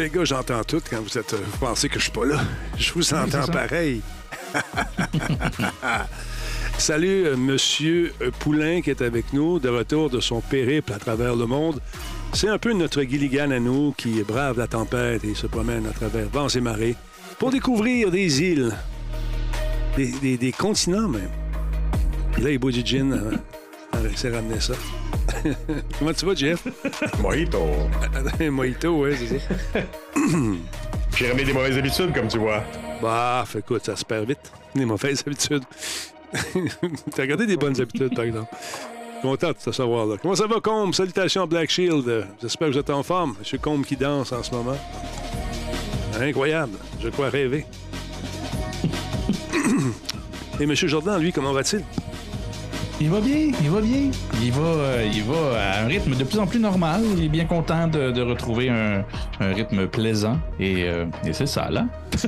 Les gars, j'entends tout quand vous êtes. Vous pensez que je suis pas là. Je vous entends pareil. Salut, euh, Monsieur Poulain qui est avec nous, de retour de son périple à travers le monde. C'est un peu notre Gilligan à nous qui brave la tempête et se promène à travers vents et marées pour découvrir des îles, des, des- des continents même. Et là, il boit du gin. hein. Il s'est ramené ça. Comment tu vas, Jeff? Mojito. Mojito, oui, c'est ça. J'ai remis des mauvaises habitudes, comme tu vois. Bah, fait, écoute, ça se perd vite. Des mauvaises habitudes. T'as gardé des bonnes habitudes, par exemple? Content de te savoir, là. Comment ça va, Combe? Salutations, Black Shield. J'espère que vous êtes en forme. Monsieur Combe qui danse en ce moment. Incroyable. Je crois rêver. Et Monsieur Jordan, lui, comment va-t-il? Il va bien, il va bien. Il va, euh, il va à un rythme de plus en plus normal. Il est bien content de, de retrouver un, un rythme plaisant. Et, euh, et c'est ça, là.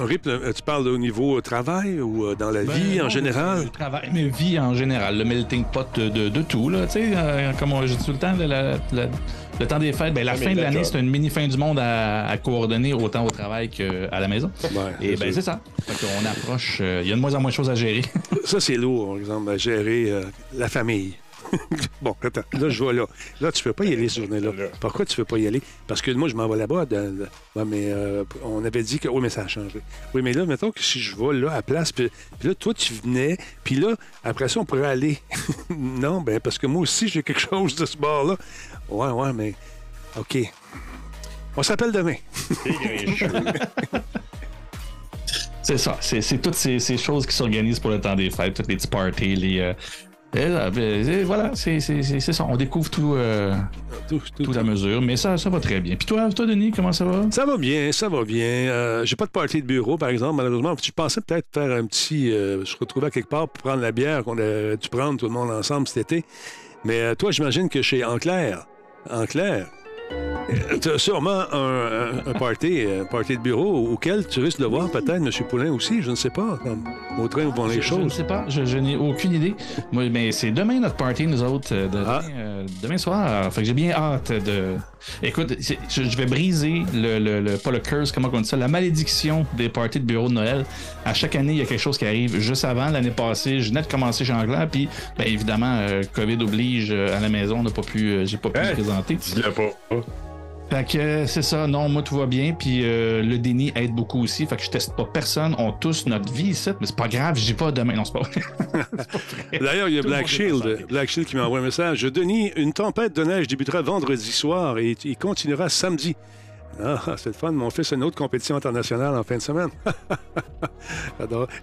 Un rythme, euh, tu parles au niveau travail ou dans la Ben, vie en général? Le travail, mais vie en général, le melting pot de, tout, là. Tu sais, euh, comme on- je dis tout le temps, le, la- la- le temps des fêtes, ben, la Ouais, fin de la l'année, c'est une mini fin du monde à, à coordonner autant au travail qu'à la maison. Ouais, Et c'est ben, ça. c'est ça. Fait qu'on approche, euh, il y a de moins en moins de choses à gérer. Ça, c'est lourd, par exemple, à gérer euh, la famille. bon, attends, là, je vois là. Là, tu peux pas y aller cette journée-là. Là. Pourquoi tu peux pas y aller? Parce que moi, je m'en vais là-bas. ouais, mais euh, on avait dit que. Oui, mais ça a changé. Oui, mais là, mettons que si je vais là à place, puis, puis là, toi, tu venais, puis là, après ça, on pourrait aller. non, ben, parce que moi aussi, j'ai quelque chose de ce bord-là. Ouais, ouais, mais. OK. On s'appelle demain. C'est ça. C'est toutes ces, ces choses qui s'organisent pour le temps des fêtes, toutes les petits parties, les. euh, et ben, et voilà, c'est ça. On découvre tout, euh, Tout, tout- tout à mesure, mais ça, ça va très bien. Puis toi, toi, Denis, comment ça va? Ça va bien, ça va bien. Euh, j'ai pas de party de bureau, par exemple, malheureusement. Je pensais peut-être faire un petit. euh, se retrouver à quelque part pour prendre la bière qu'on a dû prendre tout le monde ensemble cet été. Mais euh, toi, j'imagine que chez Enclair, Enclair, tu as sûrement un, un- party, un party de bureau auquel tu risques de voir peut-être M. Poulain aussi, je ne sais pas, comme au train où vont les Je, je ne choses. sais pas, je, je n'ai aucune idée. Moi, mais c'est demain notre party, nous autres, euh, de- Ah. demain, euh, demain soir. Fait que j'ai bien hâte de. Écoute, je, je vais briser le, le, le- pas le curse, comment on dit ça, la malédiction des parties de bureau de Noël. À chaque année, il y a quelque chose qui arrive. Juste avant, l'année passée, je venais de commencer chez Anglaire, puis ben, évidemment, euh, COVID oblige euh, à la maison, on n'a pas pu, euh, j'ai pas pu Hey. me présenter. Dis-le pas. Fait que euh, c'est ça, non, moi tout va bien, puis euh, le déni aide beaucoup aussi. Fait que je teste pas personne, on tous notre vie ici, mais c'est pas grave, j'y pas demain, non, c'est pas vrai. D'ailleurs, il y a Tout Black Shield. Black Shield qui m'a envoyé un message. Denis, une tempête de neige débutera vendredi soir et il continuera samedi. Ah, c'est le fun. Mon fils a une autre compétition internationale en fin de semaine.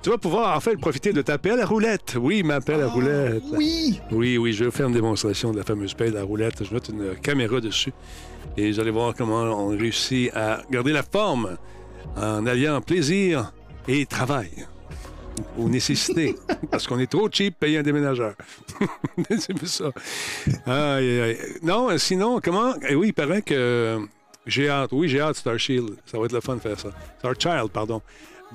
Tu vas pouvoir en fait profiter de ta pelle à roulette. Oui, ma pelle à roulette. Oui! Oui, oui, je vais faire une démonstration de la fameuse pelle à roulette. Je vais mettre une caméra dessus et vous allez voir comment on réussit à garder la forme en alliant plaisir et travail aux nécessités. Parce qu'on est trop cheap payer un déménageur. C'est plus ça. Aïe, aïe, aïe. Non, sinon, comment? Eh oui, il paraît que. J'ai hâte. Oui, j'ai hâte, Star Shield. Ça va être le fun de faire ça. Star Child, pardon.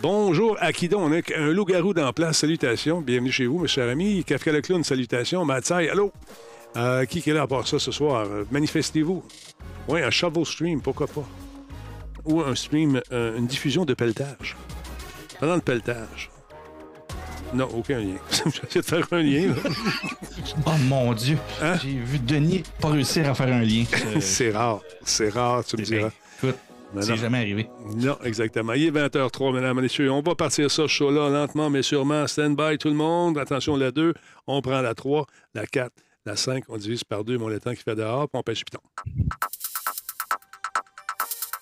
Bonjour, Akido. On a un loup-garou dans la place. Salutations. Bienvenue chez vous, mes chers amis. Kafka le clown, salutations. Matsai, allô? Euh, qui est là à part ça ce soir? Euh, Manifestez-vous. Oui, un shovel stream, pourquoi pas? Ou un stream, euh, une diffusion de pelletage. Pendant le pelletage. Non, aucun lien. J'essaie de faire un lien. là. Oh mon Dieu! Hein? J'ai vu Denis pas réussir à faire un lien. Euh, C'est rare. C'est rare, tu me diras. Écoute, c'est jamais arrivé. Non, exactement. Il est 20h03, mesdames et messieurs. On va partir ça, ce show-là, lentement, mais sûrement. Stand by, tout le monde. Attention, la 2, on prend la 3, la 4, la 5, on divise par 2, mon le temps qui fait dehors, puis on pêche piton.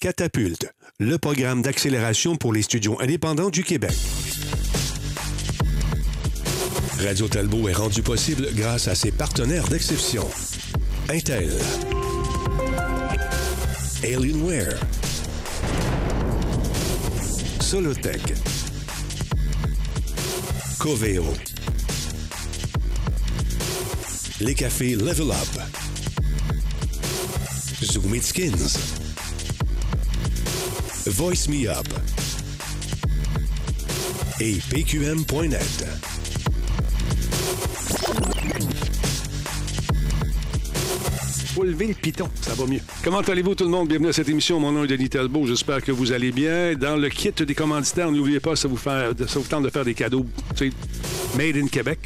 Catapulte, le programme d'accélération pour les studios indépendants du Québec. Radio Talbot est rendu possible grâce à ses partenaires d'exception. Intel. Alienware. Solotech. Coveo. Les cafés Level Up. Zoom It Skins. Voice Me Up. Et PQM.net. Faut lever le piton, ça va mieux. Comment allez-vous tout le monde? Bienvenue à cette émission. Mon nom est Denis Talbot. J'espère que vous allez bien. Dans le kit des commanditaires, n'oubliez pas, ça vous, fait, ça vous tente de faire des cadeaux made in Québec.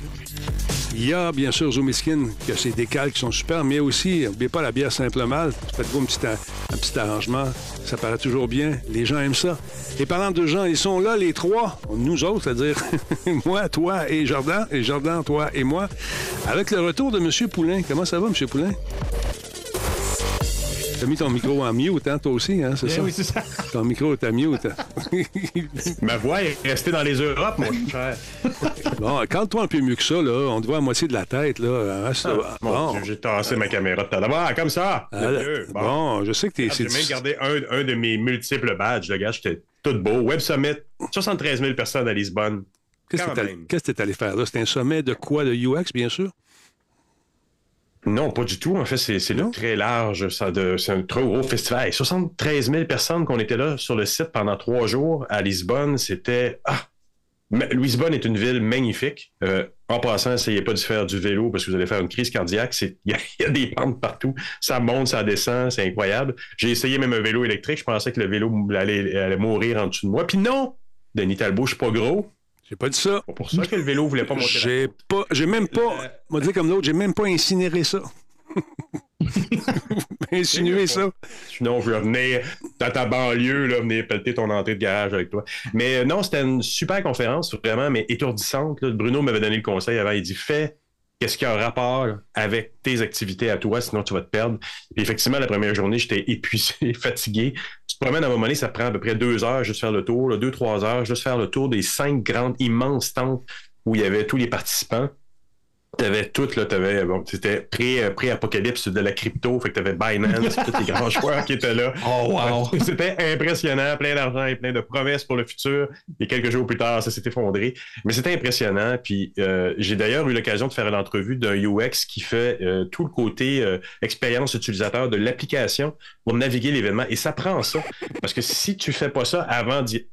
Il y a bien sûr Zoomiskin, qui a ses décals qui sont super, mais aussi, n'oubliez pas la bière Simple Mal. Faites-vous un petit, un petit arrangement. Ça paraît toujours bien. Les gens aiment ça. Et parlant de gens, ils sont là, les trois, nous autres, c'est-à-dire moi, toi et Jordan, et Jordan, toi et moi, avec le retour de M. Poulain. Comment ça va, M. Poulain? T'as mis ton micro en mute, hein, toi aussi, hein, c'est Eh ça? oui, c'est ça. Ton micro est à mute. hein. Ma voix est restée dans les Europes, moi. cher. bon, calme-toi un peu mieux que ça, là. On te voit à moitié de la tête, là. Reste- Ah, Mon bon. J'ai tassé ma caméra tout à l'heure. Ah, comme ça. Ah, bon. Bon. je sais que t'es... J'ai c'est- même gardé un, un de mes multiples badges. Le gars, j'étais tout beau. Web Summit, 73 000 personnes à Lisbonne. Qu'est-ce que quand allé- t'es allé faire, là? C'était un sommet de quoi? De UX, bien sûr? Non, pas du tout. En fait, c'est très large. C'est un trop gros festival. Et 73 000 personnes qu'on était là sur le site pendant trois jours à Lisbonne. C'était. Ah! Lisbonne est une ville magnifique. Euh, en passant, essayez pas de faire du vélo parce que vous allez faire une crise cardiaque. C'est- Il y, a- il y a des pentes partout. Ça monte, ça descend. C'est incroyable. J'ai essayé même un vélo électrique. Je pensais que le vélo allait, allait mourir en dessous de moi. Puis non! Denis Talbot, je suis pas gros. J'ai pas dit ça. C'est pour ça que le vélo voulait pas monter. J'ai pas... J'ai même pas... On va dire comme l'autre, j'ai même pas incinéré ça. Insinué ça. Sinon, je vais venir dans ta banlieue, là, venir pelleter ton entrée de garage avec toi. Mais euh, non, c'était une super conférence, vraiment, mais étourdissante. là. Bruno m'avait donné le conseil avant. Il dit Fais qu'est-ce qui a un rapport avec tes activités à toi, sinon tu vas te perdre. Puis effectivement, la première journée, j'étais épuisé, fatigué. Tu te promènes à un moment donné, ça prend à peu près deux heures juste faire le tour, là, deux, trois heures, juste faire le tour des cinq grandes, immenses tentes où il y avait tous les participants. T'avais tout, là, t'avais, bon, c'était pré, pré-apocalypse de la crypto, fait que t'avais Binance, tous les grands joueurs qui étaient là. Oh, wow. C'était impressionnant, plein d'argent et plein de promesses pour le futur. Et quelques jours plus tard, ça s'est effondré. Mais c'était impressionnant. Puis euh, j'ai d'ailleurs eu l'occasion de faire une entrevue d'un UX qui fait euh, tout le côté euh, expérience utilisateur de l'application pour naviguer l'événement. Et ça prend ça. Parce que si tu fais pas ça avant d'y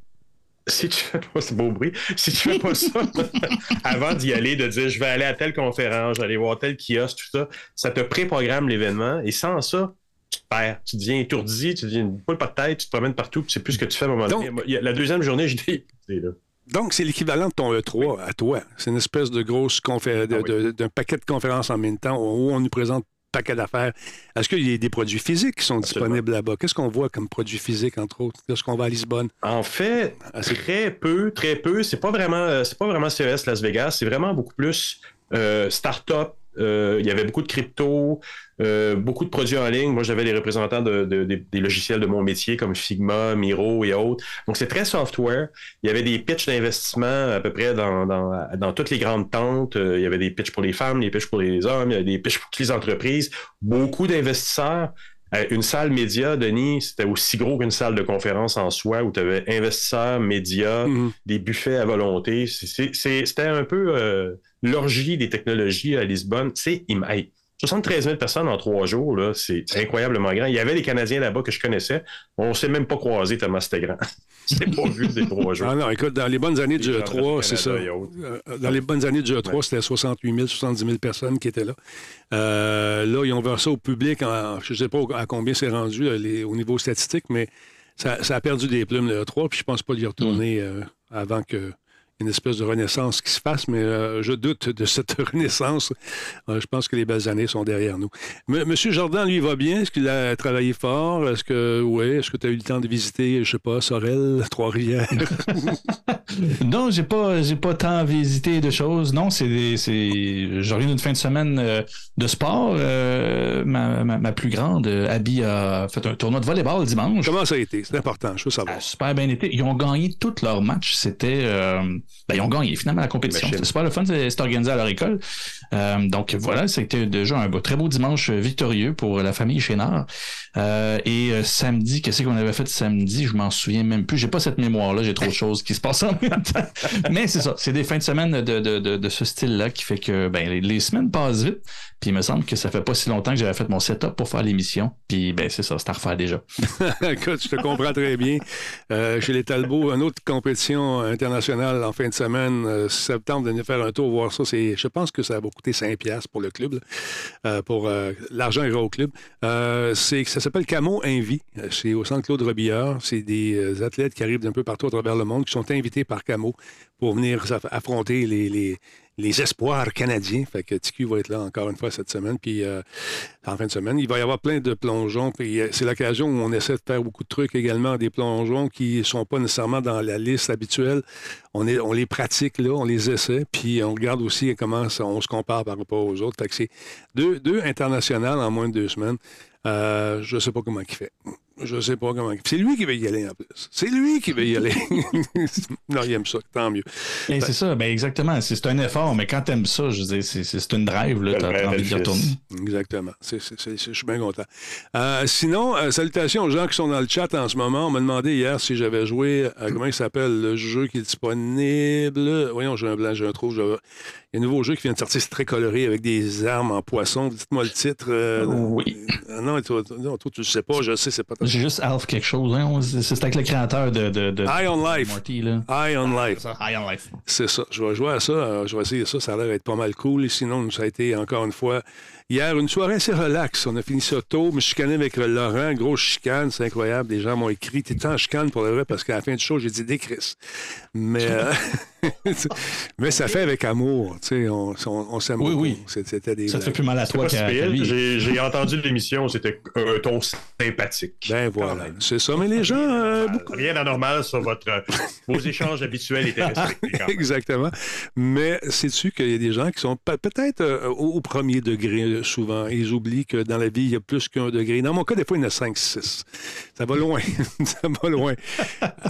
si tu fais pas ce beau bruit, si tu fais pas ça avant d'y aller, de dire je vais aller à telle conférence, je vais aller voir tel kiosque, tout ça, ça te préprogramme l'événement et sans ça, tu te perds. Tu deviens étourdi, tu deviens une boule par tête, tu te promènes partout, tu sais plus ce que tu fais à un moment Donc- donné. La deuxième journée, épuisé, là. Donc, c'est l'équivalent de ton E3 à toi. C'est une espèce de grosse conférence, Ah oui. d'un paquet de conférences en même temps où on nous présente paquet d'affaires. Est-ce qu'il y a des produits physiques qui sont Absolument. disponibles là-bas? Qu'est-ce qu'on voit comme produits physiques, entre autres, lorsqu'on va à Lisbonne? En fait, Ah, c'est- très peu, très peu. C'est pas vraiment, euh, c'est pas vraiment CES Las Vegas. C'est vraiment beaucoup plus euh, start-up. Euh, il y avait beaucoup de crypto, euh, beaucoup de produits en ligne. Moi, j'avais les représentants de, de- des- des logiciels de mon métier comme Figma, Miro et autres. Donc, c'est très software. Il y avait des pitchs d'investissement à peu près dans, dans, dans toutes les grandes tentes. Euh, il y avait des pitchs pour les femmes, des pitchs pour les hommes, il y avait des pitchs pour toutes les entreprises. Beaucoup d'investisseurs. Une salle média, Denis, c'était aussi gros qu'une salle de conférence en soi où tu avais investisseurs, médias, Mhm. des buffets à volonté. C'était un peu euh, l'orgie des technologies à Lisbonne. C'est im- hey, 73 000 personnes en trois jours, là, c'est incroyablement grand. Il y avait des Canadiens là-bas que je connaissais. On ne s'est même pas croisé tellement c'était grand. L'ai pas vu des trois jours. Ah non, écoute, dans les bonnes années du Les gens E3, de c'est ça. Autres. Euh, Dans les bonnes années du E3, c'était 68 000, 70 000 personnes qui étaient là. Euh, là, ils ont versé au public. en- je ne sais pas à combien c'est rendu là, les- au niveau statistique, mais ça, ça a perdu des plumes, le E3, puis je pense pas y retourner euh, avant que une espèce de renaissance qui se fasse, mais euh, je doute de cette renaissance. Euh, je pense que les belles années sont derrière nous. M- Monsieur Jordan, lui, va bien? Est-ce qu'il a travaillé fort? Est-ce que, oui, est-ce que tu as eu le temps de visiter, je sais pas, Sorel, Trois-Rivières? Non, j'ai pas, j'ai pas tant visité de choses. Non, c'est, je reviens d'une fin de semaine euh, de sport. Ma, ma, ma plus grande, Abby, a fait un tournoi de volleyball dimanche. Comment ça a été? C'est important, je veux Ça savoir. a super bien été. Ils ont gagné tous leurs matchs. C'était, euh, ben, ils ont gagné finalement la compétition. C'était super le fun. C'est c'est organisé à leur école. Euh, donc voilà, c'était déjà un beau- très beau dimanche victorieux pour la famille Chénard. Euh, et euh, samedi, qu'est-ce qu'on avait fait samedi? Je m'en souviens même plus. J'ai pas cette mémoire-là. J'ai trop de choses qui se passent en même temps. Mais c'est ça. C'est des fins de semaine de, de, de, de ce style-là qui fait que ben, les, les semaines passent vite. Puis il me semble que ça fait pas si longtemps que j'avais fait mon setup pour faire l'émission. Puis ben c'est ça, c'est à refaire déjà. Écoute, je te comprends très bien. Chez les Talbots, une autre compétition internationale en fin de semaine, euh, septembre, venir faire un tour voir ça. Je pense que ça va coûter 5 piastres pour le club, euh, pour euh, l'argent ira au club. Euh, c'est, ça s'appelle Camo Invi. C'est au centre Claude Robillard. C'est des athlètes qui arrivent d'un peu partout à travers le monde, qui sont invités par Camo pour venir affronter les, les espoirs canadiens. Fait que TQ va être là encore une fois cette semaine. Puis euh, en fin de semaine, il va y avoir plein de plongeons. Puis euh, c'est l'occasion où on essaie de faire beaucoup de trucs également, des plongeons qui ne sont pas nécessairement dans la liste habituelle. On, est, on les pratique là, on les essaie. Puis on regarde aussi comment ça- on se compare par rapport aux autres. Fait que c'est deux, deux internationales en moins de deux semaines. Euh, je ne sais pas comment il fait. Je sais pas comment. C'est lui qui veut y aller en plus. C'est lui qui veut y aller. non, il aime ça, tant mieux. C'est ça, ben exactement. C'est un effort, mais quand t'aimes ça, je dire, c'est- une drive, là, t'as envie fils. retourner. Exactement. Je suis bien content. Euh, sinon, euh, salutations aux gens qui sont dans le chat en ce moment. On m'a demandé hier si j'avais joué, à, comment il s'appelle, le jeu qui est disponible. Voyons, j'ai un blanc, j'ai un trou. Il y a un nouveau jeu qui vient de sortir, c'est très coloré, avec des armes en poisson. Dites-moi le titre. euh, Oui. euh, non, toi, toi- non, toi, tu ne sais pas, je sais, c'est pas... J'ai juste Alf quelque chose. Hein? C'est avec le créateur de, de, de Eye on Life. Morty, là. Eye on Life. Ça, High on Life. C'est ça. Je vais jouer à ça. euh, Je vais essayer ça. Ça a l'air d'être pas mal cool. Et sinon, ça a été encore une fois hier une soirée assez relax. On a fini ça tôt. Je me suis chicané avec Laurent. Grosse chicane. C'est incroyable. Les gens m'ont écrit. T'es en chicane pour le vrai? Parce qu'à la fin du show, j'ai dit des Chris. Mais, euh, mais ça fait avec amour. Tu sais, on, on, on s'aime Oui, beaucoup. oui. C'est- C'était des Ça te fait plus mal à toi qu'à. J'ai entendu l'émission, c'était un ton sympathique. Ben voilà. C'est ça. Mais les gens. euh, beaucoup- Rien d'anormal sur votre, vos échanges habituels étaient respectés. Exactement. Mais sais-tu qu'il y a des gens qui sont pe- peut-être euh, au, au premier degré euh, souvent. Ils oublient que dans la vie, il y a plus qu'un degré. Dans mon cas, des fois, il y en a 5, 6. Ça va loin. Ça va loin.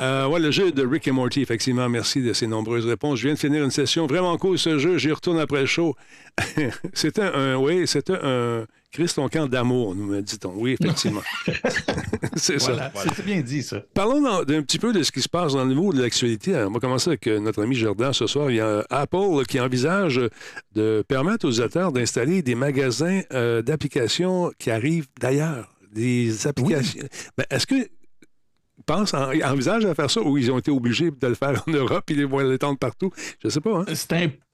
Euh, ouais, le jeu de Rick et Morty, effectivement, merci de ces réponses. Je viens de finir une session vraiment cool, ce jeu. J'y retourne après le show. c'était un, oui, c'était un Christ ton camp d'amour, nous me dit-on. Oui, effectivement. C'est ça. Voilà, c'est bien dit, ça. Parlons d'un petit peu de ce qui se passe dans le niveau de l'actualité. On va commencer avec euh, notre ami Jordan ce soir. Il y a Apple qui envisage de permettre aux utilisateurs d'installer des magasins euh, d'applications qui arrivent d'ailleurs. Des applications. Ben, Est-ce que pense, en, envisage à faire ça ou ils ont été obligés de le faire en Europe et ils vont l'étendre partout? Je sais pas. Hein?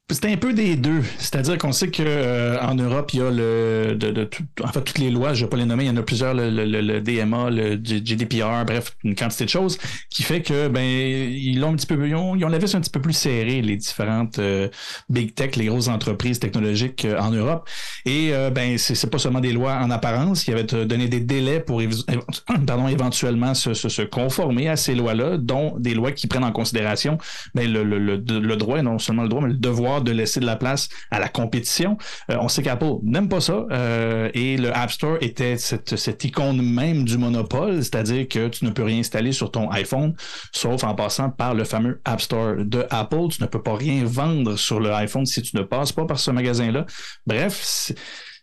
C'est un peu des deux. C'est-à-dire qu'on sait qu'en Europe, il y a le, de, de tout- en fait, toutes les lois, je ne vais pas les nommer, il y en a plusieurs, le, le- le- DMA, le GDPR, bref, une quantité de choses qui fait que ben ils l'ont un petit peu, ils ont, ils ont la vis un petit peu plus serré, les différentes euh, big tech, les grosses entreprises technologiques euh, en Europe. Et euh, ben c'est pas seulement des lois en apparence qui avaient te donné des délais pour pardon, éventuellement se, se, se conformer à ces lois-là, dont des lois qui prennent en considération ben, le, le, droit, non seulement le droit, mais le devoir de laisser de la place à la compétition. Euh, on sait qu'Apple n'aime pas ça euh, et le App Store était cette, cette icône même du monopole, c'est-à-dire que tu ne peux rien installer sur ton iPhone sauf en passant par le fameux App Store de Apple. Tu ne peux pas rien vendre sur le iPhone si tu ne passes pas par ce magasin-là. Bref,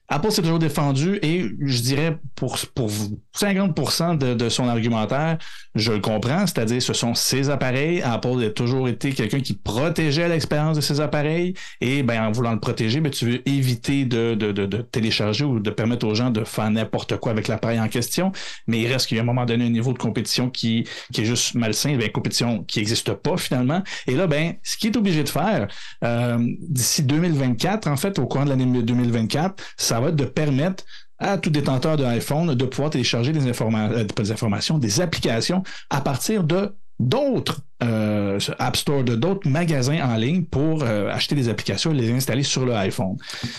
Apple s'est toujours défendu et je dirais pour, pour 50% de, de son argumentaire, je le comprends, c'est-à-dire ce sont ses appareils. Apple a toujours été quelqu'un qui protégeait l'expérience de ses appareils et ben, en voulant le protéger, ben, tu veux éviter de, de, de, télécharger ou de permettre aux gens de faire n'importe quoi avec l'appareil en question. Mais il reste qu'il y a un moment donné un niveau de compétition qui, qui est juste malsain, ben, compétition qui n'existe pas finalement. Et là, ben, ce qui est obligé de faire euh, d'ici 2024, en fait, au courant de l'année 2024, ça va être de permettre à tout détenteur d'iPhone de pouvoir télécharger des, informa- euh, des informations, des applications à partir de d'autres euh, App Store, de d'autres magasins en ligne pour euh, acheter des applications et les installer sur le iPhone.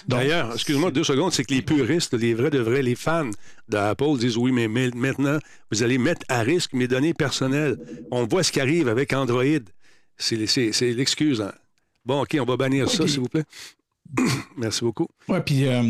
D'ailleurs, excuse-moi deux secondes, c'est que les puristes, les vrais de vrais, les fans d'Apple disent oui, mais, maintenant, vous allez mettre à risque mes données personnelles. On voit ce qui arrive avec Android. C'est l'excuse. hein. Bon, OK, on va bannir ça, s'il vous plaît. Merci beaucoup. Ouais, puis euh,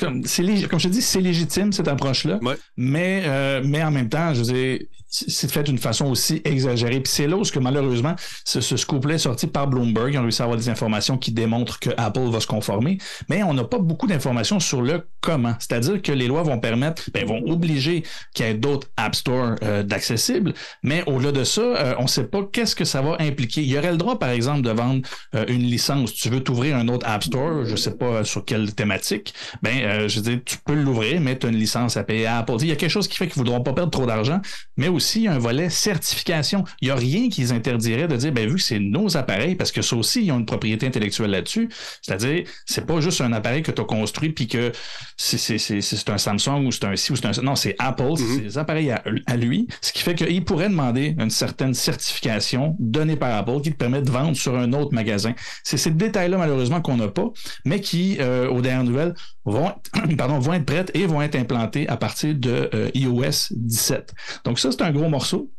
comme, comme je te dis, c'est légitime cette approche-là, Ouais. mais, euh, mais en même temps, je veux dire, c'est fait d'une façon aussi exagérée. Puis c'est là où, malheureusement, ce, ce scoop-là est sorti par Bloomberg. Ils ont réussi à avoir des informations qui démontrent que Apple va se conformer, mais on n'a pas beaucoup d'informations sur le comment. C'est-à-dire que les lois vont permettre, ben, vont obliger qu'il y ait d'autres App Store euh, d'accessibles, mais au-delà de ça, euh, on ne sait pas qu'est-ce que ça va impliquer. Il y aurait le droit, par exemple, de vendre euh, une licence. Tu veux t'ouvrir un autre App Store, je ne sais pas sur quelle thématique, ben, euh, je veux dire, tu peux l'ouvrir, mais tu as une licence à payer à Apple. Il y a quelque chose qui fait qu'ils ne voudront pas perdre trop d'argent, mais aussi il y a un volet certification. Il n'y a rien qui les interdirait de dire, ben, vu que c'est nos appareils, parce que ça aussi, ils ont une propriété intellectuelle là-dessus, c'est-à-dire, c'est pas juste un appareil que tu as construit puis que c'est, c'est, c'est, c'est un Samsung ou c'est un ci ou c'est un non, c'est Apple, c'est ses appareils à, à lui, ce qui fait qu'il pourrait demander une certaine certification donnée par Apple qui te permet de vendre sur un autre magasin. C'est ces détails-là, malheureusement, qu'on n'a pas, mais qui, euh, aux dernières nouvelles, vont, pardon, vont être prêtes et vont être implantées à partir de euh, iOS 17. Donc ça, c'est un gros morceau.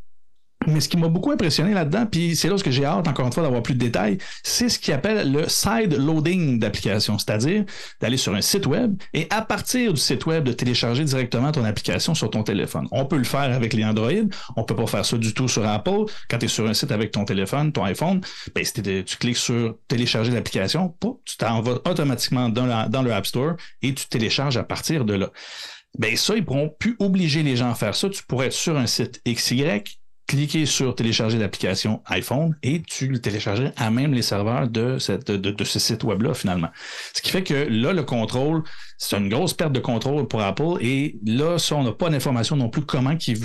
Mais ce qui m'a beaucoup impressionné là-dedans, puis c'est là où j'ai hâte, encore une fois, d'avoir plus de détails, c'est ce qu'ils appelle le side loading d'application, c'est-à-dire d'aller sur un site web et à partir du site web, de télécharger directement ton application sur ton téléphone. On peut le faire avec les Android, on peut pas faire ça du tout sur Apple. Quand tu es sur un site avec ton téléphone, ton iPhone, ben, tu cliques sur télécharger l'application, tu t'en vas automatiquement dans, la- dans le App Store et tu télécharges à partir de là. Ben ça, ils pourront plus obliger les gens à faire ça. Tu pourrais être sur un site XY, cliquer sur télécharger l'application iPhone et tu le téléchargerais à même les serveurs de, ce site web-là, finalement. Ce qui fait que là, le contrôle, c'est une grosse perte de contrôle pour Apple. Et là, ça, on n'a pas d'informations non plus comment qu'ils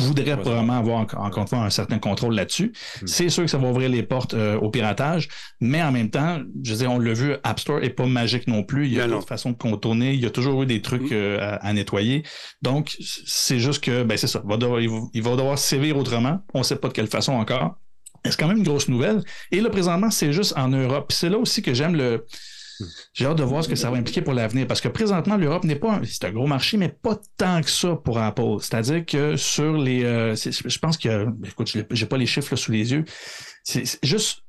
voudraient probablement avoir encore, une fois un certain contrôle là-dessus. C'est sûr que ça va ouvrir les portes euh, au piratage, mais en même temps, je veux dire, on l'a vu, App Store est pas magique non plus. Il y a d'autres façons de contourner. Il y a toujours eu des trucs Mm. euh, à, à nettoyer. Donc, c'est juste que, ben, c'est ça. Il va devoir, il va- il va devoir sévir autrement. On ne sait pas de quelle façon encore. C'est quand même une grosse nouvelle. Et là, présentement, c'est juste en Europe. C'est là aussi que j'aime le. J'ai hâte de voir ce que ça va impliquer pour l'avenir. Parce que présentement, l'Europe n'est pas. un- C'est un gros marché, mais pas tant que ça pour Apple. C'est-à-dire que sur les. euh, je pense que. Écoute, je n'ai pas les chiffres là, sous les yeux. C'est c'est juste,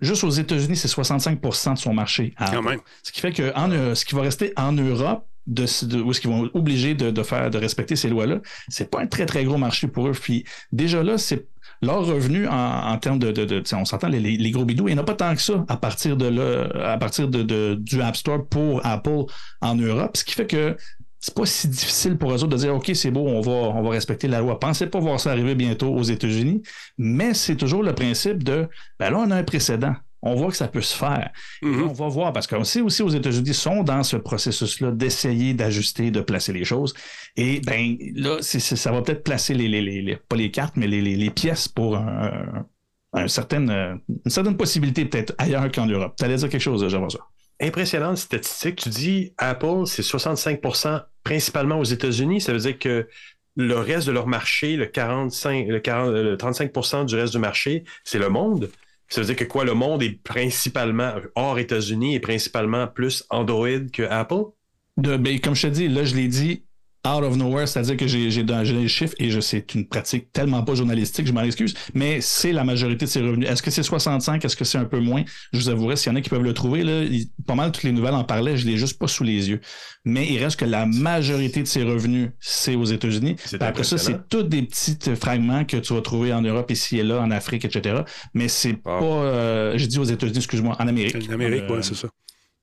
juste aux États-Unis, c'est 65% de son marché. Quand Apple. même. Ce qui fait que en, euh, ce qui va rester en Europe, de, de- où est-ce qu'ils vont être obligés de, de faire, de respecter ces lois-là, c'est pas un très, très gros marché pour eux. Puis déjà là, c'est leur revenu en, termes de, on s'entend, les, gros bidous, il n'y en a pas tant que ça à partir de là, à partir de- du App Store pour Apple en Europe. Ce qui fait que c'est pas si difficile pour eux autres de dire OK, c'est beau, on va, on va respecter la loi. Pensez pas voir ça arriver bientôt aux États-Unis, mais c'est toujours le principe de ben là, on a un précédent. On voit que ça peut se faire. Mhm. on va voir, parce qu'on sait aussi aux États-Unis sont dans ce processus-là d'essayer d'ajuster, de placer les choses. Et ben là, ça va peut-être placer les, les, les- les- pas les cartes, mais les, les- les pièces pour un, un certain, euh, une certaine possibilité peut-être ailleurs qu'en Europe. Tu allais dire quelque chose, ça. Impressionnante statistique. Tu dis Apple, c'est 65% principalement aux États-Unis. Ça veut dire que le reste de leur marché, le 45, le 40, le 35% du reste du marché, c'est le monde. Ça veut dire que quoi, le monde est principalement hors États-Unis et principalement plus Android que Apple? Ben, comme je te dis, là, je l'ai dit out of nowhere, c'est-à-dire que j'ai donné les chiffres et je c'est une pratique tellement pas journalistique, je m'en excuse, mais c'est la majorité de ses revenus. Est-ce que c'est 65, est-ce que c'est un peu moins? Je vous avouerai, s'il y en a qui peuvent le trouver, là, il- pas mal toutes les nouvelles en parlaient, je l'ai juste pas sous les yeux. Mais il reste que la majorité de ses revenus, c'est aux États-Unis. Après ça, c'est tous des petits fragments que tu vas trouver en Europe, ici et là, en Afrique, etc. Mais c'est pas, euh, j'ai dit aux États-Unis, excuse-moi, en Amérique. En Amérique, Euh, oui, c'est ça.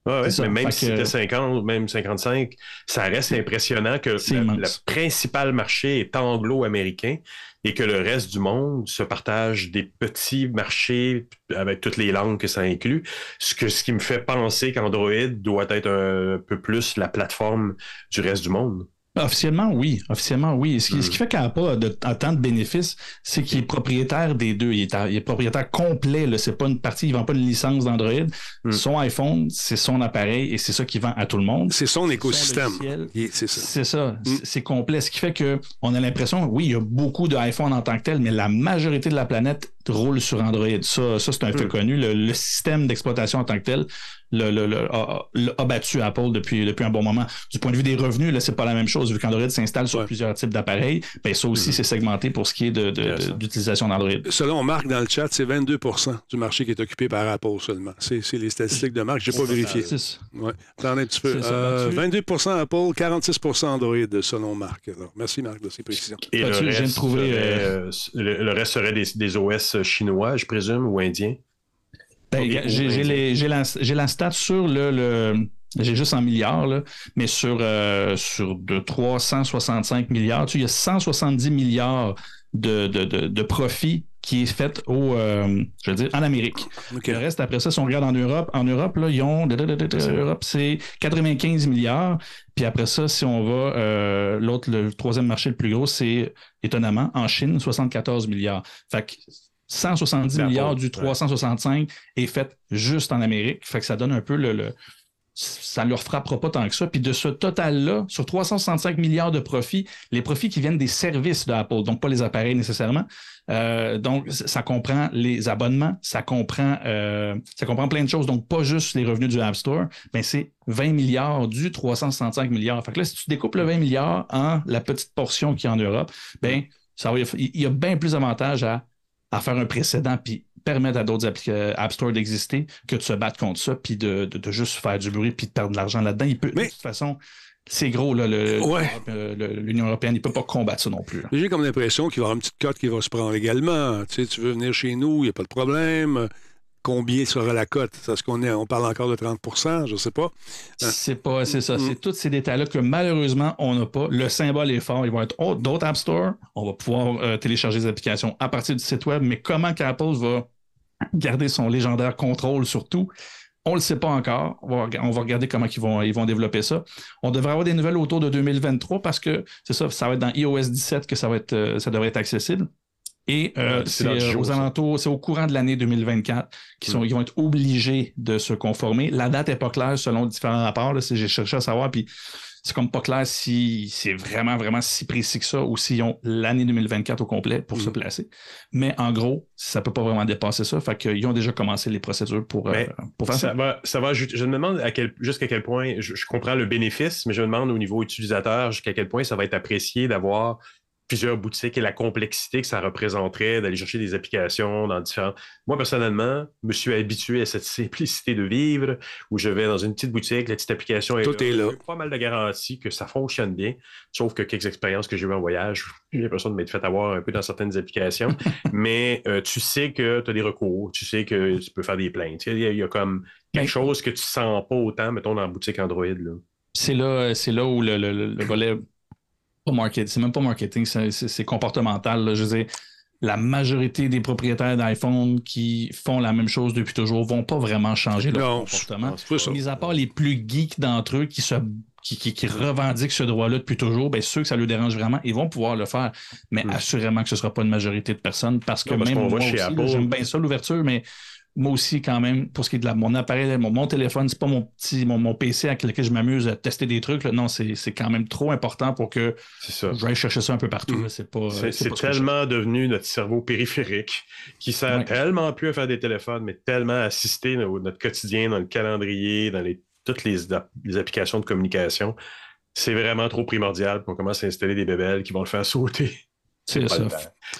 Ouais, ouais, mais même si que- c'était 50, même 55, ça reste impressionnant que le, principal marché est anglo-américain et que le reste du monde se partage des petits marchés avec toutes les langues que ça inclut. Ce, que, ce qui me fait penser qu'Android doit être un peu plus la plateforme du reste du monde. Officiellement, oui. Officiellement, oui. Ce qui, Mm. ce qui fait qu'Apple a, de, a tant de bénéfices, c'est qu'il est propriétaire des deux. Il est, à- il est propriétaire complet. C'est pas une partie, il vend pas une licence d'Android. Mm. Son iPhone, c'est son appareil et c'est ça qu'il vend à tout le monde. C'est son écosystème. C'est ça. C'est ça, Mm. c'est- c'est complet. Ce qui fait que on a l'impression, oui, il y a beaucoup d'iPhone en tant que tel, mais la majorité de la planète roule sur Android. Ça, ça c'est un fait Hmm. connu. Le, le système d'exploitation en tant que tel le, le- le- a, a battu Apple depuis, depuis un bon moment. Du point de vue des revenus, là, c'est pas la même chose. Vu qu'Android s'installe sur Ouais. plusieurs types d'appareils, ben, ça aussi, c'est segmenté pour ce qui est de- de- d'utilisation d'Android. Selon Marc dans le chat, c'est 22% du marché qui est occupé par Apple seulement. C'est c'est les statistiques de Marc. Je n'ai pas vérifié. Ouais. Attendez un petit peu. Euh, là-dessus. 22 Apple, 46% Android, selon Marc. Alors, merci, Marc, de ces précisions. Et le je viens de reste, trouver, serait, euh, euh, le, le reste serait des, des OS chinois, je présume, ou indiens. Ben, j'ai oui, j'ai oui. les- j'ai la, j'ai la stat sur le. le- j'ai juste en milliards, là, mais sur, euh, sur de 365 milliards, tu sais, il y a 170 milliards de, de, de, de profit qui est fait au, euh, je veux dire, en Amérique. Le reste, après ça, si on regarde en Europe, en Europe, là, ils ont. C'est L'Europe, c'est 95 milliards. Puis après ça, si on va, euh, l'autre, le troisième marché le plus gros, c'est étonnamment en Chine, 74 milliards. Fait que 170 D'Apple, milliards du ouais. 365 est fait juste en Amérique. Fait que ça donne un peu le. le- ça ne leur frappera pas tant que ça. Puis de ce total-là, sur 365 milliards de profits, les profits qui viennent des services d'Apple, donc pas les appareils nécessairement, euh, donc, ça comprend les abonnements, ça comprend, euh, ça comprend plein de choses. Donc, pas juste les revenus du App Store, mais c'est 20 milliards du 365 milliards. Fait que là, si tu découpes le 20 milliards en la petite portion qu'il y a en Europe, ben, ça il y a bien plus d'avantages à, à faire un précédent puis permettre à d'autres App Store d'exister que de se battre contre ça puis de, de- de juste faire du bruit puis de perdre de l'argent là-dedans. Il peut, Mais- De toute façon, c'est gros, là, Ouais. euh, l'Union européenne, il ne peut pas combattre ça non plus. J'ai comme l'impression qu'il va y avoir une petite cote qui va se prendre également. Tu sais, tu veux venir chez nous, il n'y a pas de problème. Combien sera la cote? Est-ce qu'on est, on parle encore de 30% je ne sais pas. C'est pas, c'est ça. Mm. C'est tous ces détails-là que malheureusement, on n'a pas. Le symbole est fort. Ils vont être oh, d'autres App Store. On va pouvoir euh, télécharger des applications à partir du site web. Mais comment qu'Apple va garder son légendaire contrôle sur tout? On ne le sait pas encore. On va, rega- on va regarder comment ils vont, ils vont développer ça. On devrait avoir des nouvelles autour de 2023 parce que c'est ça, ça va être dans iOS 17 que ça, va être, euh, ça devrait être accessible. Et euh, Ouais, c'est euh, aux alentours, c'est au courant de l'année 2024 qu'ils sont, ils vont être obligés de se conformer. La date n'est pas claire selon différents rapports. J'ai cherché à savoir, puis c'est comme pas clair si c'est vraiment, vraiment si précis que ça ou s'ils ont l'année 2024 au complet pour se Mhm. placer. Mais en gros, ça peut pas vraiment dépasser ça. Fait qu'ils ont déjà commencé les procédures euh, pour faire ça. Ça va, ça va. Je, je me demande à quel, jusqu'à quel point, je, je comprends le bénéfice, mais je me demande au niveau utilisateur jusqu'à quel point ça va être apprécié d'avoir plusieurs boutiques et la complexité que ça représenterait d'aller chercher des applications dans différents. Moi, personnellement, je me suis habitué à cette simplicité de vivre où je vais dans une petite boutique, la petite application est Tout est là. Pas mal de garanties que ça fonctionne bien, sauf que quelques expériences que j'ai eues en voyage, j'ai l'impression de m'être fait avoir un peu dans certaines applications. mais euh, tu sais que tu as des recours, tu sais que tu peux faire des plaintes. Il y y a comme quelque Ben- chose que tu sens pas autant, mettons, dans la boutique Android. Là. c'est là, c'est là où le- le- le volet, pas marketing, c'est même pas marketing, c'est, comportemental. là. Je veux dire, la majorité des propriétaires d'iPhone qui font la même chose depuis toujours vont pas vraiment changer leur Non, comportement. Mis à part les plus geeks d'entre eux qui se qui, qui- qui revendiquent ce droit-là depuis toujours, ben ceux que ça leur dérange vraiment, ils vont pouvoir le faire. Mais Mm. assurément que ce ne sera pas une majorité de personnes parce que Non, parce même qu'on moi aussi, j'aime bien ça l'ouverture, mais moi aussi, quand même, pour ce qui est de la- mon appareil, mon, mon téléphone, c'est pas mon petit mon, mon PC avec lequel je m'amuse à tester des trucs. là. Non, c'est quand même trop important pour que ça. j'aille chercher ça un peu partout. Mm. C'est pas. Je- tellement devenu notre cerveau périphérique qui sert Ouais. tellement plus à faire des téléphones, mais tellement à assister no- notre quotidien dans le calendrier, dans les, toutes les, app- les applications de communication. C'est vraiment trop primordial qu'on commence à installer des bébelles qui vont le faire sauter. C'est ça.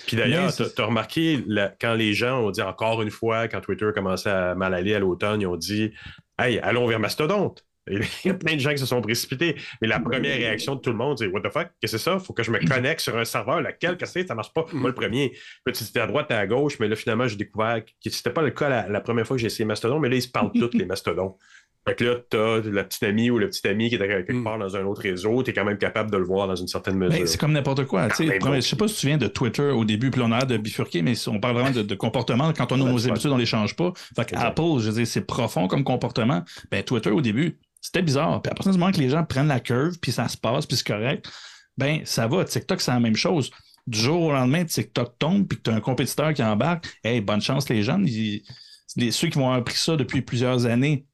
Puis d'ailleurs, tu as remarqué, quand les gens ont dit encore une fois, quand Twitter commençait à mal aller à l'automne, ils ont dit Hey, allons vers Mastodonte. Il y a plein de gens qui se sont précipités. Mais la première réaction de tout le monde, c'est What the fuck? Qu'est-ce que c'est ça? Faut que je me connecte sur un serveur. Lequel? Qu'est-ce que c'est? Ça marche pas. Moi, le premier. Puis tu à droite et à gauche, mais là, finalement, j'ai découvert que c'était pas le cas la, la première fois que j'ai essayé Mastodon, mais là, ils se parlent tous, les Mastodons. Fait que là, t'as la petite amie ou le petit ami qui est quelque Mm. part dans un autre réseau, t'es quand même capable de le voir dans une certaine mesure. Ben, c'est comme n'importe quoi. tu sais. ben, je sais pas si tu te souviens de Twitter au début, puis on a de bifurquer, mais on parle vraiment de, de comportement. Quand on a nos habitudes, on les change pas. Fait que. Apple, je veux dire, c'est profond comme comportement. Ben, Twitter, au début, c'était bizarre. Puis à partir du moment que les gens prennent la curve, puis ça se passe, puis c'est correct, ben, ça va. TikTok, c'est la même chose. Du jour au lendemain, TikTok tombe, puis que tu as un compétiteur qui embarque. Hey, bonne chance, les jeunes. Ils- les- ceux qui vont avoir appris ça depuis plusieurs années,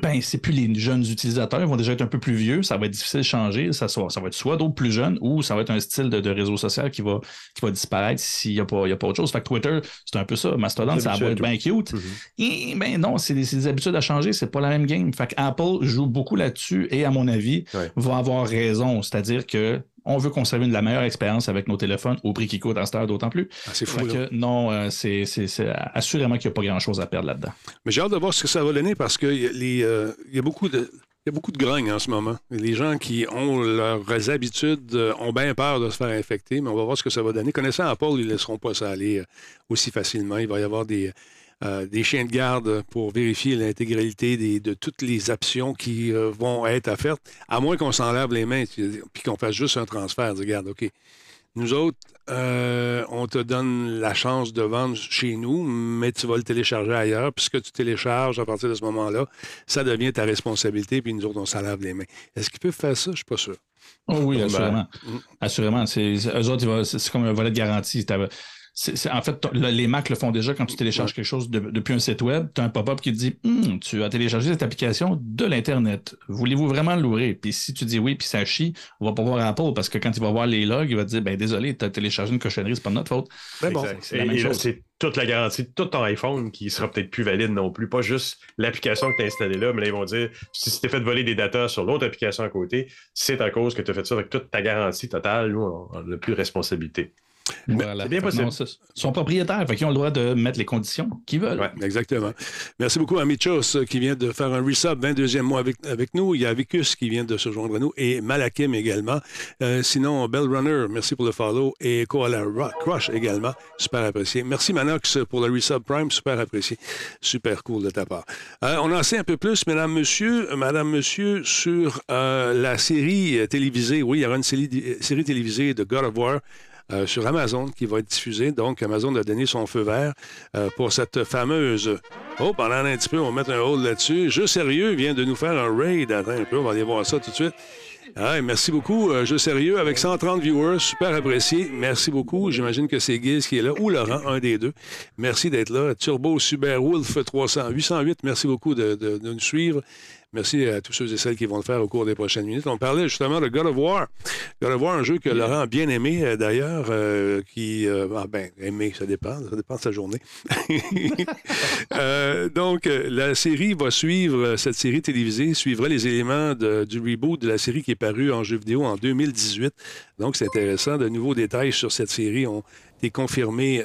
ben, c'est plus les jeunes utilisateurs, ils vont déjà être un peu plus vieux, ça va être difficile de changer, ça, soit- ça va être soit d'autres plus jeunes ou ça va être un style de, de réseau social qui va, qui va disparaître s'il n'y a, pas- y a pas autre chose. Fait que Twitter, c'est un peu ça. Mastodon, ça va être bien cute. Et, ben non, c'est des, c'est des habitudes à changer, c'est pas la même game. Fait que Apple joue beaucoup là-dessus et, à mon avis, Ouais. va avoir raison. C'est-à-dire que on veut conserver une de la meilleure expérience avec nos téléphones au prix qui coûte en cette heure d'autant plus. Ah, c'est fou, Fait là. que non, euh, c'est assurément qu'il n'y a pas grand-chose à perdre là-dedans. Mais j'ai hâte de voir ce que ça va donner parce qu'il y, a les, euh, il y a beaucoup de. Il y a beaucoup de grogne en ce moment. Les gens qui ont leurs habitudes euh, ont bien peur de se faire infecter, mais on va voir ce que ça va donner. Connaissant Apple, ils ne laisseront pas ça aller aussi facilement. Il va y avoir des, euh, des chiens de garde pour vérifier l'intégralité des- de toutes les options qui euh, vont être offertes, à moins qu'on s'en lave les mains puis qu'on fasse juste un transfert. Dire, Regarde, OK, nous autres, euh, on te donne la chance de vendre chez nous, mais tu vas le télécharger ailleurs. Puis ce que tu télécharges à partir de ce moment-là, ça devient ta responsabilité, puis nous autres, on s'en lave les mains. Est-ce qu'ils peuvent faire ça? Je ne suis pas sûr. Oh oui, Ben, assurément. mm. Assurément. C'est, eux autres, ils vont- c'est, c'est comme un volet de garantie. En fait, les Mac le font déjà quand tu télécharges quelque chose de- depuis un site web. Tu as un pop-up qui te dit Hum, Tu as téléchargé cette application de l'Internet. Voulez-vous vraiment l'ouvrir? Puis si tu dis oui, puis ça chie, on va pas voir Apple parce que quand il va voir les logs, il va te dire ben, Désolé, tu as téléchargé une cochonnerie, c'est pas de notre faute. Ben bon, c'est toute la garantie de tout ton iPhone qui sera peut-être plus valide non plus. Pas juste l'application que tu as installée là, mais là, ils vont dire si tu t'es fait voler des datas sur l'autre application à côté, c'est à cause que tu as fait ça avec toute ta garantie totale. Nous, on n'a plus de responsabilité. Voilà. c'est bien possible. non, Ils propriétaires, fait qu'ils ont le droit de mettre les conditions qu'ils veulent. Ouais. Exactement. Merci beaucoup à Michos euh, qui vient de faire un resub 22e mois avec, avec nous. Il y a Vicus qui vient de se joindre à nous et Malakim également. Euh, sinon, Bell Runner, merci pour le follow et Koala Rock Crush également. Super apprécié. Merci Manox pour le resub Prime. Super apprécié. Super cool de ta part. Euh, on en sait un peu plus, mesdames, monsieur, madame, monsieur, sur euh, la série télévisée. Oui, il y aura une série, série télévisée de God of War. Euh, sur Amazon qui va être diffusée. Donc, Amazon a donné son feu vert euh, pour cette fameuse. Oh, pendant un petit peu, on va mettre un hold là-dessus. Jeu sérieux vient de nous faire un raid. Attends un peu, on va aller voir ça tout de suite. Ah, merci beaucoup. Euh, Jeu sérieux avec 130 viewers, super apprécié. Merci beaucoup. J'imagine que c'est Giz qui est là, ou Laurent, un des deux. Merci d'être là. Turbo Super Wolf 300, 808, merci beaucoup de, de- de nous suivre. Merci à tous ceux et celles qui vont le faire au cours des prochaines minutes. On parlait justement de God of War. God of War, un jeu que Laurent a bien aimé euh, d'ailleurs, euh, qui... euh, ah ben, aimé, ça dépend, ça dépend de sa journée. Euh, donc, la série va suivre, cette série télévisée suivra les éléments de- du reboot de la série qui est parue en jeu vidéo en 2018. Donc, c'est intéressant. De nouveaux détails sur cette série ont été confirmés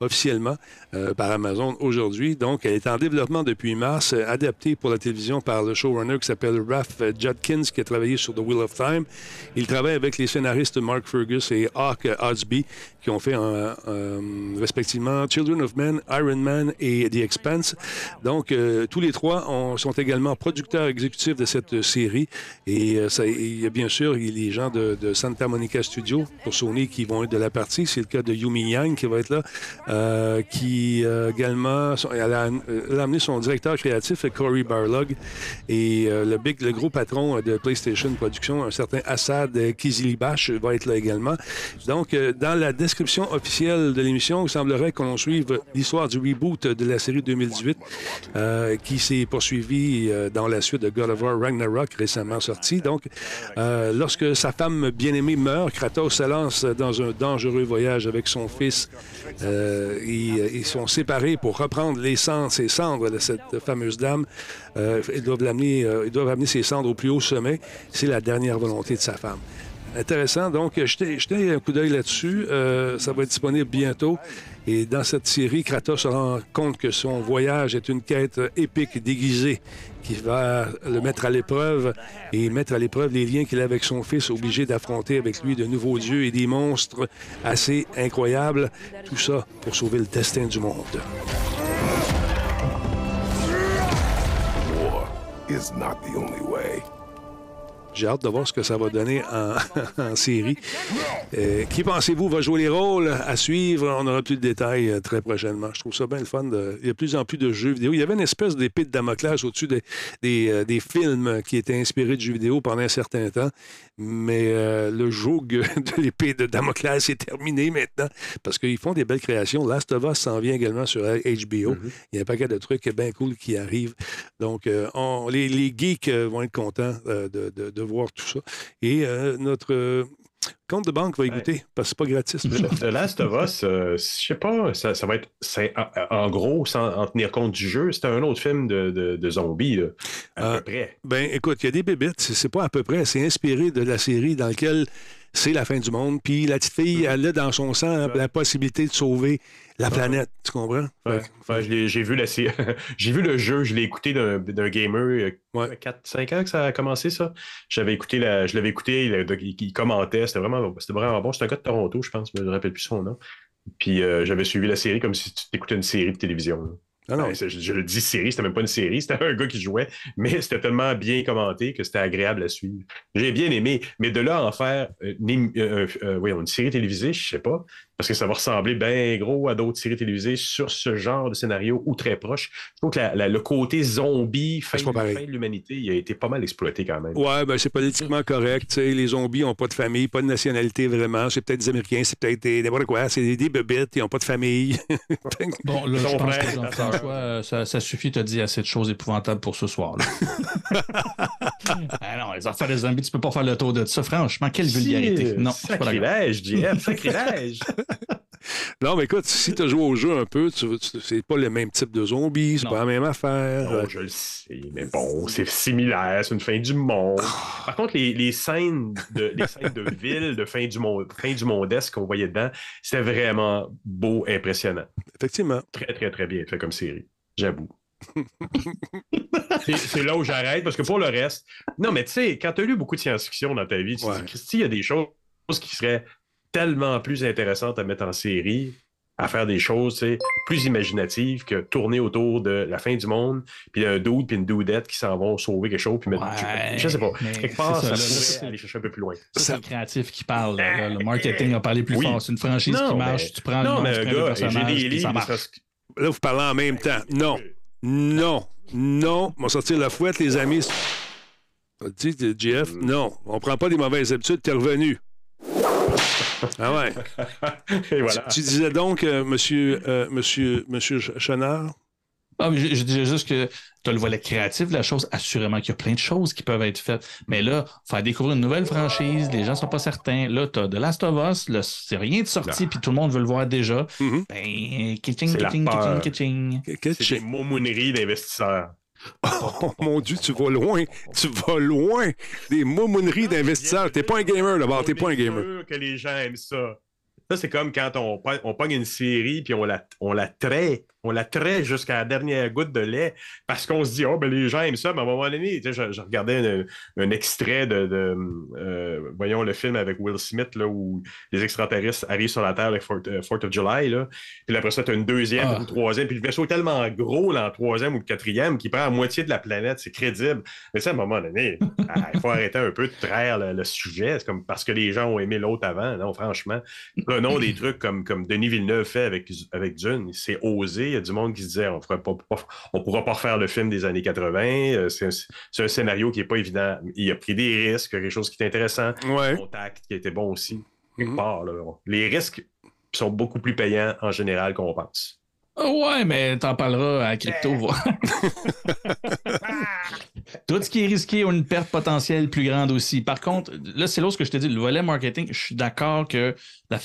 officiellement euh, par Amazon aujourd'hui. Donc, elle est en développement depuis mars, euh, adaptée pour la télévision par le showrunner qui s'appelle Raph Judkins, qui a travaillé sur The Wheel of Time. Il travaille avec les scénaristes Mark Fergus et Hawk Osby, qui ont fait respectivement Children of Men, Iron Man et The Expanse. Donc, euh, tous les trois ont- sont également producteurs exécutifs de cette série. Et euh, ça- bien sûr il y a les gens de, Santa Monica Studio pour Sony qui vont être de la partie. C'est le cas de Yumi Yang qui va être là, euh, qui euh, également, son- elle a, amené son directeur créatif, Corey Barlog, et euh, le, big, le gros patron de PlayStation Production, un certain Assad Kizilibash, va être là également. Donc, euh, dans la description officielle de l'émission, il semblerait qu'on suive l'histoire du reboot de la série 2018 euh, qui s'est poursuivie euh, dans la suite de God of War Ragnarok récemment sorti. Donc, euh, lorsque sa femme bien-aimée meurt, Kratos se lance dans un dangereux voyage avec son fils. Euh, ils, ils sont séparés pour reprendre les cendres, ses cendres de cette fameuse dame. Euh, ils, doivent euh, ils doivent amener ses cendres au plus haut sommet. C'est la dernière volonté de sa femme. Intéressant. Donc, jetez, jetez un coup d'œil là-dessus. Euh, ça va être disponible bientôt. Et dans cette série, Kratos se rend compte que son voyage est une quête épique déguisée qui va le mettre à l'épreuve et mettre à l'épreuve les liens qu'il a avec son fils, obligé d'affronter avec lui de nouveaux dieux et des monstres assez incroyables. Tout ça pour sauver le destin du monde. J'ai hâte de voir ce que ça va donner en, en série. Euh, qui pensez-vous va jouer les rôles à suivre? On aura plus de détails euh, très prochainement. Je trouve ça bien le fun. de- Il y a de plus en plus de jeux vidéo. Il y avait une espèce d'épée de Damoclès au-dessus des, des, euh, des films qui étaient inspirés de jeux vidéo pendant un certain temps. Mais euh, le joug de l'épée de Damoclès est terminé maintenant parce qu'ils font des belles créations. Last of Us s'en vient également sur HBO. Il y a un paquet de trucs bien cool qui arrivent. Donc, euh, on- les, les geeks vont être contents de, de- de voir tout ça. Et euh, notre euh, compte de banque va y goûter parce que c'est pas gratis. The Last of Us, euh, je sais pas, ça, ça va être. en, gros, sans en tenir compte du jeu, c'est un autre film de, de- de zombies, là, à Ah. peu près. Ben, écoute, il y a des bébites, c'est pas à peu près, c'est inspiré de la série dans laquelle c'est la fin du monde. Puis la petite fille, elle a dans son sang la possibilité de sauver la planète. Tu comprends? Ouais, j'ai vu, la vu le jeu, je l'ai écouté d'un gamer. Ouais. 4-5 ans que ça a commencé, ça. J'avais écouté la, je l'avais écouté, il, il- il commentait, c'était vraiment, vraiment bon. C'était un gars de Toronto, je pense, mais je ne me rappelle plus son nom. Puis euh, j'avais suivi la série comme si tu écoutais une série de télévision. là. Non, Ben, je, le dis série, c'était même pas une série, c'était un gars qui jouait, mais c'était tellement bien commenté que c'était agréable à suivre. J'ai bien aimé, mais de là à en faire euh, une, euh, euh, une série télévisée, je sais pas, parce que ça va ressembler bien gros à d'autres séries télévisées sur ce genre de scénario ou très proche. Je trouve que la- la- le côté zombie, fin, fin de l'humanité, il a été pas mal exploité quand même. Ouais, ben c'est politiquement correct. Les zombies n'ont pas de famille, pas de nationalité vraiment. C'est peut-être des Américains, c'est peut-être des- n'importe quoi. C'est des, des ils n'ont pas de famille. Bon, là, je pense que Jean-François, euh, ça, ça suffit, t'as dit assez de choses épouvantables pour ce soir. Là. ah non, les affaires des zombies, tu peux pas faire le tour de ça. Franchement, quelle vulgarité. Non. Sacrilège, JF, sacrilège. Non, mais écoute, si tu as joué au jeu un peu, tu, tu- c'est pas le même type de zombies, c'est Non. pas la même affaire. Non, je le sais, mais bon, c'est similaire, c'est une fin du monde. Par contre, les, les scènes de les scènes de ville, de fin du monde, fin du mondesque qu'on voyait dedans, c'était vraiment beau, impressionnant. Effectivement. Très, très, très bien fait comme série. J'avoue. c'est c'est là où j'arrête, parce que pour le reste, non, mais tu sais, quand tu as lu beaucoup de science-fiction dans ta vie, tu te Ouais. dis, Christy, il y a des choses qui seraient tellement plus intéressantes à mettre en série, à faire des choses tu sais, plus imaginatives que tourner autour de la fin du monde, puis un dude puis une dudette qui s'en vont sauver quelque chose, puis mettre. Ouais, je sais pas. Quelque part, c'est ça, aller chercher un peu plus loin. C'est le créatif qui parle. là. Le marketing a parlé plus Oui. fort. C'est une franchise Non, qui marche. mais- Tu prends le Non, nom, tu le gars, des livres, ça marche. Là, vous parlez en même temps. Non. Non. Non. On va sortir la fouette, les amis. Tu dis, JF, non. On prend pas des mauvaises habitudes, t'es revenu. Ah ouais. Et voilà. Tu disais donc, euh, monsieur, euh, monsieur, monsieur Ch- Chenard? Ah, mais je, je disais juste que tu as le volet créatif de la chose. Assurément qu'il y a plein de choses qui peuvent être faites. Mais là, faire découvrir une nouvelle franchise, les gens sont pas certains. Là, tu as The Last of Us, là, c'est rien de sorti, Ah. puis tout le monde veut le voir déjà. Mhm. Ben, kitching, kitching, kitching, kitching. C'est des momouneries d'investisseurs. Oh mon Dieu, tu vas loin. Tu vas loin. Des momouneries d'investisseurs. T'es pas un gamer d'abord, t'es pas un gamer. que les gens aiment ça. Ça, c'est comme quand on, pogne- on pogne une série puis on la, on la traite. On la traite jusqu'à la dernière goutte de lait parce qu'on se dit, oh, ben les gens aiment ça. Mais à un moment donné, tu sais, je, je regardais un, un extrait de, de, euh, voyons, le film avec Will Smith là, où les extraterrestres arrivent sur la Terre le 4th of July. Là. Puis après ça, tu as une deuxième, Ah. une troisième. Puis le vaisseau est tellement gros, là, en troisième ou le quatrième, qu'il prend la moitié de la planète. C'est crédible. Mais ça, à un moment donné, ah, il faut arrêter un peu de traire le, le sujet. C'est comme parce que les gens ont aimé l'autre avant. Non, franchement. Prenons des trucs comme, comme Denis Villeneuve fait avec, avec Dune. C'est osé. Il y a du monde qui se disait on ne on pourra pas refaire le film des années 80. Euh, C'est un, c'est un scénario qui n'est pas évident. Il a pris des risques, quelque chose qui est intéressant. Ouais. Contact qui était bon aussi. Mhm. part, là. Les risques sont beaucoup plus payants en général qu'on pense. Ouais, mais t'en parleras à crypto. va. Tout ce qui est risqué a une perte potentielle plus grande aussi. Par contre, là, c'est ce que je te dis, le volet marketing, je suis d'accord que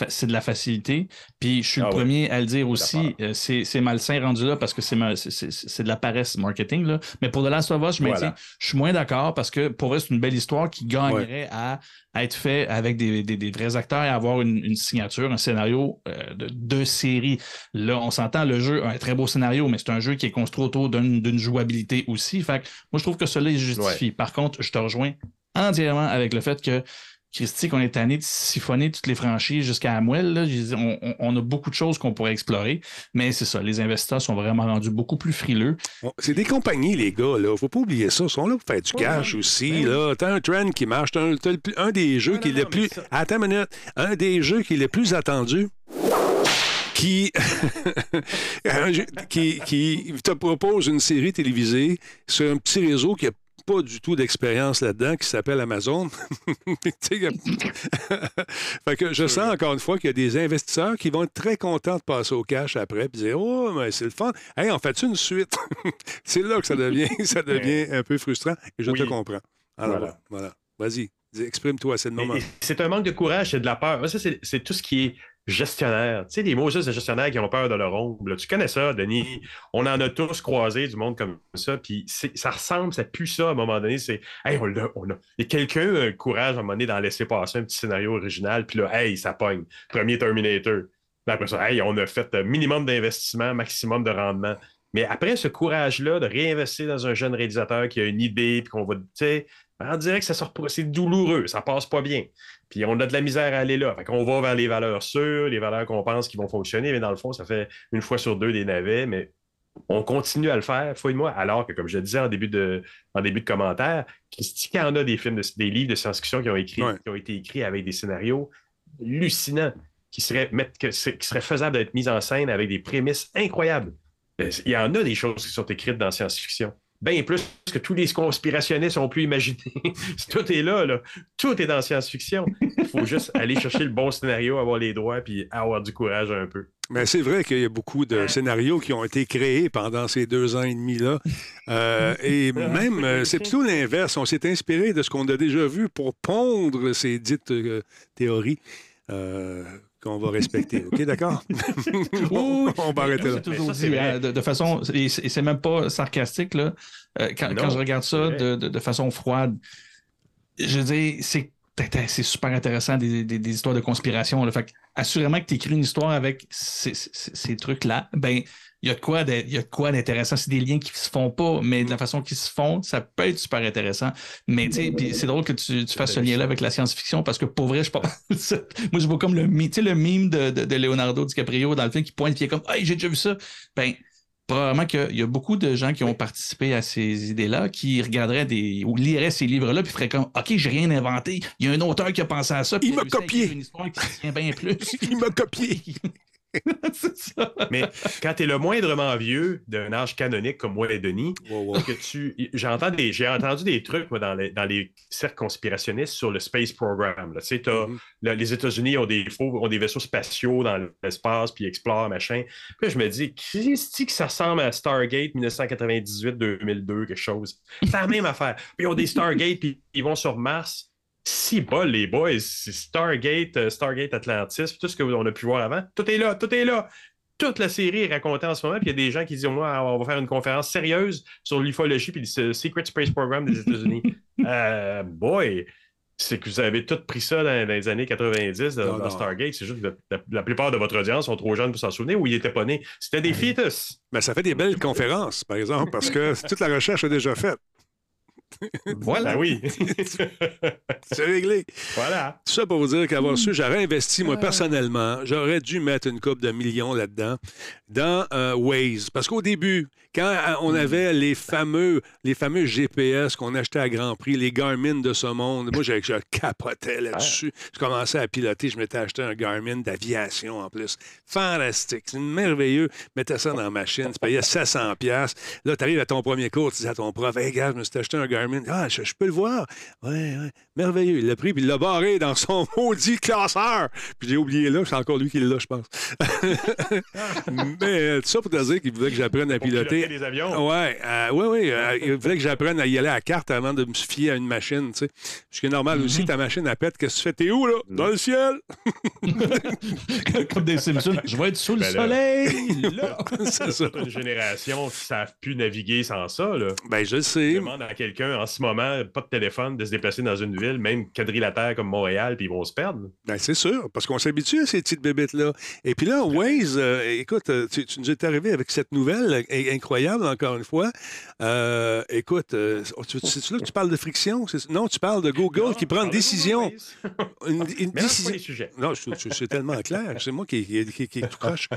c'est de la facilité. Puis je suis Ah le ouais. premier à le dire aussi, euh, c'est malsain rendu là parce que c'est de la paresse marketing. Là. Mais pour The Last of Us, je Voilà. je suis moins d'accord parce que pour vrai, c'est une belle histoire qui gagnerait à être fait avec des, des- des vrais acteurs et avoir une, une signature, un scénario euh, de, de série. Là, on s'entend, le jeu a un très beau scénario, mais c'est un jeu qui est construit autour d'une d'une jouabilité aussi. Fait que moi, je trouve que cela est justifié. Par contre, je te rejoins entièrement avec le fait que Christy, qu'on est tanné de siphonner toutes les franchises jusqu'à la moelle. Là. On, on- on a beaucoup de choses qu'on pourrait explorer, mais c'est ça, les investisseurs sont vraiment rendus beaucoup plus frileux. Bon, C'est des compagnies, les gars, là. Faut pas oublier ça. Ils sont là pour faire du cash aussi, là. T'as un trend qui marche. T'as un, t'as le plus- un des jeux Non, qui est non, le plus. mais ça- Attends une minute. Un des jeux qui est le plus attendu. Qui, qui, qui te propose une série télévisée sur un petit réseau qui a pas du tout d'expérience là-dedans, qui s'appelle Amazon. Fait que je sens encore une fois qu'il y a des investisseurs qui vont être très contents de passer au cash après puis dire Oh, mais c'est le fun. Hey, on fait une suite? c'est là que ça devient, ça devient un peu frustrant et je te comprends. Alors, Voilà. voilà. Vas-y, exprime-toi, c'est le Et- moment. et C'est un manque de courage, c'est de la peur. Ça, c'est tout ce qui est gestionnaire. Tu sais, les mots juste de gestionnaires qui ont peur de leur ombre. Tu connais ça, Denis? On en a tous croisé du monde comme ça. Puis ça ressemble, ça pue ça à un moment donné. C'est, hey, on l'a, on a. A quelqu'un a le courage à un moment donné d'en laisser passer un petit scénario original. Puis là, hey, ça pogne. Premier Terminator. Puis après ça, hey, on a fait minimum d'investissement, maximum de rendement. Mais après ce courage-là de réinvestir dans un jeune réalisateur qui a une idée, puis qu'on va, tu sais, on dirait que ça sort c'est douloureux, ça passe pas bien. Puis on a de la misère à aller là. Fait qu'on va vers les valeurs sûres, les valeurs qu'on pense qui vont fonctionner, mais dans le fond, ça fait une fois sur deux des navets, mais on continue à le faire, fouille-moi, alors que, comme je le disais en début de, en début de commentaire, Christy, quand on a des films, de- des livres de science-fiction qui ont, écrit, Ouais. qui ont été écrits avec des scénarios hallucinants, qui seraient, mettre- que c'est- qui seraient faisables d'être mis en scène avec des prémices incroyables. Euh, Il y en a des choses qui sont écrites dans la science-fiction. Bien plus que tous les conspirationnistes ont pu imaginer. Tout est là, là. Tout est dans la science-fiction. Il faut juste aller chercher le bon scénario, avoir les droits, puis avoir du courage un peu. Mais c'est vrai qu'il y a beaucoup de scénarios qui ont été créés pendant ces deux ans et demi-là. Euh, et même, euh, c'est plutôt l'inverse. On s'est inspiré de ce qu'on a déjà vu pour pondre ces dites euh, théories euh, qu'on va respecter. OK, d'accord? on, on va arrêter là. C'est toujours ça, dit hein, de, de façon, et c'est même pas sarcastique, là. Euh, quand, Non, quand je regarde ça de, de- de façon froide, je veux dire, c'est c'est super intéressant des, des- des histoires de conspiration. Là. Fait assurément que tu écris une histoire avec ces, ces- ces trucs-là, ben il y a de quoi d'intéressant. C'est des liens qui se font pas, mais de la façon qu'ils se font, ça peut être super intéressant. Mais tu sais, c'est drôle que tu, tu fasses ce lien-là avec la science-fiction parce que pour vrai, je pense. Moi, je vois comme le, le mime de, de- de Leonardo DiCaprio dans le film qui pointe, qui est comme Hey, j'ai déjà vu ça. Ben, probablement qu'il y a beaucoup de gens qui ont participé à ces idées-là, qui regarderaient des ou liraient ces livres-là, puis feraient comme OK, j'ai rien inventé. Il y a un auteur qui a pensé à ça. puis Il m'a copié. écrire Une histoire qui se tient bien plus. Il m'a copié. c'est ça. Mais quand tu es le moindrement vieux d'un âge canonique comme moi et Denis, Wow, wow. que tu. J'entends des, j'ai entendu des trucs moi, dans, les, dans les cercles conspirationnistes sur le Space Program. là. Tu sais, t'as- Mhm. là, les États-Unis ont des, faux, ont des vaisseaux spatiaux dans l'espace, puis ils explorent, machin. Puis là, je me dis, qu'est-ce que ça ressemble à Stargate 1998-2002, quelque chose? C'est la même affaire. Puis ils ont des Stargate, puis ils vont sur Mars. Si bol, les boys, c'est Stargate, euh, Stargate Atlantis, tout ce qu'on a pu voir avant, tout est là, tout est là. Toute la série est racontée en ce moment, puis il y a des gens qui disent Moi, on va faire une conférence sérieuse sur l'ufologie puis le Secret Space Program des États-Unis. euh, boy, c'est que vous avez tout pris ça dans, dans les années 90 dans, Non, dans non. Stargate. C'est juste que la, plupart de votre audience sont trop jeunes pour s'en souvenir ou ils n'étaient pas nés. C'était des fœtus. Mais ça fait des belles conférences, par exemple, parce que toute la recherche est déjà faite. Voilà. Ah oui. C'est réglé. voilà. Tout ça pour vous dire qu'avoir su, j'aurais investi, moi, personnellement, j'aurais dû mettre une coupe de millions là-dedans, dans euh, Waze. Parce qu'au début, quand euh, on avait les fameux, les fameux GPS qu'on achetait à Grand Prix, les Garmin de ce monde, moi, je, je capotais là-dessus. Je commençais à piloter, je m'étais acheté un Garmin d'aviation en plus. Fantastique. C'est merveilleux. Mettais ça dans la machine, tu payais 700 pièces. Là, tu arrives à ton premier cours, tu dis à ton prof, hey, gars, je me suis acheté un Garmin. Ah, je, je peux le voir? Ouais, ouais. Merveilleux. Il l'a pris, puis il l'a barré dans son maudit classeur. Puis j'ai oublié là, c'est encore lui qui l'a, je pense. Mais euh, tout ça pour te dire qu'il voulait que j'apprenne à piloter des avions. Ouais, euh, ouais, ouais. euh, il voulait que j'apprenne à y aller à la carte avant de me fier à une machine, tu sais. Ce qui est normal aussi, ta machine à pète, qu'est-ce que tu fais? T'es où, là? Dans le ciel! Comme des Simpsons. Je vais être sous le Ben soleil. Là. c'est ça. Une génération qui ne savent plus naviguer sans ça. Là. Ben, je le sais. demande à quelqu'un en ce moment, pas de téléphone, de se déplacer dans une ville, même quadrilatère comme Montréal, puis ils vont se perdre. Ben, c'est sûr, parce qu'on s'habitue à ces petites bébites-là. Et puis là, Waze, euh, écoute, euh, tu, tu nous es arrivé avec cette nouvelle euh, incroyable. Incroyable, encore une fois. Euh, écoute, euh, tu- c'est là que tu parles de friction? Non, tu parles de Google Non, qui prend une décision. Une, décision. Non, c'est tellement clair. C'est moi qui, qui, qui- qui tout croche.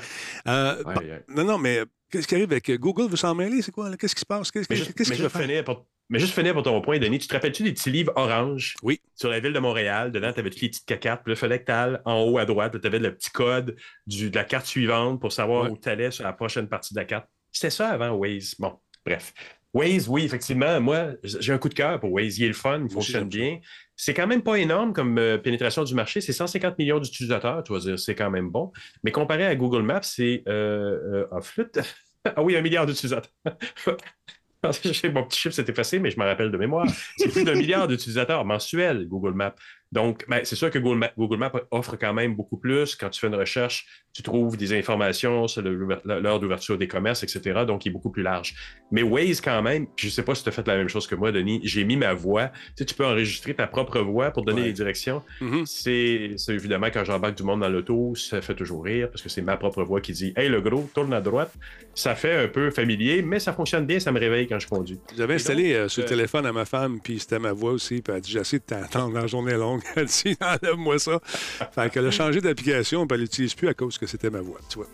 Euh, Ouais, bon, ouais. non, non, mais qu'est-ce qui arrive avec Google? Veut s'en mêler? C'est quoi? Qu'est-ce qui se passe? Qu'est-ce Mais qu'est-ce juste, qu'il faire? finir pour, mais juste finir pour ton point, Denis, tu te rappelles-tu des petits livres orange Oui. sur la ville de Montréal? Dedans, tu avais toutes les petites cacates. Puis là, il fallait que tu ailles en haut à droite. Tu avais le petit code du- de la carte suivante pour savoir Ouais. où tu allais sur la prochaine partie de la carte. C'était ça avant Waze. Bon, bref. Waze, oui, effectivement, moi, j'ai un coup de cœur pour Waze. Il est le fun, il fonctionne bien. C'est quand même pas énorme comme euh, pénétration du marché. C'est 150 millions d'utilisateurs, tu vas dire, c'est quand même bon. Mais comparé à Google Maps, c'est. Euh, euh, ah, flûte. ah oui, un milliard d'utilisateurs. Mon petit chiffre s'est effacé, mais je me rappelle de mémoire. C'est plus d'un milliard d'utilisateurs mensuels, Google Maps. Donc, ben, c'est sûr que Google Maps, Google Maps offre quand même beaucoup plus. Quand tu fais une recherche, tu trouves des informations sur l'heure d'ouverture des commerces, etc. Donc, il est beaucoup plus large. Mais Waze, quand même, je ne sais pas si tu as fait la même chose que moi, Denis, j'ai mis ma voix. Tu sais, tu peux enregistrer ta propre voix pour donner Ouais. les directions. Mhm. C'est c'est évidemment quand j'embarque du monde dans l'auto, ça fait toujours rire parce que c'est ma propre voix qui dit Hey le gros, tourne à droite. Ça fait un peu familier, mais ça fonctionne bien, ça me réveille quand je conduis. J'avais installé donc, euh, euh, téléphone à ma femme, puis c'était ma voix aussi, puis elle a dit assez de t'entendre dans la journée longue. Elle dit Enlève-moi ça. Fait qu'elle a changé d'application, puis elle l'utilise plus à cause que c'était ma voix, tu vois.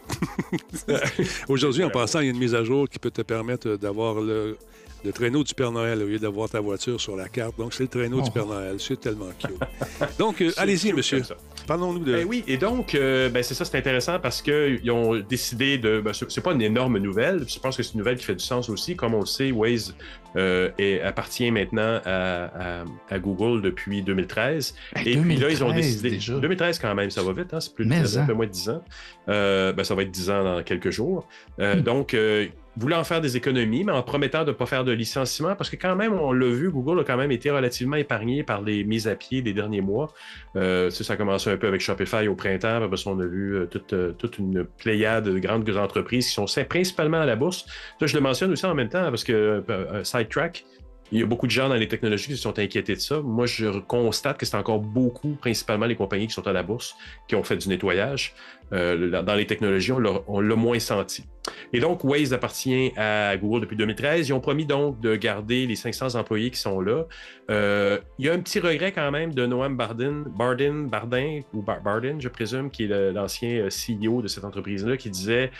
Aujourd'hui, en passant, il y a une mise à jour qui peut te permettre d'avoir le, le traîneau du Père Noël au lieu d'avoir ta voiture sur la carte. Donc, c'est le traîneau du Oh. Père Noël. C'est tellement cute. Donc, euh, allez-y, cute monsieur. Parlons-nous de. Ben oui, et donc, euh, ben c'est ça, c'est intéressant parce qu'ils ont décidé de. Ben, c'est pas une énorme nouvelle. Je pense que c'est une nouvelle qui fait du sens aussi. Comme on le sait, Waze euh, est- appartient maintenant à, à- à Google depuis 2013. Hey, Et puis là, ils ont 2013 décidé. déjà. 2013 quand même, ça va vite, hein? c'est plus de, Mais 10 ans, hein. un peu moins de 10 ans. Euh, ben, ça va être 10 ans dans quelques jours. Euh, Hmm. Donc, euh, voulant faire des économies, mais en promettant de ne pas faire de licenciement, parce que quand même, on l'a vu, Google a quand même été relativement épargné par les mises à pied des derniers mois. Euh, ça a commencé un peu avec Shopify au printemps, après ça, on a vu euh, toute, euh, toute une pléiade de grandes entreprises qui sont principalement à la bourse. Je le mentionne aussi en même temps parce que Sidetrack, il y a beaucoup de gens dans les technologies qui se sont inquiétés de ça. Moi, je constate que c'est encore beaucoup, principalement les compagnies qui sont à la bourse, qui ont fait du nettoyage. Euh, dans les technologies, on l'a- moins senti. Et donc, Waze appartient à Google depuis 2013. Ils ont promis donc de garder les 500 employés qui sont là. Euh, il y a un petit regret quand même de Noam Bardin, Bardin, Bardin ou Bar- Bardin, je présume, qui est l'ancien euh, CEO de cette entreprise-là, qui disait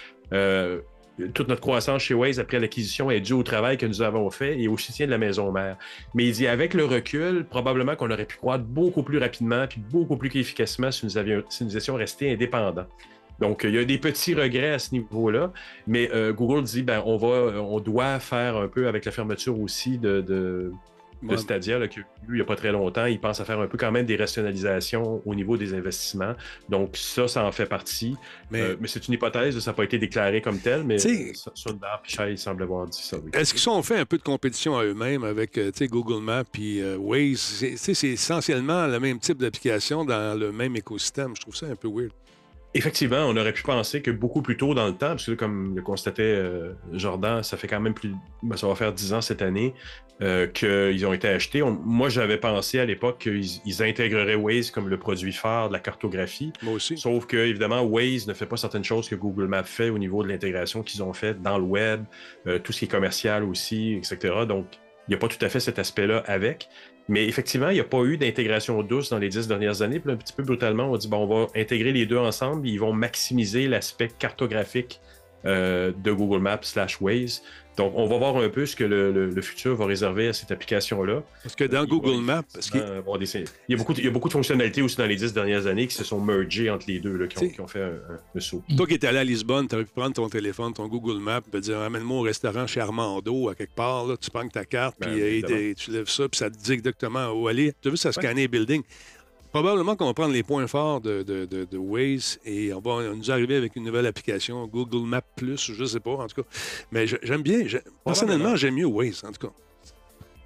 toute notre croissance chez Waze après l'acquisition est due au travail que nous avons fait et au soutien de la maison mère. Mais il dit avec le recul, probablement qu'on aurait pu croître beaucoup plus rapidement puis beaucoup plus efficacement si nous, avions, si nous étions restés indépendants. Donc, il y a des petits regrets à ce niveau-là, mais euh, Google dit ben on va, on doit faire un peu avec la fermeture aussi de, de Ouais. Stadia, là, qu'il y a eu il n'y a pas très longtemps. Ils pensent à faire un peu quand même des rationalisations au niveau des investissements. Donc, ça, ça en fait partie. Mais Euh, mais c'est une hypothèse, ça n'a pas été déclaré comme tel, mais Sundar Pichai semble avoir dit ça. oui. Est-ce qu'ils ont fait un peu de compétition à eux-mêmes avec euh, Google Maps et euh, Waze? C'est essentiellement le même type d'application dans le même écosystème. Je trouve ça un peu weird. Effectivement, on aurait pu penser que beaucoup plus tôt dans le temps, parce que comme le constatait euh, Jordan, ça fait quand même plus. ben, ça va faire 10 ans cette année euh, qu'ils ont été achetés. On- moi, j'avais pensé à l'époque qu'ils ils intégreraient Waze comme le produit phare de la cartographie. Moi aussi. Sauf que, évidemment, Waze ne fait pas certaines choses que Google Maps fait au niveau de l'intégration qu'ils ont fait dans le web, euh, tout ce qui est commercial aussi, etc. Donc, il n'y a pas tout à fait cet aspect-là avec. Mais effectivement, il n'y a pas eu d'intégration douce dans les dix dernières années. Puis un petit peu brutalement, on dit bon, on va intégrer les deux ensemble. Ils vont maximiser l'aspect cartographique euh, de Google Maps slash Waze. Donc, on va voir un peu ce que le, le- le futur va réserver à cette application-là. Parce que dans Il Google Maps, parce des- il, y a beaucoup de, il y a beaucoup de fonctionnalités aussi dans les dix dernières années qui se sont mergées entre les deux, là, qui, ont, qui ont fait un, un- un saut. toi qui étais allé à Lisbonne, tu aurais pu prendre ton téléphone, ton Google Maps, dire amène-moi au restaurant chez Armando, à quelque part. Là, tu prends ta carte, Ben, puis euh, et- tu lèves ça, puis ça te dit exactement où aller. Tu as vu, ça scanner les buildings. Probablement qu'on va prendre les points forts de, de, de- de Waze et on va nous arriver avec une nouvelle application, Google Maps Plus, je sais pas, en tout cas. Mais j'aime bien. personnellement, j'aime mieux Waze, en tout cas.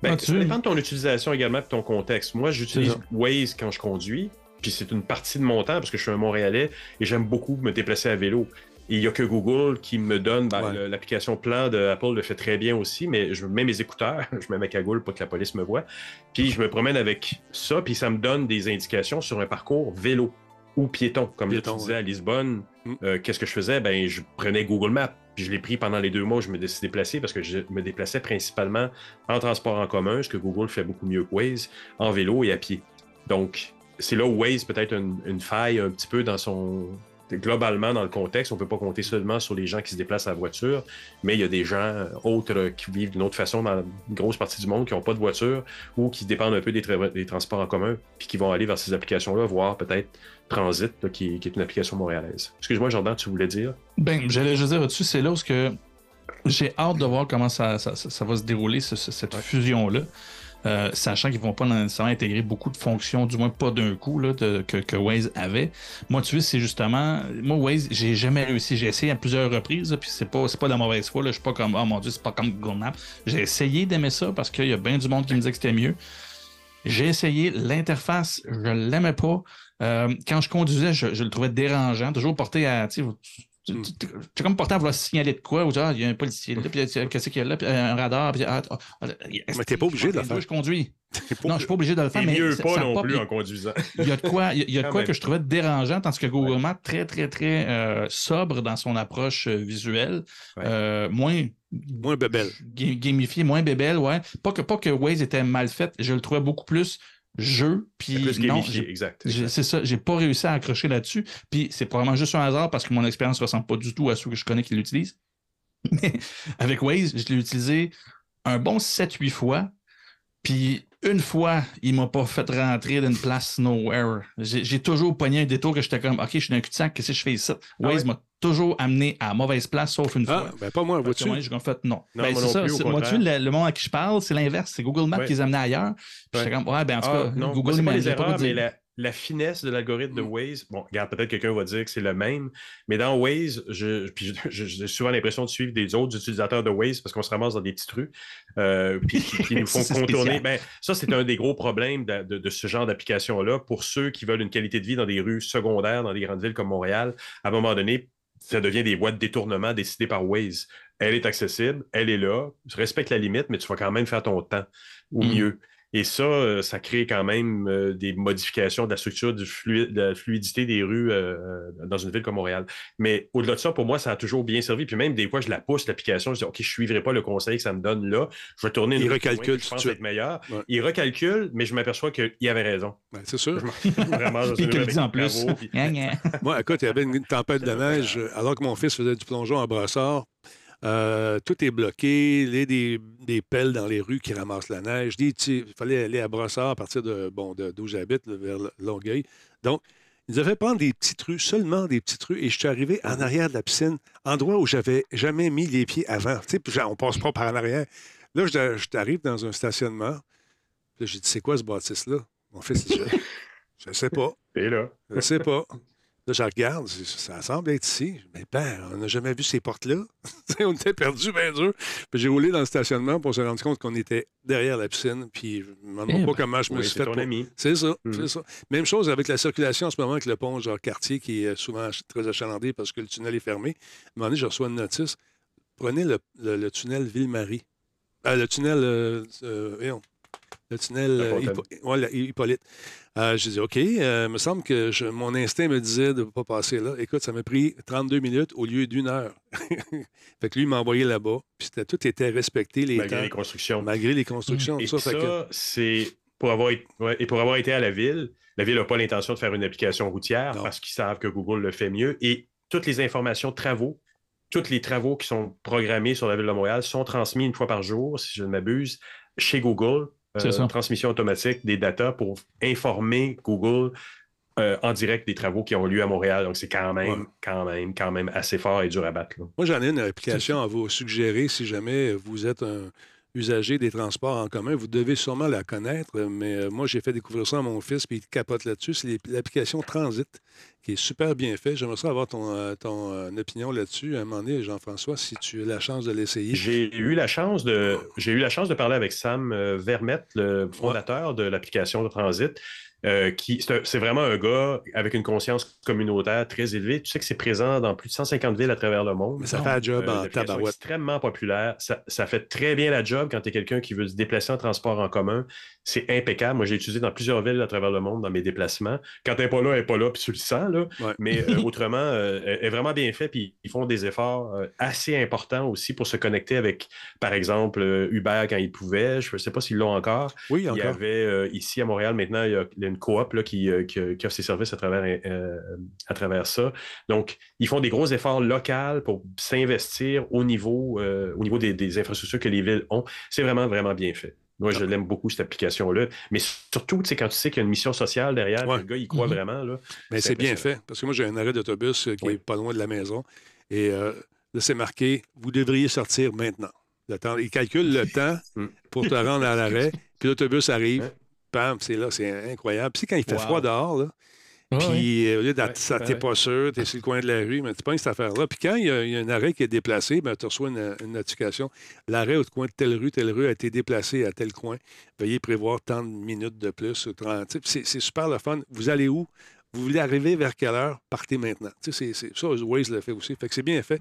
Ben, Ah, tu- Ça dépend de ton utilisation également et de ton contexte. Moi, j'utilise. Waze quand je conduis, puis c'est une partie de mon temps parce que je suis un Montréalais et j'aime beaucoup me déplacer à vélo. Il n'y a que Google qui me donne, ben, Ouais. l'application plan de Apple le fait très bien aussi, mais je mets mes écouteurs, je mets ma cagoule pour que la police me voie, puis je me promène avec ça, puis ça me donne des indications sur un parcours vélo ou piéton. Comme Piéton, tu disais ouais. à Lisbonne, Mm. euh, qu'est-ce que je faisais? Ben, je prenais Google Maps, puis je l'ai pris pendant les deux mois où je me suis déplacé parce que je me déplaçais principalement en transport en commun, ce que Google fait beaucoup mieux que Waze, en vélo et à pied. Donc, c'est là où Waze peut-être une, une faille un petit peu dans son. Globalement, dans le contexte, on ne peut pas compter seulement sur les gens qui se déplacent à la voiture, mais il y a des gens autres euh, qui vivent d'une autre façon dans une grosse partie du monde, qui n'ont pas de voiture ou qui dépendent un peu des, tra- des transports en commun, puis qui vont aller vers ces applications-là, voire peut-être Transit, là, qui, qui est une application montréalaise. Excuse-moi, Jordan, tu voulais dire? Ben, j'allais juste dire au-dessus, c'est là où j'ai hâte de voir comment ça, ça, ça- ça va se dérouler, ce- ce- cette fusion-là. Euh, sachant qu'ils vont pas nécessairement intégrer beaucoup de fonctions, du moins pas d'un coup, là, que, que Waze avait. Moi, tu vois, c'est justement. Moi, Waze, j'ai jamais réussi. J'ai essayé à plusieurs reprises, puis c'est pas, pas de la mauvaise foi. là. Je suis pas comme, oh mon dieu, c'est pas comme Google Maps. J'ai essayé d'aimer ça parce qu'il y a bien du monde qui me disait que c'était mieux. J'ai essayé l'interface, je l'aimais pas. Euh, quand je conduisais, je, le trouvais dérangeant, toujours porté à. Tu tu- tu- es comme porté à vouloir signaler de quoi, ou genre, il y a un policier là, puis euh, qu'est-ce qu'il y a là, puis un radar, puis ah, ah, ah, Mais t'es pas obligé de le faire. Je conduis. Non, je suis pas obligé de le faire, mais mieux ça- pas ça non plus il- en conduisant. il y a de quoi, il y a de quoi que je trouvais dérangeant, tandis que Google Maps, très, très, très euh, sobre dans son approche euh, visuelle, Ouais. euh, moins Moins bébelle. ga- gamifié, moins bébelle, ouais. Pas que, pas que Waze était mal fait, je le trouvais beaucoup plus jeu, puis non, exact. c'est ça, j'ai pas réussi à accrocher là-dessus, puis c'est probablement juste un hasard parce que mon expérience ressemble pas du tout à ceux que je connais qui l'utilisent. Mais avec Waze, je l'ai utilisé un bon 7-8 fois, puis une fois, il m'a pas fait rentrer d'une place nowhere. J'ai toujours pogné un détour que j'étais comme, OK, je suis dans un cul-de-sac, qu'est-ce que je fais ici? Waze ouais? m'a toujours amené à mauvaise place, sauf une Ah, fois. ben pas moi, vois-tu? moi, j'ai fait non. Non, Ben, c'est ça. plus, au c'est- Moi, tu contraire. le, le monde à qui je parle, c'est l'inverse. C'est Google Maps Ouais. qui les amenait ailleurs. Puis Ouais. J'étais comme, ouais, ben en tout Ah, cas, non, Google, c'est il pas m'a- les pas erreurs, dit- mais la, la finesse de l'algorithme de Waze. Bon, regarde, peut-être quelqu'un va dire que c'est le même, mais dans Waze, je, puis j'ai souvent l'impression de suivre des autres utilisateurs de Waze parce qu'on se ramasse dans des petites rues, euh, puis qui, qui nous font contourner. Ben, ça, c'est un des gros problèmes de, de- de ce genre d'application-là pour ceux qui veulent une qualité de vie dans des rues secondaires, dans des grandes villes comme Montréal. À un moment donné, ça devient des voies de détournement décidées par Waze. Elle est accessible, elle est là, tu respectes la limite, mais tu vas quand même faire ton temps au Mm. mieux. Et ça, euh, ça crée quand même euh, des modifications de la structure, du de la fluidité des rues euh, dans une ville comme Montréal. Mais au-delà de ça, pour moi, ça a toujours bien servi. Puis même des fois, je la pousse, l'application, je dis, OK, je ne suivrai pas le conseil que ça me donne là. Je vais tourner une Il recalcule que je pense être meilleur. Ouais. Il recalcule, mais je m'aperçois qu'il avait raison. Ben, c'est sûr. Vraiment, Puis te le dit en plus. puis-. Moi, écoute, il y avait une tempête de neige, alors que mon fils faisait du plongeon à brassard. Euh, tout est bloqué, il y a des, des pelles dans les rues qui ramassent la neige. Il fallait aller à brassard à partir de bon de- d'où j'habite, là, vers Longueuil. Donc, ils nous avaient prendre des petites rues, seulement des petites rues, et je suis arrivé en arrière de la piscine, endroit où j'avais jamais mis les pieds avant. Tu sais, on passe pas par en arrière. Là, je, je t'arrive dans un stationnement. Puis là, j'ai dit, c'est quoi ce bâtisse-là? Mon fils je, je sais pas. Et là, Je sais pas. Là, je regarde, ça semble être ici. Mais père, on n'a jamais vu ces portes-là. On était perdus, bien dur. Puis j'ai roulé dans le stationnement pour se rendre compte qu'on était derrière la piscine. Puis je me demande Eh pas ben, comment je me oui, suis fait. ton pour- ami. C'est ça, c'est ça. Même chose avec la circulation en ce moment avec le pont Jacques-Cartier qui est souvent très achalandé parce que le tunnel est fermé. À un moment donné, je reçois une notice. Prenez le, le- le tunnel Ville-Marie. Ah, le tunnel. euh, euh, voyons. Le tunnel euh. Hippo- ouais, Hippolyte. Euh, J'ai dit, OK, euh, il me semble que je- mon instinct me disait de ne pas passer là. Écoute, ça m'a pris 32 minutes au lieu d'une heure. fait que lui, il m'a envoyé là-bas. Puis c'était- tout était respecté, les malgré temps, les constructions. malgré les constructions. Et ça, que- ça, c'est pour avoir, ouais, et pour avoir été à la ville, la ville n'a pas l'intention de faire une application routière Non. parce qu'ils savent que Google le fait mieux. Et toutes les informations de travaux, tous les travaux qui sont programmés sur la ville de Montréal sont transmis une fois par jour, si je ne m'abuse, chez Google. Euh, transmission automatique des datas pour informer Google euh, en direct des travaux qui ont lieu à Montréal. Donc, c'est quand même, Ouais. quand même, quand même assez fort et dur à battre. là. Moi, j'en ai une application à vous suggérer si jamais vous êtes un usager des transports en commun. Vous devez sûrement la connaître, mais euh, moi, j'ai fait découvrir ça à mon fils, puis il capote là-dessus. C'est l'application Transit, qui est super bien faite. J'aimerais ça avoir ton, euh, ton euh, opinion là-dessus. À un moment donné, Jean-François, si tu as la chance de l'essayer. J'ai eu la chance de j'ai eu la chance de parler avec Sam Vermette, le fondateur de l'application de Transit. Euh, qui c'est vraiment un gars avec une conscience communautaire très élevée. Tu sais que c'est présent dans plus de 150 villes à travers le monde. Mais ça fait un job Euh, en tabarouette. extrêmement populaire. Ça, ça fait très bien la job quand tu es quelqu'un qui veut se déplacer en transport en commun. C'est impeccable. Moi, j'ai utilisé dans plusieurs villes à travers le monde dans mes déplacements. Quand tu n'es pas là, elle n'est pas là, puis tu le sens. Là. Ouais. Mais euh, autrement, euh, elle est vraiment bien fait. Puis ils font des efforts euh, assez importants aussi pour se connecter avec, par exemple, Uber quand ils pouvaient. Je ne sais pas s'ils l'ont encore. Oui, Il y encore. avait euh, ici à Montréal maintenant, il y a, il y a une coop là, qui, qui, qui offre ses services à travers, à travers ça. Donc, ils font des gros efforts locaux pour s'investir au niveau, au niveau des, des infrastructures que les villes ont. C'est vraiment, vraiment bien fait. Moi, je l'aime beaucoup, cette application-là. Mais surtout, tu sais, quand tu sais qu'il y a une mission sociale derrière, Ouais. le gars, il croit Mhm. vraiment. Là, Mais C'est c'est bien fait, parce que moi, j'ai un arrêt d'autobus euh, qui Oui. est pas loin de la maison. Et euh, là, c'est marqué Vous devriez sortir maintenant. Le temps- il calcule le temps Mm. pour te rendre à l'arrêt, puis l'autobus arrive. Pam, c'est là, c'est incroyable. Puis quand il fait Wow. froid dehors, là. Puis euh, au lieu d'être, ça, t'es pas sûr, t'es sur le coin de la rue, mais tu penses cette affaire-là. Puis quand il y, a, il y a un arrêt qui est déplacé, ben, tu reçois une, une notification. L'arrêt au coin de telle rue, telle rue a été déplacé à tel coin. Veuillez prévoir tant de minutes de plus. ou 30. Tu sais, puis C'est, c'est super le fun. Vous allez où? Vous voulez arriver vers quelle heure? Partez maintenant. Tu sais, c'est, c'est, ça, Waze le fait aussi. Fait que c'est bien fait.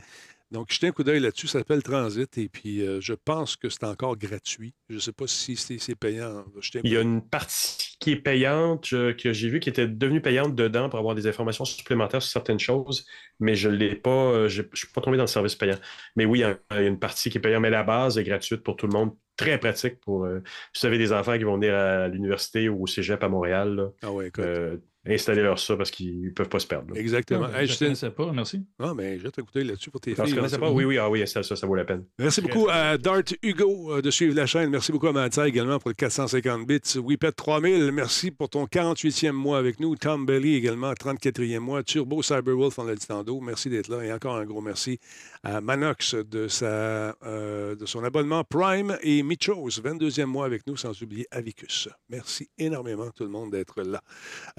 Donc, jetez un coup d'œil là-dessus. Ça s'appelle Transit. Et puis, euh, je pense que c'est encore gratuit. Je ne sais pas si c'est, payant. Il y a une partie qui est payante, que j'ai vu qui était devenue payante dedans pour avoir des informations supplémentaires sur certaines choses, mais je l'ai pas, euh, je ne suis pas tombé dans le service payant. Mais oui, il y a il y a une partie qui est payante, mais la base est gratuite pour tout le monde. Très pratique pour euh, si vous avez des enfants qui vont venir à l'université ou au cégep à Montréal, là, Ah ouais, écoute. euh, installez-leur ça parce qu'ils ne peuvent pas se perdre. là. Exactement. Hey, je ne connaissais pas, merci. Ah, mais un coup d'œil là-dessus pour tes filles. tu hein, connaissais pas? Oui, oui, ah oui, ça, ça, ça vaut la peine. Merci Très, beaucoup à Dart Hugo euh, de suivre la chaîne. Merci beaucoup à Mathieu également pour le 450 bits. Whippet 3000, merci pour ton 48e mois avec nous. Tom Belly également, 34e mois. Turbo Cyberwolf, on l'a dit tantôt. Merci d'être là. Et encore un gros merci à Manox de, sa, euh, de son abonnement Prime et Michos, 22e mois avec nous, sans oublier Avicus. Merci énormément tout le monde d'être là.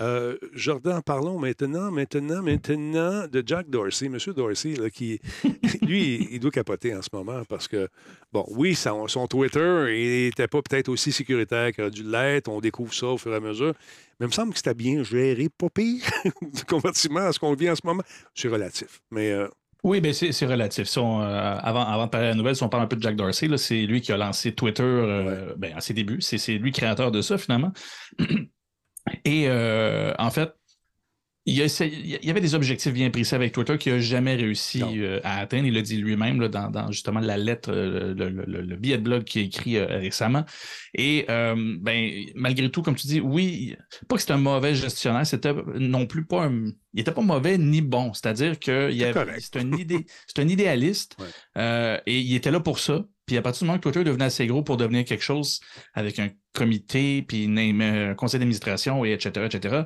Euh, Jordan, parlons maintenant, maintenant, maintenant de Jack Dorsey. Monsieur Dorsey, là, qui, lui, il doit capoter en ce moment parce que, bon, oui, son, son Twitter, il n'était pas peut-être aussi sécuritaire qu'il aurait dû l'être. On découvre ça au fur et à mesure. Mais il me semble que c'était bien géré, pas pire, comparativement à ce qu'on vit en ce moment. C'est relatif. Mais euh, Oui, ben c'est relatif. Si on, euh, avant, avant de parler de la nouvelle, si on parle un peu de Jack Dorsey, c'est lui qui a lancé Twitter euh, ben, à ses débuts. C'est c'est lui créateur de ça, finalement. Et euh, en fait, il y, avait des objectifs bien précis avec Twitter qu'il n'a jamais réussi euh, à atteindre. Il l'a dit lui-même dans, dans justement la lettre, euh, le, le- le- le billet de blog qu'il a écrit euh, récemment. Et euh, ben, malgré tout, comme tu dis, oui, pas que c'est un mauvais gestionnaire, c'était non plus pas un. Il était pas mauvais ni bon. C'est-à-dire que c'est un, un idéaliste Ouais. et il était là pour ça. Puis à partir du moment que Twitter devenait assez gros pour devenir quelque chose avec un comité, puis une- un conseil d'administration, et etc., etc.,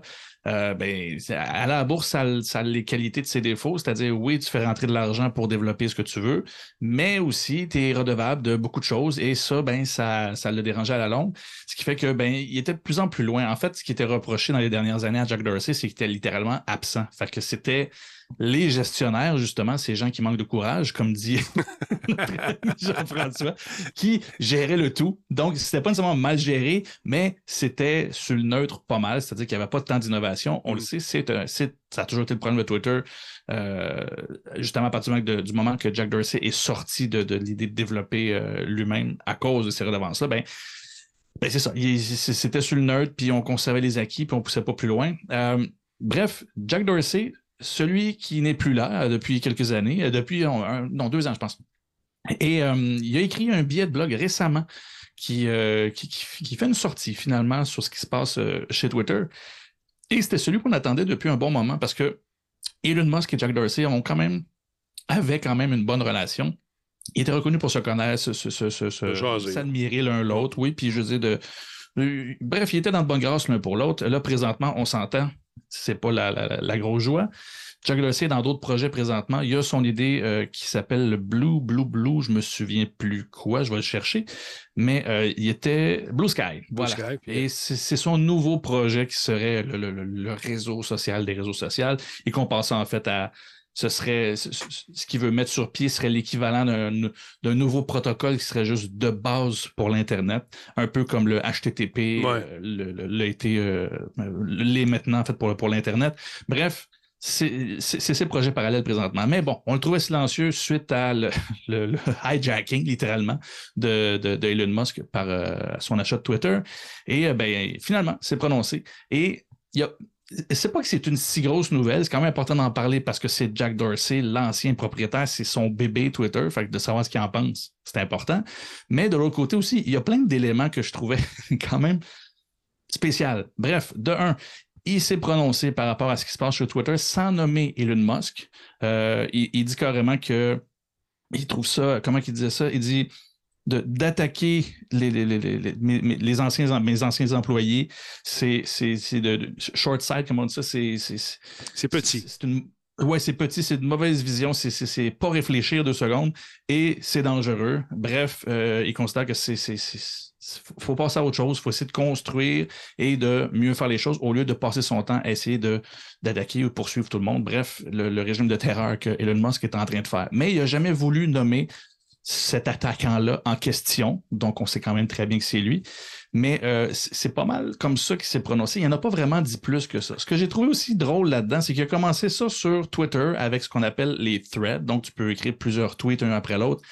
euh, ben, à la bourse, ça a les qualités de ses défauts, c'est-à-dire, oui, tu fais rentrer de l'argent pour développer ce que tu veux, mais aussi, tu es redevable de beaucoup de choses, et ça, ben, ça, ça le dérangeait à la longue, ce qui fait que, ben, il était de plus en plus loin. En fait, ce qui était reproché dans les dernières années à Jack Dorsey, c'est qu'il était littéralement absent. Fait que c'était les gestionnaires, justement, ces gens qui manquent de courage, comme dit Jean-François, qui géraient le tout. Donc, c'était pas nécessairement mal géré, mais c'était sur le neutre pas mal, c'est-à-dire qu'il n'y avait pas tant d'innovation. On le Mm. sait, c'est, ça a toujours été le problème de Twitter. Euh, justement, à partir du moment, que- du moment que Jack Dorsey est sorti de, de l'idée de développer euh, lui-même à cause de ces redevances-là, ben, ben, c'est ça. C'était sur le neutre, puis on conservait les acquis, puis on poussait pas plus loin. Euh, bref, Jack Dorsey, celui qui n'est plus là euh, depuis quelques années, euh, depuis un- un- non, deux ans, je pense. Et euh, il a écrit un billet de blog récemment qui, euh, qui, fait une sortie finalement sur ce qui se passe euh, chez Twitter. Et c'était celui qu'on attendait depuis un bon moment parce que Elon Musk et Jack Dorsey ont quand même, avaient quand même une bonne relation. Ils étaient reconnus pour se connaître, s'admirer l'un l'autre, oui, puis je veux dire de. euh, Bref, ils étaient dans de bonne grâce l'un pour l'autre. Là, présentement, on s'entend, c'est pas la, la- la grosse joie. Jack Dorsey est dans d'autres projets présentement. Il y a son idée euh, qui s'appelle le Blue, Blue, Blue. Je me souviens plus quoi, je vais le chercher. Mais euh, il était Blue Sky. Voilà. Sky, puis- Et c'est son nouveau projet qui serait le, le- le- le réseau social des réseaux sociaux et qu'on passait en fait à ce serait ce, qu'il veut mettre sur pied serait l'équivalent d'un, d'un nouveau protocole qui serait juste de base pour l'Internet, un peu comme le HTTP Ouais. euh, l'a été euh, l'est maintenant en fait pour, pour l'Internet. Bref, c'est ces projets parallèles présentement. Mais bon, on le trouvait silencieux suite à le, le- le hijacking, littéralement, de, de, de Elon Musk par euh, son achat de Twitter. Et euh, ben, finalement, c'est prononcé. Et il y a. C'est pas que c'est une si grosse nouvelle, c'est quand même important d'en parler parce que c'est Jack Dorsey, l'ancien propriétaire, c'est son bébé Twitter, fait que de savoir ce qu'il en pense, c'est important. Mais de l'autre côté aussi, il y a plein d'éléments que je trouvais quand même spécial. Bref, de un, il s'est prononcé par rapport à ce qui se passe sur Twitter sans nommer Elon Musk. Euh, il, il dit carrément que il trouve ça, comment il disait ça? Il dit d'attaquer les, les, les, les, anciens, mes anciens employés, c'est c'est- c'est de, short side, comment on dit ça? C'est c'est- petit. c'est une... Ouais, c'est petit, c'est une mauvaise vision, c'est- c'est c'est pas réfléchir deux secondes et c'est dangereux. Bref, euh, il considère que c'est. c'est- c'est- Faut passer à autre chose, il faut essayer de construire et de mieux faire les choses au lieu de passer son temps à essayer de d'attaquer ou poursuivre tout le monde. Bref, le, le régime de terreur que Elon Musk est en train de faire. Mais il n'a jamais voulu nommer cet attaquant-là en question, donc on sait quand même très bien que c'est lui. Mais euh, c'est pas mal comme ça qu'il s'est prononcé. Il n'en a pas vraiment dit plus que ça. Ce que j'ai trouvé aussi drôle là-dedans, c'est qu'il a commencé ça sur Twitter avec ce qu'on appelle les threads. Donc, tu peux écrire plusieurs tweets un après l'autre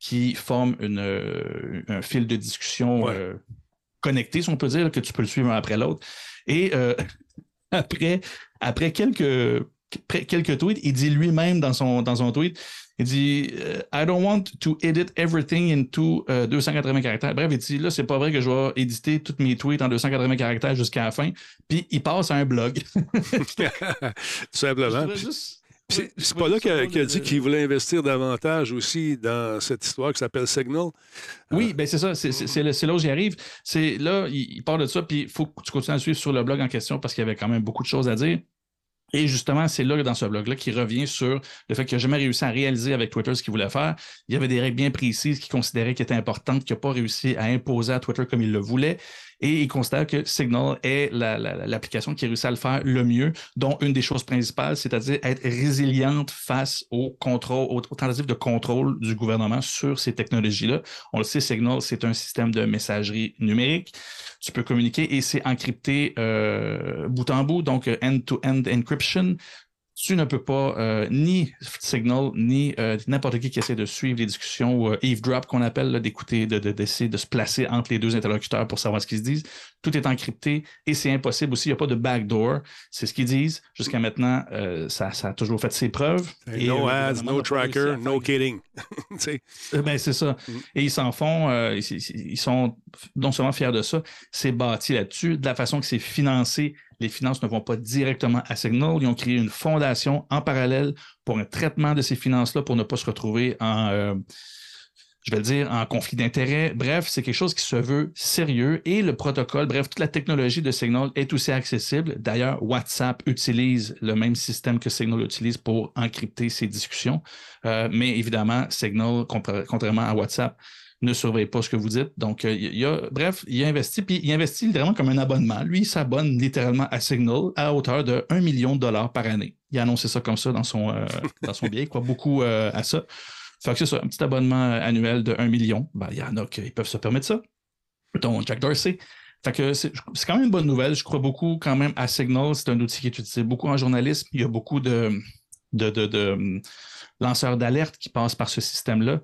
qui forment une, euh, un fil de discussion Ouais. euh, connecté, si on peut dire, que tu peux le suivre un après l'autre. Et après, après quelques, quelques tweets, il dit lui-même dans son, dans son tweet, il dit euh, I don't want to edit everything into euh, 280 caractères. Bref, il dit là, c'est pas vrai que je vais éditer tous mes tweets en 280 caractères jusqu'à la fin. Puis il passe à un blog. Tout simplement. C'est pas là qu'il a, dit qu'il voulait investir davantage aussi dans cette histoire qui s'appelle Signal. Oui, ben c'est ça, c'est- là c'est là où j'y arrive. C'est là, il, il parle de ça, puis il faut que tu continues à le suivre sur le blog en question parce qu'il y avait quand même beaucoup de choses à dire. Et justement, c'est là, dans ce blog-là, qu'il revient sur le fait qu'il n'a jamais réussi à réaliser avec Twitter ce qu'il voulait faire. Il y avait des règles bien précises qu'il considérait qui étaient importantes, qu'il n'a pas réussi à imposer à Twitter comme il le voulait. Et il considère que Signal est la- la- l'application qui a réussi à le faire le mieux, dont une des choses principales, c'est-à-dire être résiliente face au contrôle, aux, aux tentatives de contrôle du gouvernement sur ces technologies-là. On le sait, Signal, c'est un système de messagerie numérique. Tu peux communiquer et c'est encrypté euh, bout en bout, donc euh, end-to-end encryption. Tu ne peux pas, euh, ni Signal, ni euh, n'importe qui qui essaie de suivre les discussions ou euh, eavesdrop qu'on appelle, d'écouter, de, de- d'essayer de se placer entre les deux interlocuteurs pour savoir ce qu'ils se disent. Tout est encrypté et c'est impossible aussi. Il n'y a pas de backdoor. C'est ce qu'ils disent. Jusqu'à maintenant, euh, ça, ça a toujours fait ses preuves. Et, no euh, ads, no tracker, no kidding. Euh, Ben, c'est ça. Mm. Et ils s'en font, euh, ils- ils sont non seulement fiers de ça, c'est bâti là-dessus. De la façon que c'est financé, les finances ne vont pas directement à Signal. Ils ont créé une fondation en parallèle pour un traitement de ces finances-là pour ne pas se retrouver en, euh, je vais le dire, en conflit d'intérêts. Bref, c'est quelque chose qui se veut sérieux et le protocole, bref, toute la technologie de Signal est aussi accessible. D'ailleurs, WhatsApp utilise le même système que Signal utilise pour encrypter ses discussions. Euh, mais évidemment, Signal, contrairement à WhatsApp, ne surveille pas ce que vous dites. Donc, euh, il y a, bref, il a investi, puis il investit littéralement comme un abonnement. Lui, il s'abonne littéralement à Signal à hauteur de 1 million de dollars par année. Il a annoncé ça comme ça dans son, euh, dans son billet. Il croit beaucoup euh, à ça. Fait que c'est ça, un petit abonnement annuel de 1 million. Ben, il y en a qui peuvent se permettre ça, dont Jack Dorsey. Fait que c'est c'est quand même une bonne nouvelle. Je crois beaucoup quand même à Signal. C'est un outil qui est utilisé beaucoup en journalisme. Il y a beaucoup de, de, de, de, hum, lanceurs d'alerte qui passent par ce système-là.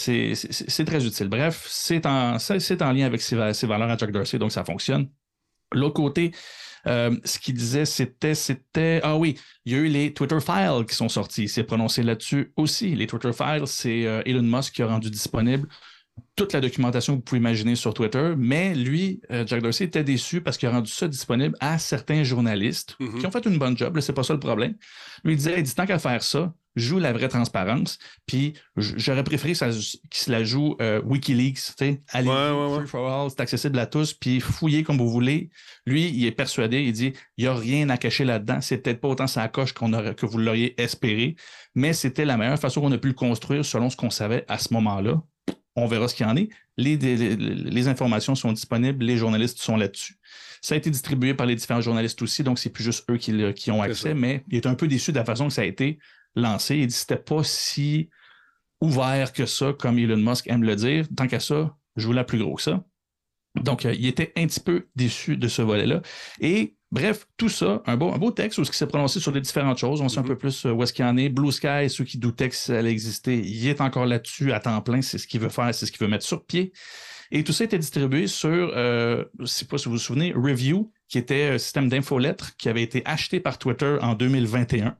C'est très utile. Bref, c'est en, lien avec ses, va- ses valeurs à Jack Dorsey, donc ça fonctionne. L'autre côté, euh, ce qu'il disait, c'était, c'était, ah oui, il y a eu les Twitter Files qui sont sortis. Il s'est prononcé là-dessus aussi. Les Twitter Files, c'est euh, Elon Musk qui a rendu disponible toute la documentation que vous pouvez imaginer sur Twitter, mais lui, euh, Jack Dorsey, était déçu parce qu'il a rendu ça disponible à certains journalistes Mhm. qui ont fait une bonne job, c'est pas ça le problème. Lui, il disait, il dit, tant qu'à faire ça, joue la vraie transparence, puis j'aurais préféré que ça- qu'il se la joue euh, Wikileaks, tu sais, allez, Ouais, ouais, ouais. free for all, c'est accessible à tous, puis fouillez comme vous voulez. Lui, il est persuadé, il dit, il n'y a rien à cacher là-dedans, c'est peut-être pas autant sa coche qu'on aurait, que vous l'auriez espéré, mais c'était la meilleure façon qu'on a pu le construire selon ce qu'on savait à ce moment-là. On verra ce qu'il y en est. Les, les- les informations sont disponibles, les journalistes sont là-dessus. Ça a été distribué par les différents journalistes aussi, donc c'est plus juste eux qui, qui ont accès, mais il est un peu déçu de la façon que ça a été. Lancé. Il dit c'était pas si ouvert que ça, comme Elon Musk aime le dire. Tant qu'à ça, je voulais plus gros que ça. Donc, euh, il était un petit peu déçu de ce volet-là. Et bref, tout ça, un beau, un beau texte où ce qui s'est prononcé sur les différentes choses. On sait un peu plus euh, où est-ce qu'il y en est. Blue Sky, ceux qui doutaient que ça allait exister, il est encore là-dessus à temps plein. C'est ce qu'il veut faire, c'est ce qu'il veut mettre sur pied. Et tout ça été distribué sur, euh, je ne sais pas si vous vous souvenez, Review, qui était un système d'infolettre qui avait été acheté par Twitter en 2021.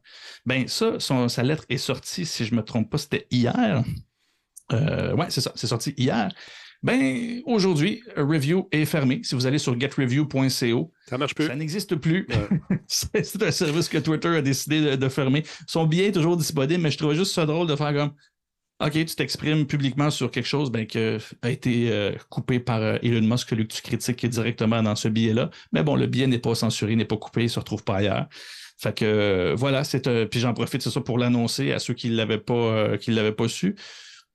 Ben ça, son- sa lettre est sortie, si je ne me trompe pas, c'était hier. Euh, ouais, c'est ça, c'est sorti hier. Ben, aujourd'hui, Review est fermé. Si vous allez sur getreview.co, Ça marche plus. ça n'existe plus. Ouais. c'est un service que Twitter a décidé de, de fermer. Son billet est toujours disponible, mais je trouvais juste ça drôle de faire comme OK, tu t'exprimes publiquement sur quelque chose ben, qui a été euh, coupé par euh, Elon Musk, que tu critiques directement dans ce billet-là. Mais bon, le billet n'est pas censuré, n'est pas coupé, il se retrouve pas ailleurs. Fait que euh, voilà, c'est euh, puis j'en profite, c'est ça, pour l'annoncer à ceux qui ne l'avaient pas, qui l'avaient pas su.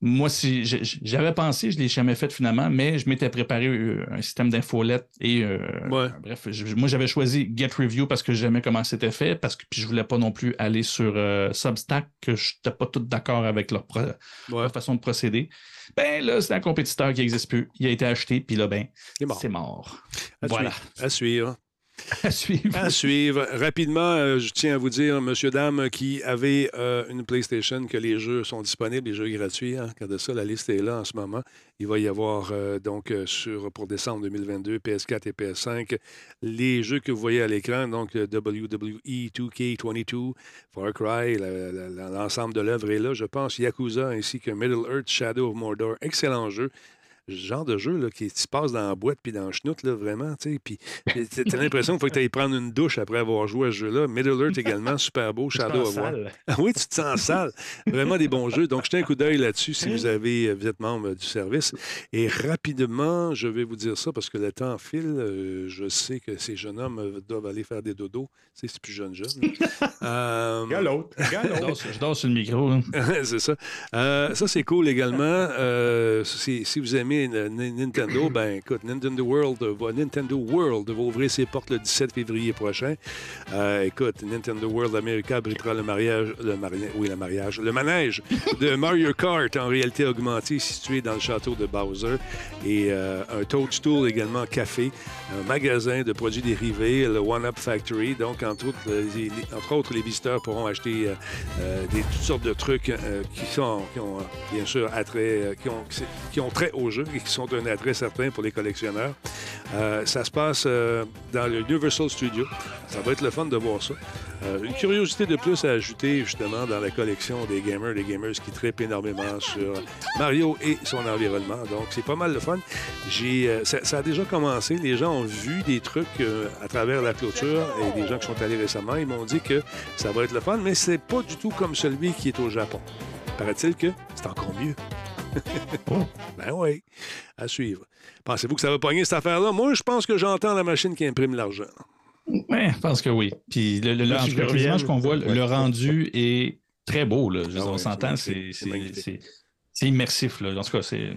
Moi, si j'avais pensé, je ne l'ai jamais fait finalement, mais je m'étais préparé euh, un système d'infolette et euh, Ouais. bref, je- moi j'avais choisi Get Review parce que j'aimais comment c'était fait, parce que puis je voulais pas non plus aller sur euh, Substack, que je n'étais pas tout d'accord avec leur, pro- Ouais. leur façon de procéder. Ben là, c'est un compétiteur qui n'existe plus. Il a été acheté, puis là, ben, C'est mort. c'est mort. À voilà. suivre. À suivre. À suivre. Rapidement, euh, je tiens à vous dire, monsieur, dame, qui avait euh, une PlayStation, que les jeux sont disponibles, les jeux gratuits. Hein, ça, la liste est là en ce moment. Il va y avoir, euh, donc, sur, pour décembre 2022, PS4 et PS5, les jeux que vous voyez à l'écran, donc WWE 2K22, Far Cry, l'ensemble de l'œuvre est là, je pense, Yakuza ainsi que Middle Earth, Shadow of Mordor. Excellent jeu. Ce genre de jeu là, qui se passe dans la boîte puis dans le chenoute, là, vraiment. tu sais, Puis puis t'as l'impression qu'il faut que tu ailles prendre une douche après avoir joué à ce jeu-là. Middle Earth également, super beau. Shadow of War. Ah oui, tu te sens sale. Vraiment des bons jeux. Donc, jetez un coup d'œil là-dessus si vous, avez, euh, vous êtes membre du service. Et rapidement, je vais vous dire ça parce que le temps file. Euh, je sais que ces jeunes hommes euh, doivent aller faire des dodos. Tu sais, c'est plus jeune, jeune. Euh, Regarde l'autre. Regarde Je l'autre. dors, sur- je dors sur le micro. hein. c'est ça. Euh, ça, c'est cool également. Euh, si, si vous aimez Nintendo, ben écoute, Nintendo World, va, Nintendo World va ouvrir ses portes le 17 février prochain. Euh, écoute, Nintendo World America abritera le mariage, le mari- oui, le mariage, le manège de Mario Kart en réalité augmentée situé dans le château de Bowser et euh, un Toadstool également café, un magasin de produits dérivés, le One Up Factory. Donc, entre autres, les, les- entre autres, les visiteurs pourront acheter euh, euh, des, toutes sortes de trucs euh, qui sont, qui ont euh, bien sûr attrait, euh, qui ont, qui ont trait au jeu et qui sont un attrait certain pour les collectionneurs. Euh, ça se passe euh, dans le Universal Studio. Ça va être le fun de voir ça. Euh, une curiosité de plus à ajouter justement dans la collection des gamers, des gamers qui trippent énormément sur Mario et son environnement. Donc c'est pas mal de fun. Ça, ça a déjà commencé. Les gens ont vu des trucs à travers la clôture et des gens qui sont allés récemment, ils m'ont dit que ça va être le fun, mais c'est pas du tout comme celui qui est au Japon. Paraît-il que c'est encore mieux. Ben oui, à suivre. Pensez-vous que ça va pogner cette affaire-là? Moi, je pense que j'entends la machine qui imprime l'argent. Ouais, je pense que oui. Puis le, le- le- qu'on voit, le- le rendu est très beau. Là. Je Ah on s'entend, c'est immersif. Là. En tout cas, c'est.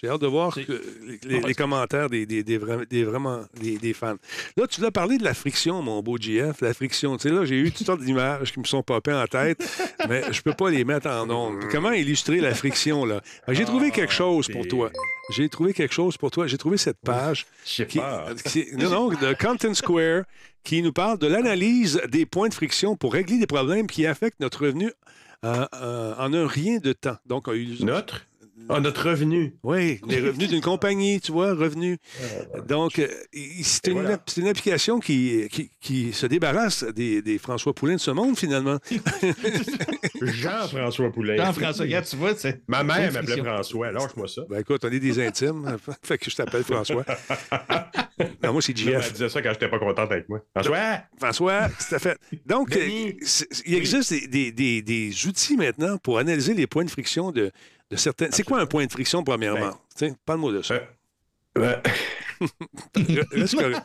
J'ai hâte de voir que- les, commentaires des, des- des vra- des vraiment des, fans. Là, tu l'as parlé de la friction, mon beau GF, la friction. Tu sais, là, j'ai eu toutes sortes d'images qui me sont popées en tête, mais je peux pas les mettre en ondes. Comment illustrer la friction, là? Que J'ai trouvé quelque chose pour toi. J'ai trouvé quelque chose pour toi. J'ai trouvé cette page. Qui- qui- non, non, de Content Square, qui nous parle de l'analyse des points de friction pour régler des problèmes qui affectent notre revenu euh, euh, en un rien de temps. Donc, Notre? Ah, notre revenu. oui, les revenus d'une compagnie, tu vois, revenus. Donc, euh, c'est une, voilà. c'est une application qui, qui, qui se débarrasse des, des François Poulain de ce monde, finalement. Jean-François Poulain. Jean-François, regarde, tu vois, c'est. Ma mère m'appelait. François. Lâche-moi ça. Ben écoute, on est des intimes, fait que je t'appelle François. Non, moi, c'est Elle JF. disait ça quand j'étais pas contente avec moi. François! François, tout à fait. Donc, euh, c'est- il existe des, des- des- des outils maintenant pour analyser les points de friction de, de certaines. C'est quoi un point de friction, premièrement? Ben. Parle-moi de ça. Euh, correct.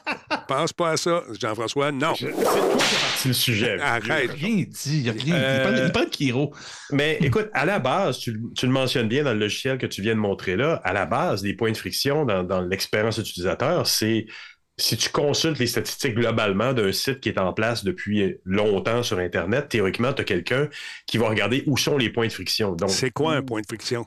Pense pas à ça, Jean-François. Non. c'est toi qui parti le sujet. Arrête. Rien dit, il y a rien. Euh, Il parle, il parle de Kiro. Mais écoute, à la base, tu, tu le mentionnes bien dans le logiciel que tu viens de montrer là, à la base, les points de friction dans, dans l'expérience utilisateur, c'est si tu consultes les statistiques globalement d'un site qui est en place depuis longtemps sur Internet, théoriquement, tu as quelqu'un qui va regarder où sont les points de friction. C'est quoi un point de friction?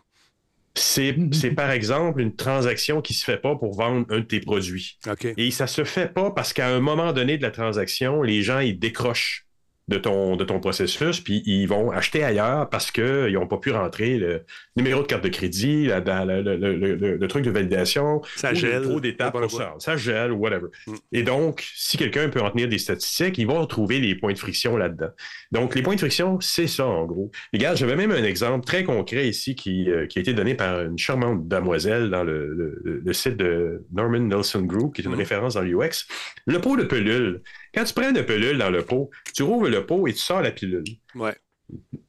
c'est par exemple une transaction qui se fait pas pour vendre un de tes produits. Et ça se fait pas parce qu'à un moment donné de la transaction, les gens, ils décrochent de ton, de ton processus, puis ils vont acheter ailleurs parce qu'ils n'ont pas pu rentrer le numéro de carte de crédit, la- la- la- le, le- le- truc de validation, Ça gèle. trop d'étapes ça. Ça gèle ou whatever. Mm. Et donc, si quelqu'un peut en tenir des statistiques, il va retrouver les points de friction là-dedans. Donc, les points de friction, c'est ça, en gros. Les gars, j'avais même un exemple très concret ici qui, euh, qui a été donné par une charmante demoiselle dans le, le- le site de Norman Nelson Group, qui est une Mhm. référence dans l'UX. Le pot de pelule. Quand tu prends une pelule dans le pot, tu rouvres le pot et tu sors la pilule. Ouais.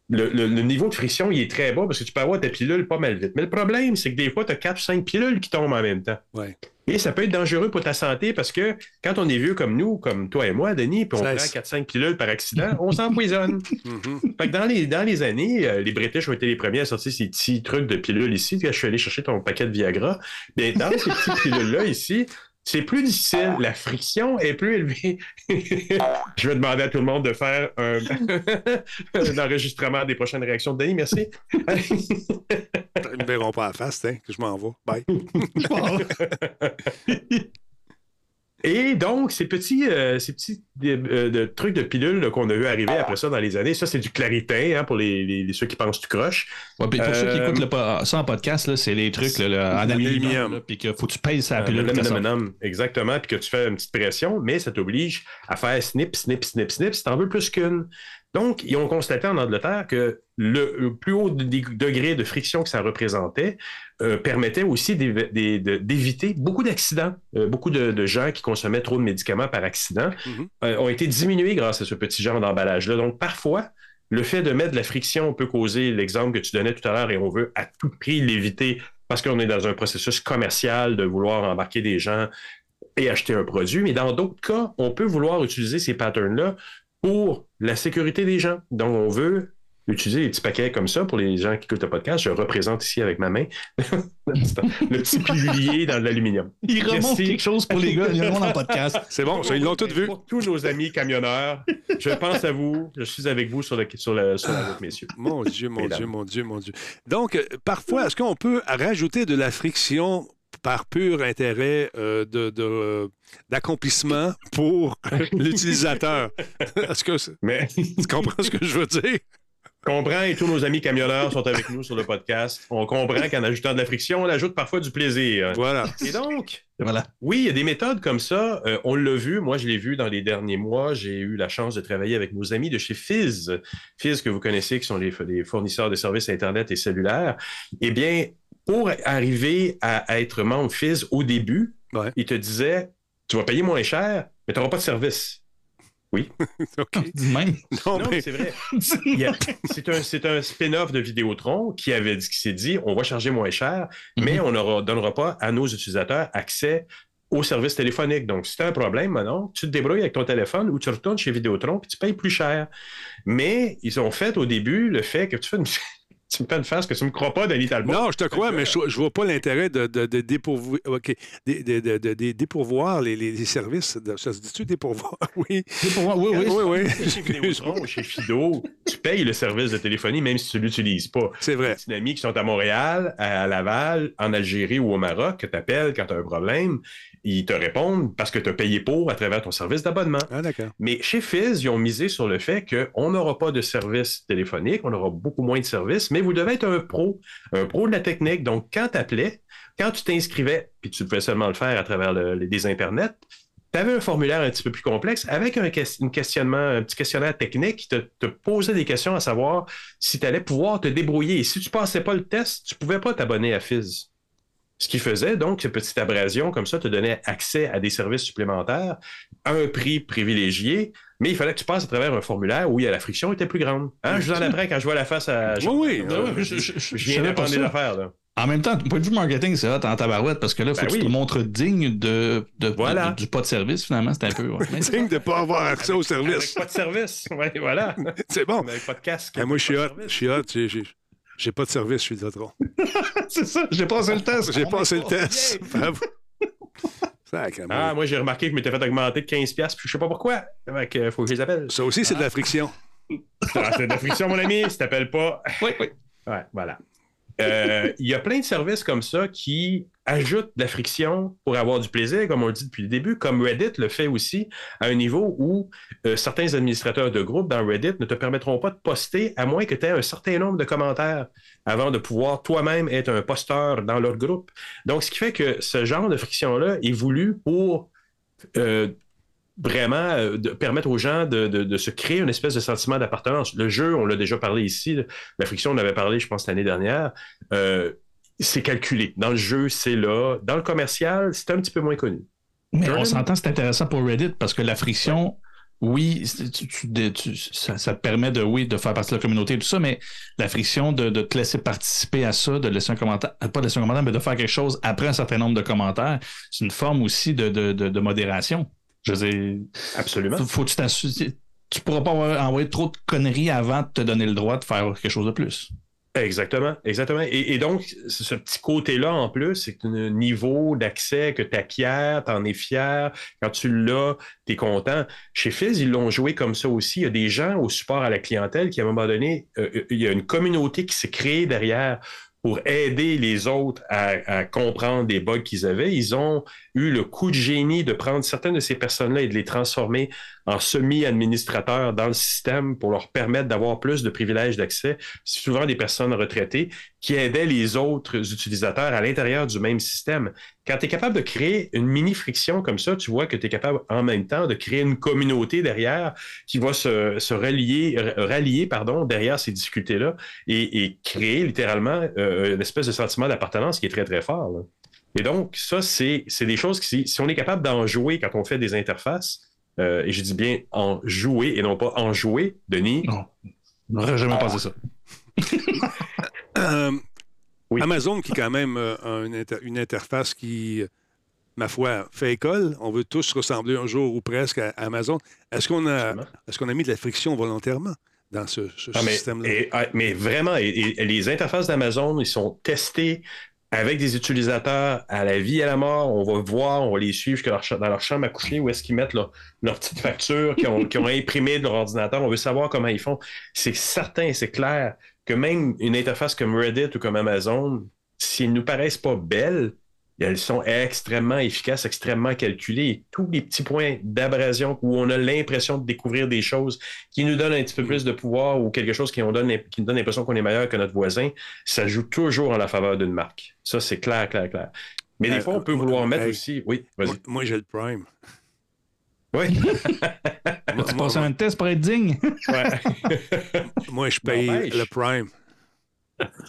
Le, le- le niveau de friction, il est très bas parce que tu peux avoir ta pilule pas mal vite. Mais le problème, c'est que des fois, tu as 4 ou 5 pilules qui tombent en même temps. Ouais. Et ça peut être dangereux pour ta santé parce que quand on est vieux comme nous, comme toi et moi, Denis, puis on prend c'est- 4-5 pilules par accident, on s'empoisonne. Mhm. Fait que dans les, dans les années, euh, les British ont été les premiers à sortir ces petits trucs de pilules ici. Quand je suis allé chercher ton paquet de Viagra, bien, dans ces petites pilules-là ici, c'est plus difficile. La friction est plus élevée. je vais demander à tout le monde de faire un, un enregistrement des prochaines réactions de Denis. Merci. Ils ne me verront pas à face, hein, que je m'en vais. Bye. Et donc, ces petits, euh, ces petits euh, de trucs de pilules là, qu'on a vu arriver après ça dans les années, ça, c'est du claritin hein, pour les, les- ceux qui pensent que tu croches. Ouais, puis pour ceux qui Euh, écoutent le ça en podcast, là, c'est les trucs là, là, en Aluminium. puis qu'il faut que tu pèses sa Euh, pilule. exactement, puis que tu fais une petite pression, mais ça t'oblige à faire snip, snip, snip, snip, si t'en veux plus qu'une. Donc, ils ont constaté en Angleterre que le, plus haut de- de- degré de friction que ça représentait euh, permettait aussi d'éviter beaucoup d'accidents. Euh, beaucoup de, de gens qui consommaient trop de médicaments par accident Mhm. euh, ont été diminués grâce à ce petit genre d'emballage-là. Donc, parfois, le fait de mettre de la friction peut causer l'exemple que tu donnais tout à l'heure et on veut à tout prix l'éviter parce qu'on est dans un processus commercial de vouloir embarquer des gens et acheter un produit. Mais dans d'autres cas, on peut vouloir utiliser ces patterns-là pour la sécurité des gens. Donc, on veut utiliser des petits paquets comme ça pour les gens qui écoutent le podcast. Je représente ici avec ma main le petit pilulier dans l'aluminium. Il remonte quelque chose pour les gars, il remonte en podcast. C'est bon, ça, ils l'ont tous vu. Pour tous nos amis camionneurs, je pense à vous. Je suis avec vous sur, le, sur, la, sur la route, messieurs. Mon Dieu, mon. Dieu, mon Dieu, mon Dieu. Donc, euh, parfois, est-ce qu'on peut rajouter de la friction par pur intérêt euh, de, de, euh, d'accomplissement pour l'utilisateur? Est-ce que Mais tu comprends ce que je veux dire? Comprend et tous nos amis camionneurs sont avec nous sur le podcast. On comprend qu'en ajoutant de la friction, on ajoute parfois du plaisir. Voilà. Et donc, Voilà. Oui, il y a des méthodes comme ça. Euh, on l'a vu. Moi, je l'ai vu dans les derniers mois. J'ai eu la chance de travailler avec nos amis de chez Fizz. Fizz, que vous connaissez, qui sont les, les fournisseurs de services Internet et cellulaires. Eh bien, pour arriver à, à être membre Fizz au début, Ouais. ils te disaient tu vas payer moins cher, mais tu n'auras pas de service. OK. Dis même. Non, Non, mais mais c'est vrai. C'est un, c'est un spin-off de Vidéotron qui avait dit, qui s'est dit on va charger moins cher, mais on ne donnera pas à nos utilisateurs accès aux services téléphoniques. Donc, si tu as un problème, maintenant, tu te débrouilles avec ton téléphone ou tu retournes chez Vidéotron puis tu payes plus cher. Mais ils ont fait au début le fait que tu fais une, tu me fais une face que tu ne me crois pas, Denis Talbot. Non, je te crois, mais je, je vois pas l'intérêt de, de, de dépourvu- OK. De, de- de- de- de dépourvoir les, les- les services. De, ça se dit-tu dépourvoir? Oui. Moi, oui, oui. Oui, oui. Chez Vidéotron chez Fido, tu payes le service de téléphonie même si tu ne l'utilises pas. C'est vrai. Des amis qui sont à Montréal, à Laval, en Algérie ou au Maroc, que tu appelles quand tu as un problème, ils te répondent parce que tu as payé pour à travers ton service d'abonnement. Ah, d'accord. Mais chez Fizz, ils ont misé sur le fait qu'on n'aura pas de service téléphonique, on aura beaucoup moins de services, mais vous devez être un pro, un pro de la technique. Donc, quand tu appelais, quand tu t'inscrivais, puis tu pouvais seulement le faire à travers le- les Internets, tu avais un formulaire un petit peu plus complexe avec un, questionnement, un petit questionnaire technique qui te, te posait des questions à savoir si tu allais pouvoir te débrouiller. Et si tu passais pas le test, tu pouvais pas t'abonner à Fizz. Ce qui faisait donc, cette petite abrasion comme ça te donnait accès à des services supplémentaires à un prix privilégié, mais il fallait que tu passes à travers un formulaire où il y a la friction était plus grande. Hein, je vous en apprends quand je vois la face à. Oui, oui. Euh, je- je- je- Je je viens d'apprendre des affaires, là. En même temps, du point de vue marketing, c'est hot en tabarouette parce que là, il faut Ben que tu oui. te montres digne de, de- Voilà. de- du pas de service, finalement. C'est un peu. ouais. Digne de ne pas avoir accès au Avec service. pas de service. Ouais, voilà. C'est bon. Avec pas de casque. Ah, moi, je suis hot. Je suis hot. J'ai- pas de service, je suis Vidéotron. c'est ça, j'ai passé le test. J'ai passé le test. Ah, moi, j'ai remarqué que je m'étais fait augmenter de 15$, puis je sais pas pourquoi. Fait que, faut que je les appelle. Ça aussi, c'est de la friction. Ah, c'est de la friction, mon ami, si t'appelles pas. Oui, oui. Ouais, voilà. Euh, Il y a plein de services comme ça qui ajoutent de la friction pour avoir du plaisir, comme on le dit depuis le début, comme Reddit le fait aussi, à un niveau où euh, certains administrateurs de groupe dans Reddit ne te permettront pas de poster à moins que tu aies un certain nombre de commentaires avant de pouvoir toi-même être un posteur dans leur groupe. Donc, ce qui fait que ce genre de friction-là est voulu pour euh, vraiment euh, de permettre aux gens de, de- de se créer une espèce de sentiment d'appartenance. Le jeu, on l'a déjà parlé ici, la friction, on avait parlé, je pense, l'année dernière. Euh, c'est calculé. Dans le jeu, c'est là. Dans le commercial, c'est un petit peu moins connu. Mais Jordan? on s'entend, c'est intéressant pour Reddit parce que la friction, oui, c'est- tu- tu- de- tu- ça, ça te permet de, oui, de faire partie de la communauté et tout ça, mais la friction de, de te laisser participer à ça, de laisser un commentaire, pas de laisser un commentaire, mais de faire quelque chose après un certain nombre de commentaires, c'est une forme aussi de, de, de modération. Je veux dire, Absolument. faut, que tu. Tu pourras pas avoir- envoyer trop de conneries avant de te donner le droit de faire quelque chose de plus. Exactement, exactement. Et, et donc, ce ce petit côté-là, en plus, c'est un niveau d'accès que tu acquiers, tu en es fier. Quand tu l'as, tu es content. Chez Fizz, ils l'ont joué comme ça aussi. Il y a des gens au support à la clientèle qui, à un moment donné, euh, il y a une communauté qui s'est créée derrière pour aider les autres à, comprendre des bugs qu'ils avaient. Ils ont eu le coup de génie de prendre certaines de ces personnes-là et de les transformer en semi-administrateurs dans le système pour leur permettre d'avoir plus de privilèges d'accès. Souvent des personnes retraitées qui aidaient les autres utilisateurs à l'intérieur du même système. Quand tu es capable de créer une mini-friction comme ça, tu vois que tu es capable en même temps de créer une communauté derrière qui va se, se relier, r- rallier pardon, derrière ces difficultés-là et, et créer littéralement euh, une espèce de sentiment d'appartenance qui est très, très fort. là. Et donc, ça, c'est c'est des choses qui, si- si on est capable d'en jouer quand on fait des interfaces, euh, et je dis bien en jouer et non pas en jouer, Denis, Non. J'aurais jamais pensé ça. Euh, Oui. Amazon, qui est quand même euh, inter- une interface qui, ma foi, fait école. On veut tous ressembler un jour ou presque à Amazon. Est-ce qu'on a, qu'on mis de la friction volontairement dans ce, ce Ah, système-là? ah, mais vraiment, et- et les interfaces d'Amazon, ils sont testés avec des utilisateurs à la vie et à la mort. On va voir, on va les suivre leur dans leur chambre à coucher où est-ce qu'ils mettent leur, leur petite facture qu'ils ont, qu'ils ont imprimée de leur ordinateur. On veut savoir comment ils font. C'est certain, c'est clair que même une interface comme Reddit ou comme Amazon, s'ils ne nous paraissent pas belles, elles sont extrêmement efficaces, extrêmement calculées. Et tous les petits points d'abrasion où on a l'impression de découvrir des choses qui nous donnent un petit peu plus de pouvoir ou quelque chose qui, on donne, qui nous donne l'impression qu'on est meilleur que notre voisin, ça joue toujours en la faveur d'une marque. Ça, c'est clair, clair, clair. Mais des Euh, fois, on peut vouloir mettre aussi. Oui, vas-y. Moi, moi, j'ai le Prime. Oui. Moi, Tu passes un test pour être digne. Ouais. moi, je paye le Prime.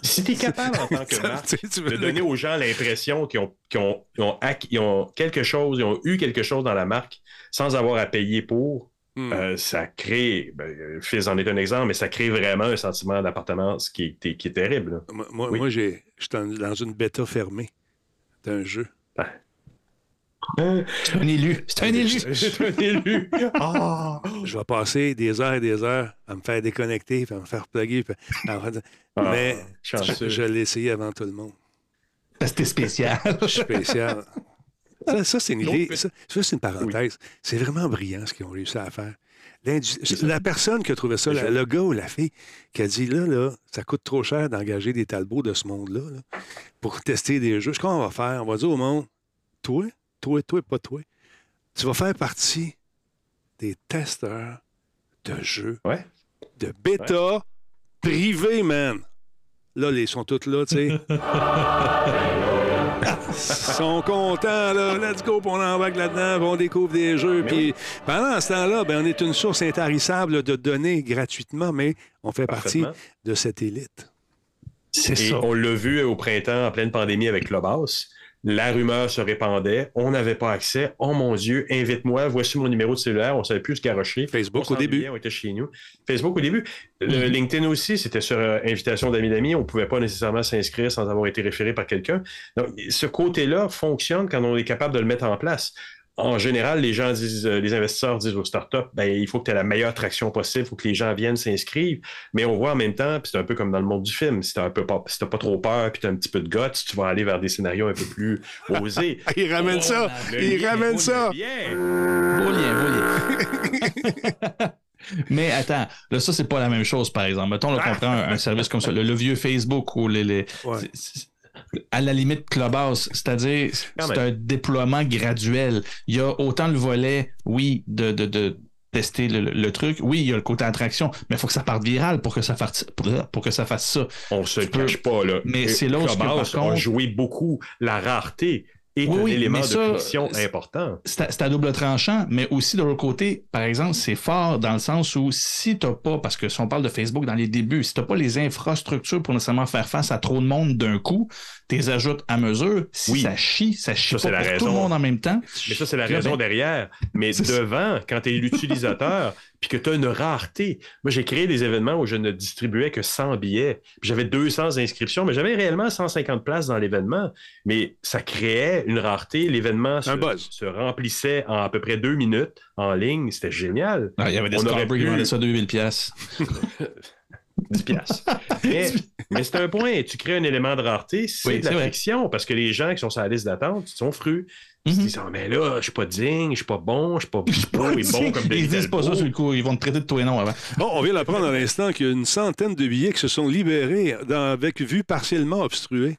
si tu es capable en tant que marque sais, tu veux de donner aux gens l'impression qu'ils ont, qu'ils ont, ont, quelque chose, ils ont eu quelque chose dans la marque sans avoir à payer pour, Hmm. euh, ça crée, ben, Fizz en est un exemple, mais ça crée vraiment un sentiment d'appartenance qui est, qui est terrible. là. Moi, moi, Oui. moi, j'ai, j'étais dans- dans une bêta fermée d'un jeu. C'est un élu. C'est un élu. C'est un élu. Ah! Je vais passer des heures et des heures à me faire déconnecter, puis à me faire plugger. à Ah, Mais je, je l'ai essayé avant tout le monde. C'était spécial. Je suis spécial. Ça, ça, c'est une idée. Ça, ça, c'est une parenthèse. C'est vraiment brillant ce qu'ils ont réussi à faire. La personne qui a trouvé ça, la- le gars ou la fille, qui a dit là, là, ça coûte trop cher d'engager des talbots de ce monde-là là, pour tester des jeux. Ce qu'on va faire, on va dire au monde toi, toi, toi, pas toi, tu vas faire partie des testeurs de jeux Ouais. de bêta privés, man. Là, ils sont tous là, tu sais. Ils sont contents, là. Let's go, puis on embarque là-dedans, on découvre des jeux. Mais Puis pendant ce temps-là, ben, on est une source intarissable de données gratuitement, mais on fait partie de cette élite. C'est Et ça. on l'a vu au printemps, en pleine pandémie avec Clubhouse. La rumeur se répandait. On n'avait pas accès. Oh mon Dieu, invite-moi. Voici mon numéro de cellulaire. On ne savait plus se garocher. Facebook au début. On était chez nous. Facebook au début. Le Mhm. LinkedIn aussi, c'était sur euh, invitation d'amis d'amis. On ne pouvait pas nécessairement s'inscrire sans avoir été référé par quelqu'un. Donc, ce côté-là fonctionne quand on est capable de le mettre en place. En général, les gens disent, euh, les investisseurs disent aux startups, ben, il faut que tu aies la meilleure traction possible, il faut que les gens viennent s'inscrivent. Mais on voit en même temps, puis c'est un peu comme dans le monde du film, si tu n'as pas, si t'as pas trop peur, puis tu as un petit peu de guts, tu vas aller vers des scénarios un peu plus osés. il ramène ça! Le Il lien, ramène oh, ça! lien. Beau lien, beau lien. Mais attends, là, ça, c'est pas la même chose, par exemple. Mettons là, qu'on prend un, un service comme ça, le, le vieux Facebook ou les. les- Ouais. c'est- c'est- à la limite Clubhouse, c'est-à-dire c'est un déploiement graduel. Il y a autant le volet, oui, de, de, de tester le, truc, oui, il y a le côté attraction, mais il faut que ça parte viral pour que ça fasse, pour, pour que ça fasse ça. On se Tu peux- cache pas, là. Mais c'est là où ce que, par a contre- joué beaucoup la rareté est Oui, un oui, élément mais de friction important. c'est à, à double tranchant, mais aussi de l'autre côté, par exemple, c'est fort dans le sens où si tu n'as pas, parce que si on parle de Facebook dans les débuts, si tu n'as pas les infrastructures pour nécessairement faire face à trop de monde d'un coup, tu les ajoutes à mesure. Si Oui. ça chie, ça chie Ça, pas la pour tout le monde en même temps. Mais ça, c'est la raison ben, derrière. Mais devant, quand tu es l'utilisateur, puis que tu as une rareté. Moi, j'ai créé des événements où je ne distribuais que 100 billets. Puis J'avais 200 inscriptions, mais j'avais réellement 150 places dans l'événement. Mais ça créait une rareté. L'événement se, Un buzz. se remplissait en à peu près deux minutes en ligne. C'était génial. Ah, il y avait des On aurait scalpers qui pu- vendaient ça 2000 pièces. 10 piastres. mais mais c'est un point. Tu crées un élément de rareté, c'est Oui, de la friction parce que les gens qui sont sur la liste d'attente ils sont frus. Ils se Mhm. disent Ah, mais là, je suis pas digne, je suis pas bon, je suis pas, et bon comme Ils disent pas ça sur le coup, ils vont te traiter de tout et non avant. Bon, on vient d'apprendre à l'instant qu'il y a une centaine de billets qui se sont libérés dans- avec vue partiellement obstruée.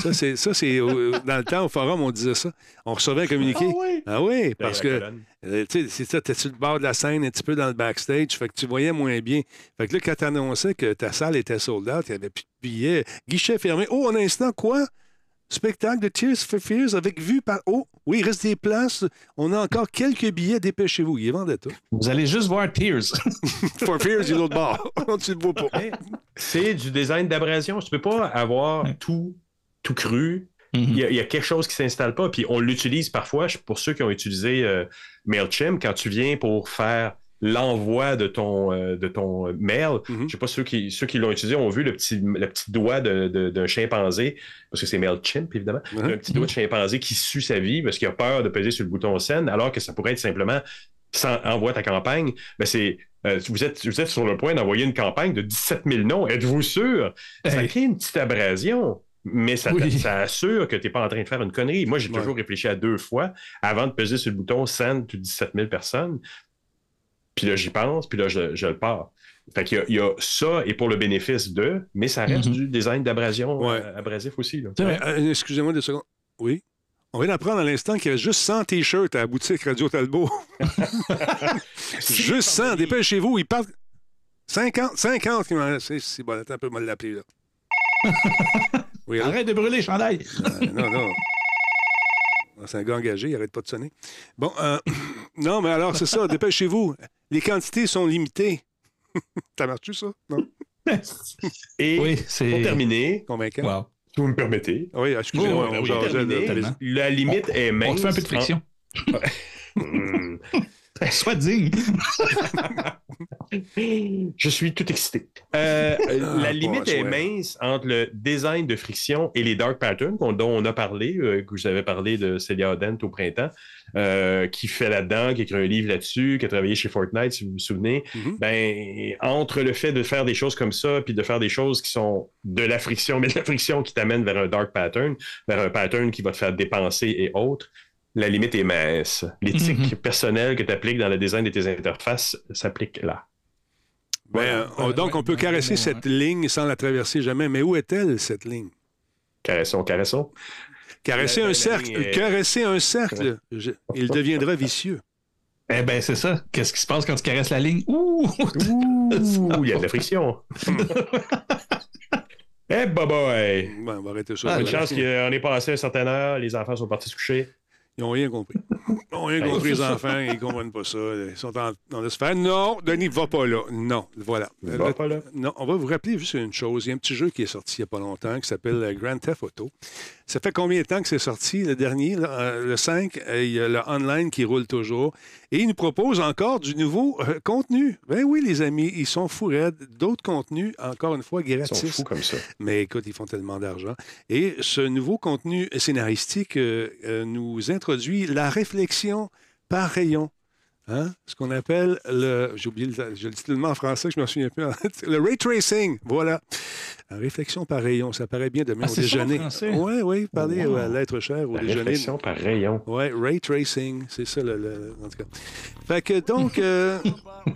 Ça, c'est, ça, c'est au- dans le temps, au forum, on disait ça. On recevait un communiqué. oui. Ah oui, parce que, euh, tu sais, c'est ça, t'es sur le bord de la scène, un petit peu dans le backstage, fait que tu voyais moins bien. Fait que là, quand t'annonçais que ta salle était sold out, il n'y avait plus de billets, guichet fermé. Oh, un instant, quoi? Spectacle de Tears for Fears avec vue par... Oh, oui, il reste des places. On a encore quelques billets, dépêchez-vous. Ils vendaient tout. Vous allez juste voir Tears. For Fears, il est l'autre bord. tu le vois pas. C'est du design d'abrasion. Tu peux pas avoir tout, tout cru. Mhm. Il y, a, il y a quelque chose qui s'installe pas. Puis on l'utilise parfois. Pour ceux qui ont utilisé euh, MailChimp, quand tu viens pour faire l'envoi de ton, euh, de ton mail, Mhm. je sais pas ceux qui, ceux qui l'ont utilisé ont vu le petit, le petit doigt d'un chimpanzé, parce que c'est MailChimp, évidemment, Mhm. un petit doigt de chimpanzé qui sue sa vie parce qu'il a peur de peser sur le bouton send, alors que ça pourrait être simplement sans, envoie ta campagne. Ben c'est, euh, vous, êtes, vous êtes sur le point d'envoyer une campagne de 17 000 noms. Êtes-vous sûr? Ça crée une petite abrasion. Mais ça, Oui. ça assure que tu n'es pas en train de faire une connerie. Moi, j'ai Ouais. toujours réfléchi à deux fois avant de peser sur le bouton send to 17 000 personnes. Puis là, j'y pense, puis là, je, je le pars. Fait qu'il y a, il y a ça et pour le bénéfice de, mais ça reste Mhm. du design d'abrasion Ouais. euh, abrasif aussi. Euh, Excusez-moi deux secondes. Oui. On vient d'apprendre à l'instant qu'il y avait juste 100 T-shirts à la boutique Radio Talbot. juste 100. Dépêchez-vous. Ils partent. 50, 50 qui m'en restent. C'est- bon, attends un peu, mal l'appeler, là. Oui? Arrête de brûler, chandail. Euh, non, non. Ah, C'est un gars engagé, il arrête pas de sonner. Bon, euh, non, mais alors, c'est ça, dépêchez-vous. Les quantités sont limitées. Ça marche-tu, ça? Non? Et Oui, pour c'est. terminer, Convaincant? Wow. si vous me permettez, Oui, excusez-moi, Oh, on terminer, tellement. la limite est mince. On te fait un peu de friction. Sois digne. Je suis tout excité. Euh, Ah, la limite est mince entre le design de friction et les dark patterns dont on a parlé, euh, que vous avez parlé de Celia Odent au printemps, euh, qui fait là-dedans, qui a écrit un livre là-dessus, qui a travaillé chez Fortnite, si vous vous souvenez. Mhm. Ben, entre le fait de faire des choses comme ça, puis de faire des choses qui sont de la friction, mais de la friction qui t'amène vers un dark pattern, vers un pattern qui va te faire dépenser et autres, la limite est mince. L'éthique Mhm. personnelle que tu appliques dans le design de tes interfaces s'applique là. Ben, on- donc, on peut caresser cette ligne sans la traverser jamais. Mais où est-elle, cette ligne? Caressons, caressons. Caresser La- la un cercle. est- Caresser un cercle. Je- il deviendra vicieux. Eh ben, c'est ça. Qu'est-ce qui se passe quand tu caresses la ligne? Ouh! Ouh, il y a de la friction. Eh, bye bye! Bon, on va arrêter ça. Ah, Une ouais. chance qu'on est passé un certain heure, les enfants sont partis se coucher. Ils n'ont rien compris. Ils n'ont rien Ben, compris, les enfants. Ils ne comprennent pas ça. Ils sont en train de se faire. Non, Denis, va pas là. Non, voilà. Va Le- pas là. Non, on va vous rappeler juste une chose. Il y a un petit jeu qui est sorti il n'y a pas longtemps qui s'appelle euh, Grand Theft Auto. Ça fait combien de temps que c'est sorti, le dernier? Euh, le 5? euh, Il y a le online qui roule toujours. Et il nous propose encore du nouveau euh, contenu. Ben oui, les amis, ils sont fous raides. D'autres contenus, encore une fois, Ils sont gratis. fous comme ça. Mais écoute, ils font tellement d'argent. Et ce nouveau contenu scénaristique euh, euh, nous introduit la réflexion par rayon. Hein? Ce qu'on appelle le. J'ai oublié, le, je le dis tellement en français que je ne me souviens plus. le ray tracing, voilà. La réflexion par rayon, ça paraît bien demain Ah, au déjeuner. Oui, oui, parler Wow. à l'être cher au La déjeuner. réflexion par rayon. Oui, ray tracing, c'est ça, le, le- en tout cas. Fait que donc, euh,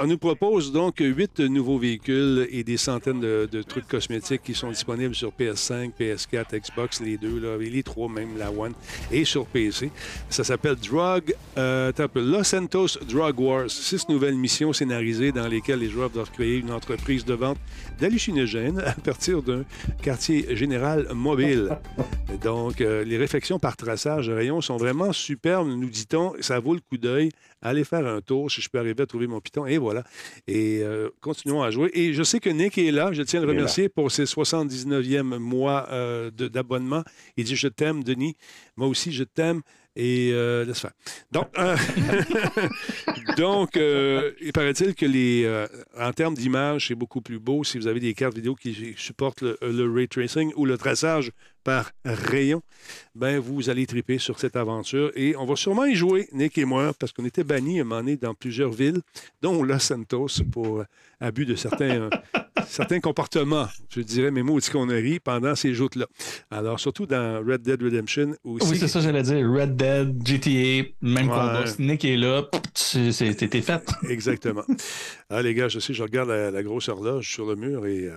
on nous propose donc huit nouveaux véhicules et des centaines de, de trucs cosmétiques qui sont disponibles sur PS5, PS4, Xbox, les deux, là, et les trois, même la One, et sur PC. Ça s'appelle Drug, euh, Los Santos Drug Wars. Six nouvelles missions scénarisées dans lesquelles les joueurs doivent créer une entreprise de vente d'hallucinogènes à partir d'un quartier général mobile. Donc, euh, les réflexions par traçage de rayon sont vraiment superbes, nous dit-on. Ça vaut le coup d'œil. Allez faire un tour si je peux arriver à trouver mon piton. Et voilà. Et euh, continuons à jouer. Et je sais que Nick est là. Je tiens à le remercier pour ses 79e mois euh, d'abonnement. Il dit Je t'aime, Denis. Moi aussi, je t'aime. Et euh, laisse faire. Donc, euh, euh, il paraît-il que les, en termes d'image, c'est beaucoup plus beau si vous avez des cartes vidéo qui supportent le, ray tracing ou le traçage par rayon. Ben, vous allez triper sur cette aventure et on va sûrement y jouer, Nick et moi, parce qu'on était bannis à un moment donné dans plusieurs villes, dont Los Santos pour abus de certains, certains comportements, je dirais mes mots conneries pendant ces joutes-là. Alors, surtout dans Red Dead Redemption aussi. Oui, c'est ça, j'allais dire. Red Dead, GTA, même Ouais. combat. Nick est là, t'es fait. Exactement. Ah, les gars, je sais, je regarde la, la grosse horloge sur le mur et euh,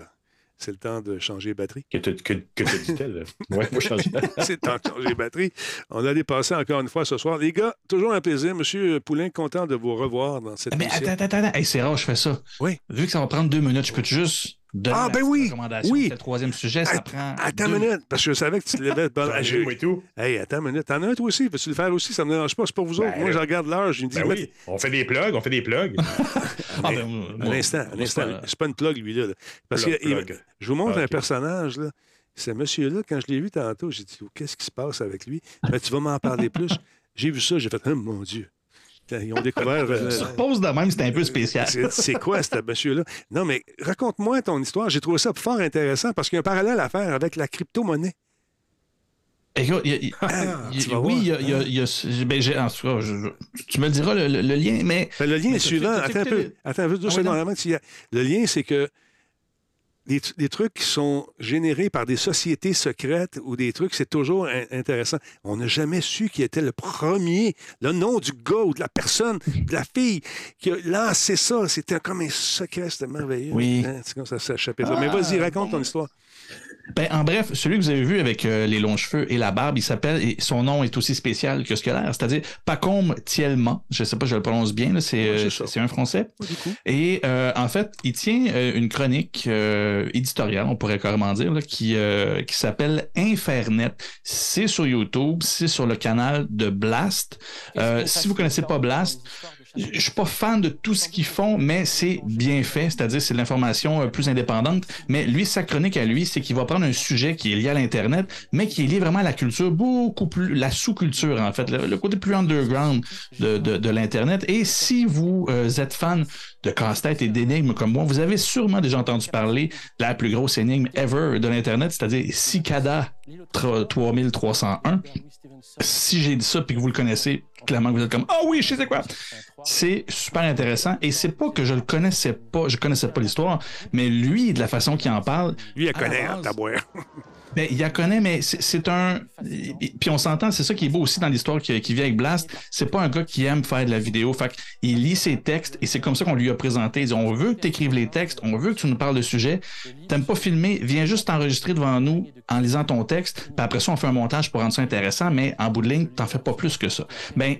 c'est le temps de changer les batteries. Que te, que, que te dit-elle? Ouais, faut changer. c'est le temps de changer les batteries. On a dépassé encore une fois ce soir. Les gars, toujours un plaisir. Monsieur Poulain, content de vous revoir dans cette Mais émission. attends, attends, attends. Hey, c'est rare, je fais ça. Oui. Vu que ça va prendre deux minutes, je peux juste donner Ah, la ben oui, recommandation. oui. C'est Le troisième sujet, ça prend. Attends deux une minute, parce que je savais que tu te levais de bonne Ben, heure. moi et tout. Hey, attends une minute. T'en as un toi aussi? Veux-tu le faire aussi? Ça me dérange pas. C'est pour vous Ben, autres. Moi, je regarde l'heure. Je me dis, Ben mais- oui, on fait des plugs, on fait des plugs. Ah, ben, moi- un instant, un moi, c'est instant. pas- C'est pas une plug, lui, là. Parce que Plug, il- plug. je vous montre Ah, un personnage, là. Ce monsieur-là, quand je l'ai vu tantôt, j'ai dit, Oh, qu'est-ce qui se passe avec lui? Ben, tu vas m'en parler plus. J'ai vu ça, j'ai fait, oh, mon Dieu. Ils ont découvert. euh, Sur pause de même, c'était un peu spécial. c'est quoi, ce monsieur-là? Non, mais raconte-moi ton histoire. J'ai trouvé ça fort intéressant parce qu'il y a un parallèle à faire avec la crypto-monnaie. Écoute, il y a- il- Ah, il- oui, il y a. il y a- il y a- ben, j'ai- en tout cas, je- je- tu me diras, le, le- le lien, mais. Ben, le lien est suivant. Attends un peu. Attends un peu, deux Ah secondes avant. Le lien, c'est que les trucs qui sont générés par des sociétés secrètes ou des trucs, c'est toujours in- intéressant. On n'a jamais su qui était le premier, le nom du gars ou de la personne, de la fille qui a lancé ça. C'était comme un secret, c'était merveilleux. Oui. Hein, c'est comme ça, ça chapitre Mais vas-y, raconte ton histoire. Ben, en bref, celui que vous avez vu avec euh, les longs cheveux et la barbe, il s'appelle, et son nom est aussi spécial que ce qu'il a l'air, c'est-à-dire Pacôme Thielman. Je sais pas, je le prononce bien, c'est euh, c'est un français. Et euh, en fait, il tient euh, une chronique euh, éditoriale, on pourrait carrément dire, là, qui, euh, qui s'appelle Infernet. C'est sur YouTube, c'est sur le canal de Blast. Euh, si vous connaissez pas Blast, je suis pas fan de tout ce qu'ils font, mais c'est bien fait, c'est-à-dire c'est l'information euh, plus indépendante. Mais lui, sa chronique à lui, c'est qu'il va prendre un sujet qui est lié à l'Internet, mais qui est lié vraiment à la culture, beaucoup plus, la sous-culture en fait, le, côté plus underground de, de, l'Internet. Et si vous euh, êtes fan de casse-tête et d'énigmes comme moi, vous avez sûrement déjà entendu parler de la plus grosse énigme ever de l'Internet, c'est-à-dire Cicada 3301. Si j'ai dit ça puis que vous le connaissez, clairement que vous êtes comme Ah oui, je sais c'est quoi. C'est super intéressant et c'est pas que je le connaissais pas, je connaissais pas l'histoire, mais lui, de la façon qu'il en parle, Lui, il connaît, base- hein, ta. Ben, il la connaît, mais c'est un. Puis on s'entend, c'est ça qui est beau aussi dans l'histoire qui, qui vient avec Blast. C'est pas un gars qui aime faire de la vidéo. Fait il lit ses textes et c'est comme ça qu'on lui a présenté. Il dit On veut que tu écrives les textes, on veut que tu nous parles de sujet. T'aimes pas filmer, viens juste t'enregistrer devant nous en lisant ton texte. Puis après ça, on fait un montage pour rendre ça intéressant, mais en bout de ligne, t'en fais pas plus que ça. Ben,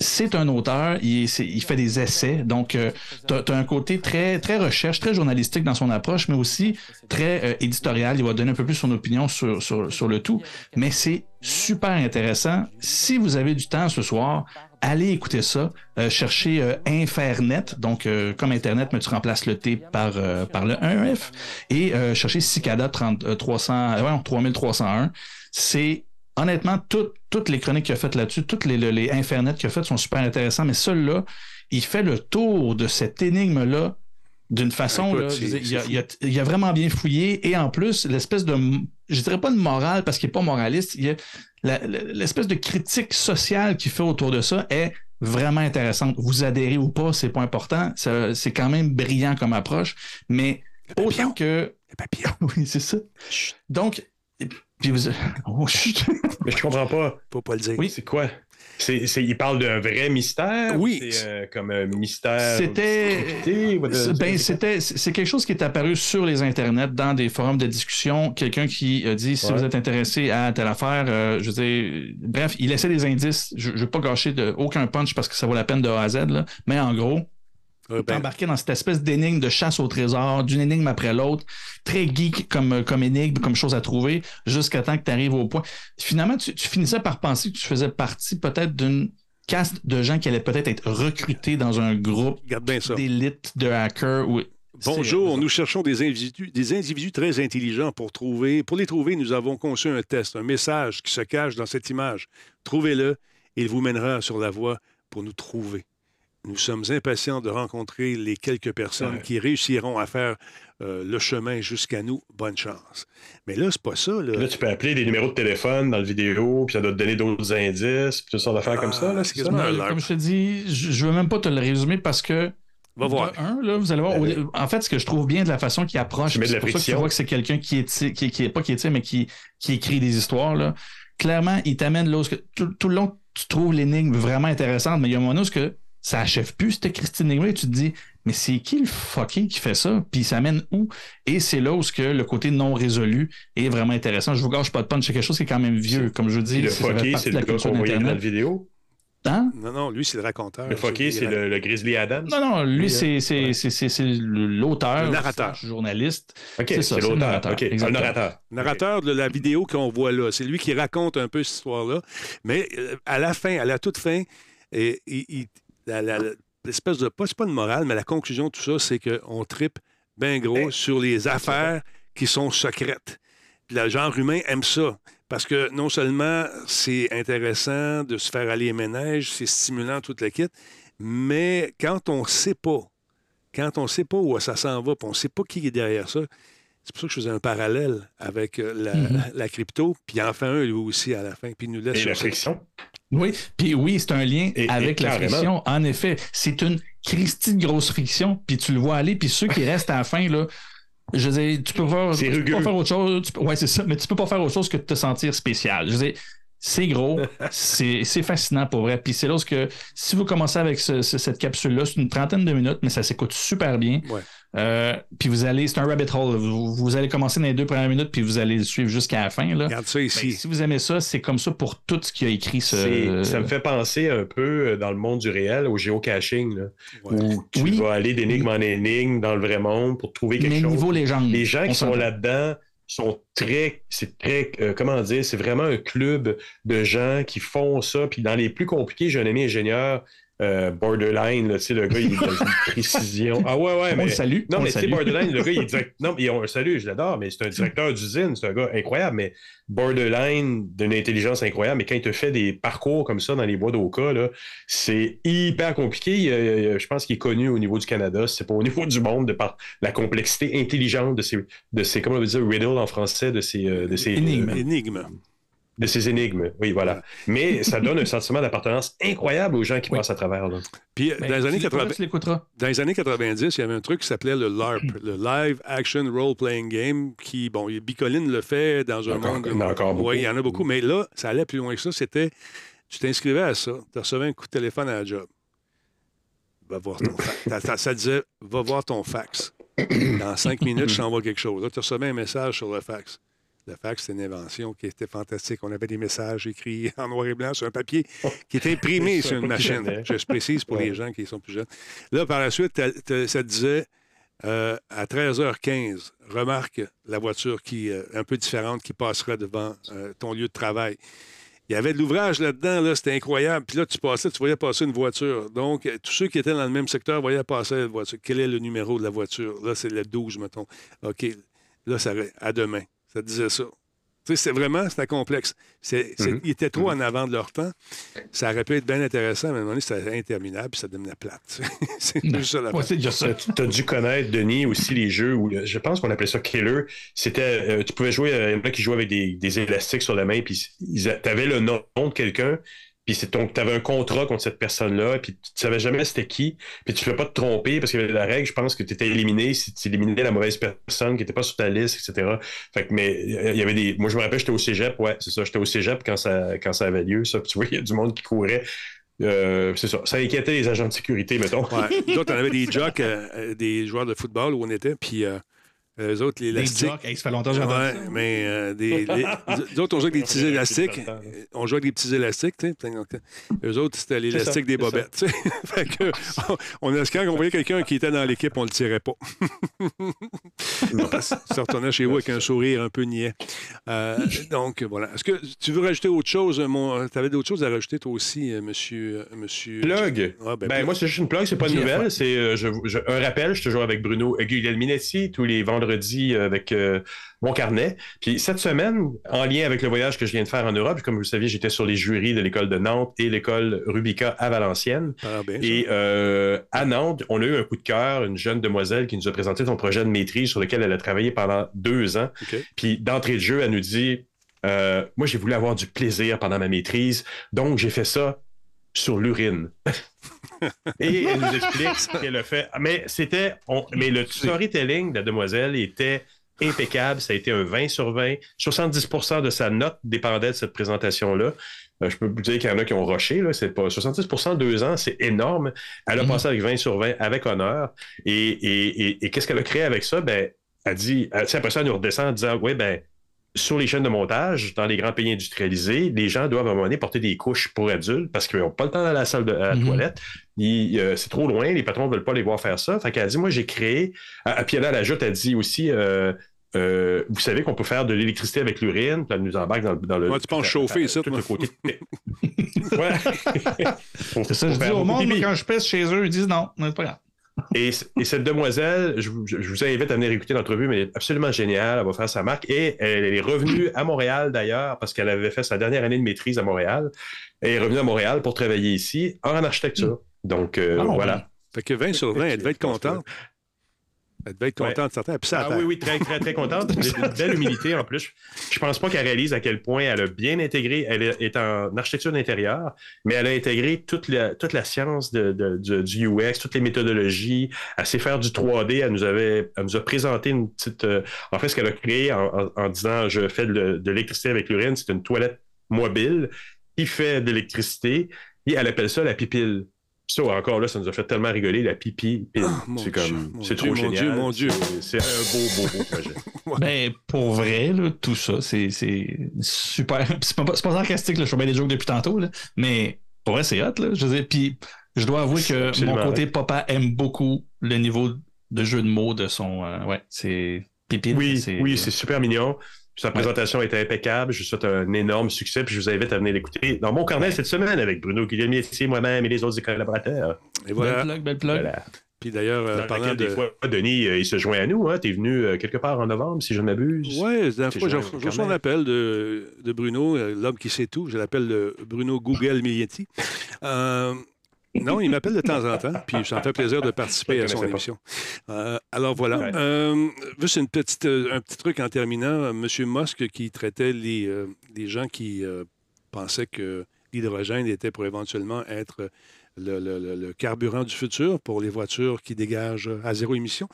c'est un auteur, il fait des essais, donc euh, tu as, un côté très, très recherche, très journalistique dans son approche, mais aussi très euh, éditorial. Il va donner un peu plus son opinion sur, sur, sur le tout, mais c'est super intéressant. Si vous avez du temps ce soir, allez écouter ça. Euh, cherchez euh, Infernet, donc euh, comme Internet, mais tu remplaces le T par, par le 1F, et cherchez Cicada 30, euh, 300, euh, ouais, 3301. C'est honnêtement, tout- toutes les chroniques qu'il a faites là-dessus, toutes les, les, les Infernet qu'il a faites sont super intéressants, mais celui-là, il fait le tour de cette énigme-là d'une façon, là, il, a, il a- vraiment bien fouillé, et en plus, l'espèce de je dirais pas de morale parce qu'il n'est pas moraliste. Il y a la- la- l'espèce de critique sociale qu'il fait autour de ça est vraiment intéressante. Vous adhérez ou pas, c'est pas important. Ça- C'est quand même brillant comme approche, mais autant que Le papillon. oui, c'est ça. Donc, puis vous, oh, chut. Mais je comprends pas. Faut pas le dire. Oui. C'est quoi? Il parle d'un vrai mystère? Oui. C'est euh, comme un mystère. C'était- Ben, c'était, c'est quelque chose qui est apparu sur les internets, dans des forums de discussion. Quelqu'un qui a dit si Ouais. vous êtes intéressé à telle affaire, euh, je veux dire, bref, il laissait des indices. Je ne veux pas gâcher de, aucun punch parce que ça vaut la peine de A à Z, là. mais en gros, Euh, t'es ben, embarqué dans cette espèce d'énigme de chasse au trésor, d'une énigme après l'autre, très geek comme, comme énigme, comme chose à trouver, jusqu'à temps que tu arrives au point. Finalement, tu, tu finissais par penser que tu faisais partie peut-être d'une caste de gens qui allaient peut-être être recrutés dans un groupe d'élite de hackers. Ou... Bonjour, nous cherchons des individus, des individus très intelligents pour trouver. Pour les trouver, nous avons conçu un test, un message qui se cache dans cette image. Trouvez-le il vous mènera sur la voie pour nous trouver. Nous sommes impatients de rencontrer les quelques personnes Ouais. qui réussiront à faire euh, le chemin jusqu'à nous. Bonne chance. Mais là, c'est pas ça. Là. Là, tu peux appeler des numéros de téléphone dans le vidéo, puis ça doit te donner d'autres indices, puis toutes sortes d'affaires comme ça. Ah, Là, c'est c'est ça? Non, comme je te dis, je, je veux même pas te le résumer parce que. Va voir. Un, là, vous allez voir. Euh, au- En fait, ce que je trouve bien de la façon qu'il approche, c'est pour ça que tu vois que c'est quelqu'un qui est, qui, qui est pas qui est, mais qui, qui écrit des histoires. Là. Clairement, il t'amène là où ce que- tout, tout le long, tu trouves l'énigme vraiment intéressante, mais il y a un moment où ce que ça achève plus cette Christine énigme et tu te dis, mais c'est qui le fucking qui fait ça? Puis ça mène où? Et c'est là où ce que le côté non résolu est vraiment intéressant. Je vous gâche pas de punch, c'est quelque chose qui est quand même vieux. Comme je vous dis, le fucké, c'est le la gars qu'on voyait dans la vidéo. Hein? Non, non, lui, c'est le raconteur. Le fucké, c'est le, le Grizzly Adams? Non, non, lui, c'est c'est- c'est- c'est- c'est l'auteur, Le narrateur. journaliste. OK, c'est c'est, ça, c'est le l'auteur. narrateur, OK, c'est le exactement. narrateur. narrateur de la vidéo qu'on voit là. C'est lui qui raconte un peu cette histoire-là. Mais euh, à la fin, à la toute fin, et, il- l'espèce de. Pas, c'est pas une morale, mais la conclusion de tout ça, c'est qu'on tripe bien gros Eh, sur les affaires qui sont secrètes. Puis Le genre humain aime ça. Parce que non seulement c'est intéressant de se faire aller les ménages, c'est stimulant toute la kit, mais quand on ne sait pas, quand on ne sait pas où ça s'en va, puis on ne sait pas qui est derrière ça, c'est pour ça que je faisais un parallèle avec euh, la, Mhm. la crypto, puis il en fait un lui aussi à la fin, puis il nous laisse Et la friction. Oui, puis oui, c'est un lien Et- et avec la carrément. friction. En effet, c'est une Christie de grosse friction, puis tu le vois aller, puis ceux qui restent à la fin, là, je veux dire, tu peux, voir, C'est tu peux pas rugueux. faire autre chose. tu peux- ouais, c'est ça, mais tu peux pas faire autre chose que de te sentir spécial. Je veux dire, c'est gros, c'est fascinant pour vrai. Puis c'est là où ce que si vous commencez avec ce- ce- cette capsule-là, c'est une trentaine de minutes, mais ça s'écoute super bien. Ouais. Euh, puis vous allez, c'est un rabbit hole. Vous, vous allez commencer dans les deux premières minutes, puis vous allez le suivre jusqu'à la fin. Là. Regarde ça Ben, ici. si vous aimez ça, c'est comme ça pour tout ce qui a écrit ce. Ça me fait penser un peu euh, dans le monde du réel au géocaching, là, Ouais. où tu Oui. vas aller d'énigme en énigme dans le vrai monde pour trouver quelque mais chose. niveau légende. Les gens qui sont là-dedans sont très, c'est très, euh, comment dire, c'est vraiment un club de gens qui font ça. Puis dans les plus compliqués, j'ai un ami ingénieur, euh, borderline, là, le gars, il est dans une précision. Ah ouais, ouais, On mais. le salue. Non, on mais le salue. Borderline, le gars, il est direct... Non, mais ont un salut, je l'adore, mais c'est un directeur d'usine, c'est un gars incroyable, mais Borderline d'une intelligence incroyable, mais quand il te fait des parcours comme ça dans les bois d'Oka, là, c'est hyper compliqué. Il, euh, je pense qu'il est connu au niveau du Canada, c'est pas au niveau du monde, de par la complexité intelligente de ces, de ces comment on veut dire, riddle en français, de ces, euh, de ces Énigmes. euh, Énigme. De ces énigmes. Oui, voilà. Mais ça donne un sentiment d'appartenance incroyable aux gens qui Oui. passent à travers. Là. Puis euh, Ben, dans, les années tu l'écouteras, 80, tu l'écouteras. dans les années 90, il y avait un truc qui s'appelait le LARP, le Live Action Role Playing Game, qui, bon, Bicoline le fait dans un Encore- monde. il y en a encore beaucoup. Oui, il y en a beaucoup, mais là, ça allait plus loin que ça. C'était, tu t'inscrivais à ça, tu recevais un coup de téléphone à la job. Va voir ton fax. Ça- ça- Ça disait, va voir ton fax. Dans cinq minutes, je t'envoie quelque chose. Là, tu recevais un message sur le fax. Le fax, c'était une invention qui était fantastique. On avait des messages écrits en noir et blanc sur un papier qui était imprimé C'est sur un une machine. Je précise pour Ouais. les gens qui sont plus jeunes. Là, par la suite, ça disait euh, à 13h15, remarque la voiture qui euh, un peu différente qui passera devant euh, ton lieu de travail. Il y avait de l'ouvrage là-dedans, là, c'était incroyable. Puis là, tu passais, tu voyais passer une voiture. Donc, euh, tous ceux qui étaient dans le même secteur voyaient passer la voiture. Quel est le numéro de la voiture? Là, c'est le 12, mettons. OK. Là, ça, à demain. Ça disait ça. Tu sais, c'est vraiment, c'était complexe. C'est, c'est- Mhm. Ils étaient trop en avant de leur temps. Ça aurait pu être bien intéressant, mais à un moment donné, c'était interminable, puis ça devenait plate. c'est juste ça la Ouais. Tu as dû connaître, Denis, aussi les jeux où je pense qu'on appelait ça killer. C'était, euh, tu pouvais jouer, euh, il y en a qui jouaient avec des, des élastiques sur la main, puis tu avais le nom de quelqu'un, puis tu avais un contrat contre cette personne-là, puis tu savais jamais c'était qui, puis tu ne pouvais pas te tromper parce qu'il y avait la règle, je pense que tu étais éliminé si tu éliminais la mauvaise personne qui n'était pas sur ta liste, etc. Fait que, mais euh, il y avait des. Moi, je me rappelle, j'étais au cégep, ouais, c'est ça, j'étais au cégep quand ça, quand ça avait lieu, ça, puis tu vois, il y a du monde qui courait. Euh, c'est ça. Ça inquiétait les agents de sécurité, mettons. Ouais. D'autres, on avait des jocks, euh, des joueurs de football où on était, puis euh, eux autres, les Les élastiques. jocks, hey, ça fait longtemps que Ouais, mais euh, des, les- nous autres, on jouait avec des petits élastiques. On jouait avec des petits élastiques, tu sais. Donc, Eux autres, c'était l'élastique des bobettes. tu sais. fait que, on, quand on voyait quelqu'un qui était dans l'équipe, on le tirait pas. Ça retournait chez vous avec un sourire un peu niais. Euh, donc, voilà. Est-ce que tu veux rajouter autre chose? Tu avais d'autres choses à rajouter, toi aussi, euh, monsieur. euh, monsieur... Plug? Ah, ben, Ben, plug. moi, c'est juste une plug, c'est pas une nouvelle. C'est euh, je- je- un rappel, je suis toujours avec Bruno Guglielminetti tous les vendredis euh, avec euh, mon carnet. Puis cette semaine, en lien avec le voyage que je viens de faire en Europe, comme vous le saviez, j'étais sur les jurys de l'école de Nantes et l'école Rubica à Valenciennes. Ah, bien. Et euh, à Nantes, on a eu un coup de cœur, une jeune demoiselle qui nous a présenté son projet de maîtrise sur lequel elle a travaillé pendant deux ans. Puis d'entrée de jeu, elle nous dit euh, Moi, j'ai voulu avoir du plaisir pendant ma maîtrise, donc j'ai fait ça sur l'urine. Et elle nous explique ce qu'elle a fait. Mais c'était. on- Mais le storytelling de la demoiselle était impeccable. Ça a été un 20 sur 20. 70% de sa note dépendait de cette présentation-là. Euh, je peux vous dire qu'il y en a qui ont rushé. Là. C'est pas 70 deux ans, c'est énorme. Elle a Mhm. passé avec 20 sur 20 avec honneur. Et, et- et- et qu'est-ce qu'elle a créé avec ça? Ben, elle dit, elle, après ça, elle nous redescend en disant Oui, ben, sur les chaînes de montage, dans les grands pays industrialisés, les gens doivent à un moment donné porter des couches pour adultes parce qu'ils n'ont pas le temps d'aller à la salle de à la Mhm. toilette. Ils, euh, c'est trop loin, les patrons ne veulent pas les voir faire ça. Fait qu'elle a dit Moi, j'ai créé. Ah, ah, puis là, elle ajoute, elle dit aussi euh, euh, Vous savez qu'on peut faire de l'électricité avec l'urine. Puis elle nous embarque dans, dans le. Moi, tu penses chauffer, ça, tout moi. le côté. ouais. C'est ça, je dis au monde, moi, quand je pèse chez eux, ils disent non, mais c'est pas grave. Et, et cette demoiselle, je vous, je vous invite à venir écouter l'entrevue, mais elle est absolument géniale. Elle va faire sa marque. Et elle est revenue à Montréal d'ailleurs, parce qu'elle avait fait sa dernière année de maîtrise à Montréal. Elle est revenue à Montréal pour travailler ici en architecture. Donc euh, Ah, voilà. Fait que 20 sur 20, elle devait être contente. Elle devait être contente, certain. Puis ça, Ah oui, oui, très, très, très contente. Une belle humilité en plus. Je pense pas qu'elle réalise à quel point elle a bien intégré. Elle est en architecture d'intérieur, mais elle a intégré toute la, toute la science de, de- du, du UX, toutes les méthodologies. Elle sait faire du 3D. Elle nous avait, elle nous a présenté une petite. euh, en fait, ce qu'elle a créé en, en- en disant je fais de, de l'électricité avec l'urine, c'est une toilette mobile qui fait de l'électricité et elle appelle ça la pipile. Ça, encore là, ça nous a fait tellement rigoler, la pipi pile. Mon c'est comme, mon c'est Dieu, trop mon génial. Dieu, mon Dieu. C'est c'est un beau, beau, beau projet. Ben, pour vrai, là, tout ça, c'est c'est super. C'est pas, c'est pas sarcastique, là, je fais bien des jokes depuis tantôt, là, mais pour vrai, c'est hot. Là, je veux dire, puis je dois avouer que Absolument, mon côté papa aime beaucoup le niveau de jeu de mots de son. euh, ouais, c'est. Pépite. Oui, oui, c'est super mignon. Sa présentation était impeccable. Je vous souhaite un énorme succès. Puis je vous invite à venir l'écouter dans mon carnet cette semaine avec Bruno Guillemetier, moi-même et les autres collaborateurs. Et Belle voilà. plug, belle plug. Voilà. Puis d'ailleurs, euh, parlant de. des fois, Denis, euh, il se joint à nous. Hein. Tu es venu euh, quelque part en novembre, si je ne m'abuse. Oui, la fois, quand son même. appel de, de Bruno, euh, l'homme qui sait tout. Je l'appelle le Bruno Google Milietti. Non, il m'appelle de temps en temps, puis ça me fait plaisir de participer à son pas. émission. Euh, alors voilà. Ouais. Euh, juste une petite, euh, un petit truc en terminant. M. Musk qui traitait les, euh, les gens qui pensaient que l'hydrogène était pour éventuellement être le, le- le- le carburant du futur pour les voitures qui dégagent à zéro émission.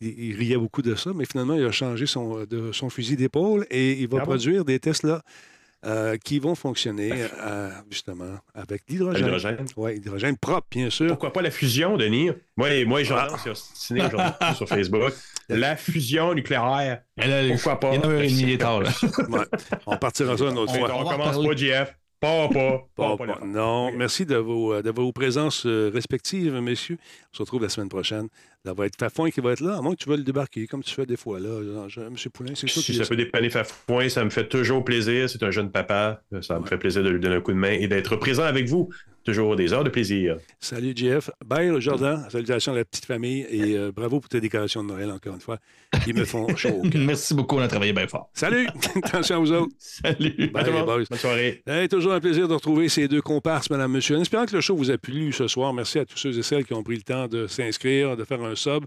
Il, il riait beaucoup de ça, mais finalement, il a changé son, de, son fusil d'épaule et il va Ah bon? produire des Tesla euh, qui vont fonctionner euh, justement avec l'hydrogène. L'hydrogène. Oui, hydrogène propre, bien sûr. Pourquoi pas la fusion, Denis? Moi et, moi Jordan, Ah. aujourd'hui sur Facebook. La fusion nucléaire. Là, Pourquoi pas? Il y en a un et demi, il est tard. Ouais. On partira ça une autre On, fois. on commence pas, JF. Pas, pas, Pas- pas, pas, non, merci de vos, euh, de vos présences respectives, messieurs. On se retrouve la semaine prochaine. Ça va être Fafouin qui va être là, à moins que tu veuilles le débarquer, comme tu fais des fois. là. Monsieur Poulain, c'est sûr Si ça peut dépanner Fafouin, ça me fait toujours plaisir. C'est un jeune papa. Ça me fait plaisir de lui donner un coup de main et d'être présent avec vous. toujours des heures de plaisir. Salut, Jeff. Bye, Jordan. Salutations à la petite famille et euh, bravo pour tes décorations de Noël, encore une fois, qui me font chaud. Merci beaucoup, on a travaillé bien fort. Salut! Attention à vous autres. Salut. Bye, boys. Bonne soirée. Toujours un plaisir de retrouver ces deux comparses, Madame, Monsieur. En espérant que le show vous a plu ce soir. Merci à tous ceux et celles qui ont pris le temps de s'inscrire, de faire un sub.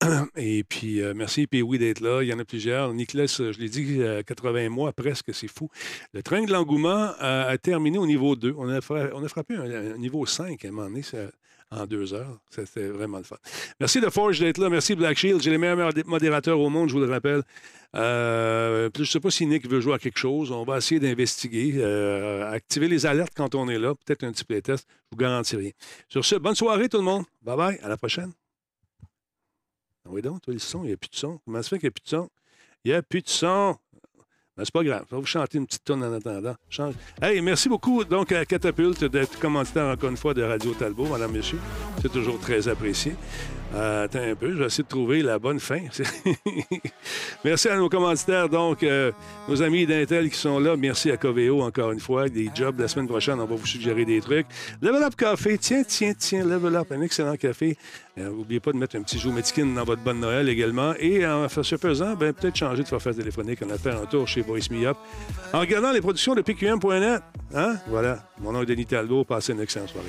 Et puis, euh, merci, puis d'être là. Il y en a plusieurs. Nicolas, euh, je l'ai dit, euh, 80 mois presque, c'est fou. Le train de l'engouement a, terminé au niveau 2. On a, frappé un, niveau 5 à un moment donné, en deux heures. C'était vraiment le fun. Merci de Forge d'être là. Merci Black Shield. J'ai les meilleurs modé- modérateurs au monde, je vous le rappelle. Euh, je ne sais pas si Nick veut jouer à quelque chose. On va essayer d'investiguer, euh, activer les alertes quand on est là. Peut-être un petit playtest. Je vous garantis rien. Sur ce, bonne soirée tout le monde. Bye bye. À la prochaine. Oui donc, toi, le son, il n'y a plus de son. Comment ça fait qu'il n'y a plus de son? Il n'y a plus de son. Ben, c'est pas grave. Je vais vous chanter une petite tonne en attendant. Hey, merci beaucoup donc à Catapulte d'être commanditaire encore une fois de Radio Talbot, madame, monsieur. C'est toujours très apprécié. Euh, attends un peu, je vais essayer de trouver la bonne fin. merci à nos commanditaires, donc, euh, nos amis d'Intel qui sont là. Merci à Coveo encore une fois. Des jobs la semaine prochaine, on va vous suggérer des trucs. Level Up Café, tiens, tiens, tiens, Level Up, un excellent café. N'oubliez pas de mettre un petit joue Metzkin dans votre bonne Noël également. Et en ce faisant, ben, peut-être changer de forfait téléphonique. On a fait un tour chez Voice Me Up. En regardant les productions de PQM.net. Hein? Voilà. Mon nom est Denis Talbot. Passez une excellente soirée.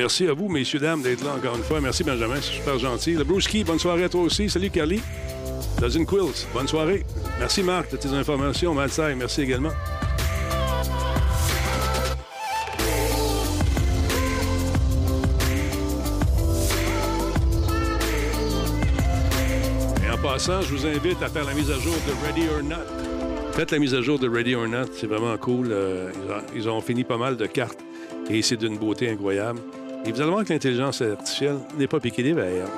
Merci à vous, messieurs, dames, d'être là encore une fois. Merci, Benjamin. C'est super gentil. Le Bruce bonne soirée à toi aussi. Salut, Carly. Dozen Quills, bonne soirée. Merci, Marc, de tes informations. Malsaï, merci également. Et en passant, je vous invite à faire la mise à jour de Ready or Not. Faites la mise à jour de Ready or Not, c'est vraiment cool. Euh, ils ont fini pas mal de cartes et c'est d'une beauté incroyable. Et vous allez voir que l'intelligence artificielle n'est pas piquée des verres.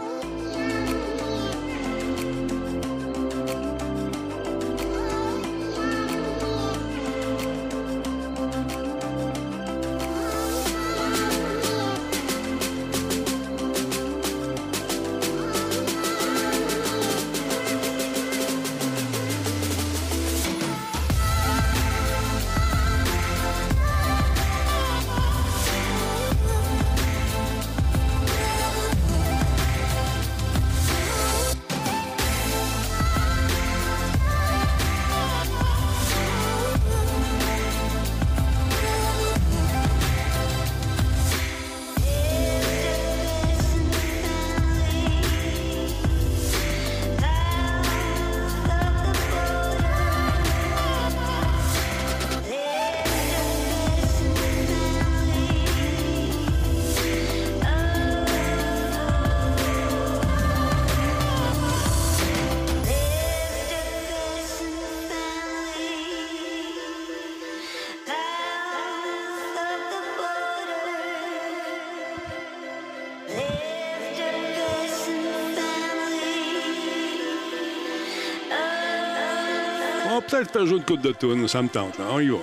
Peut-être faire jouer une coupe de toune, ça me tente. Là. On y va.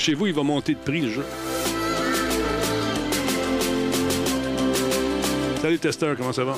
chez vous, il va monter de prix le jeu. Salut Tester, comment ça va?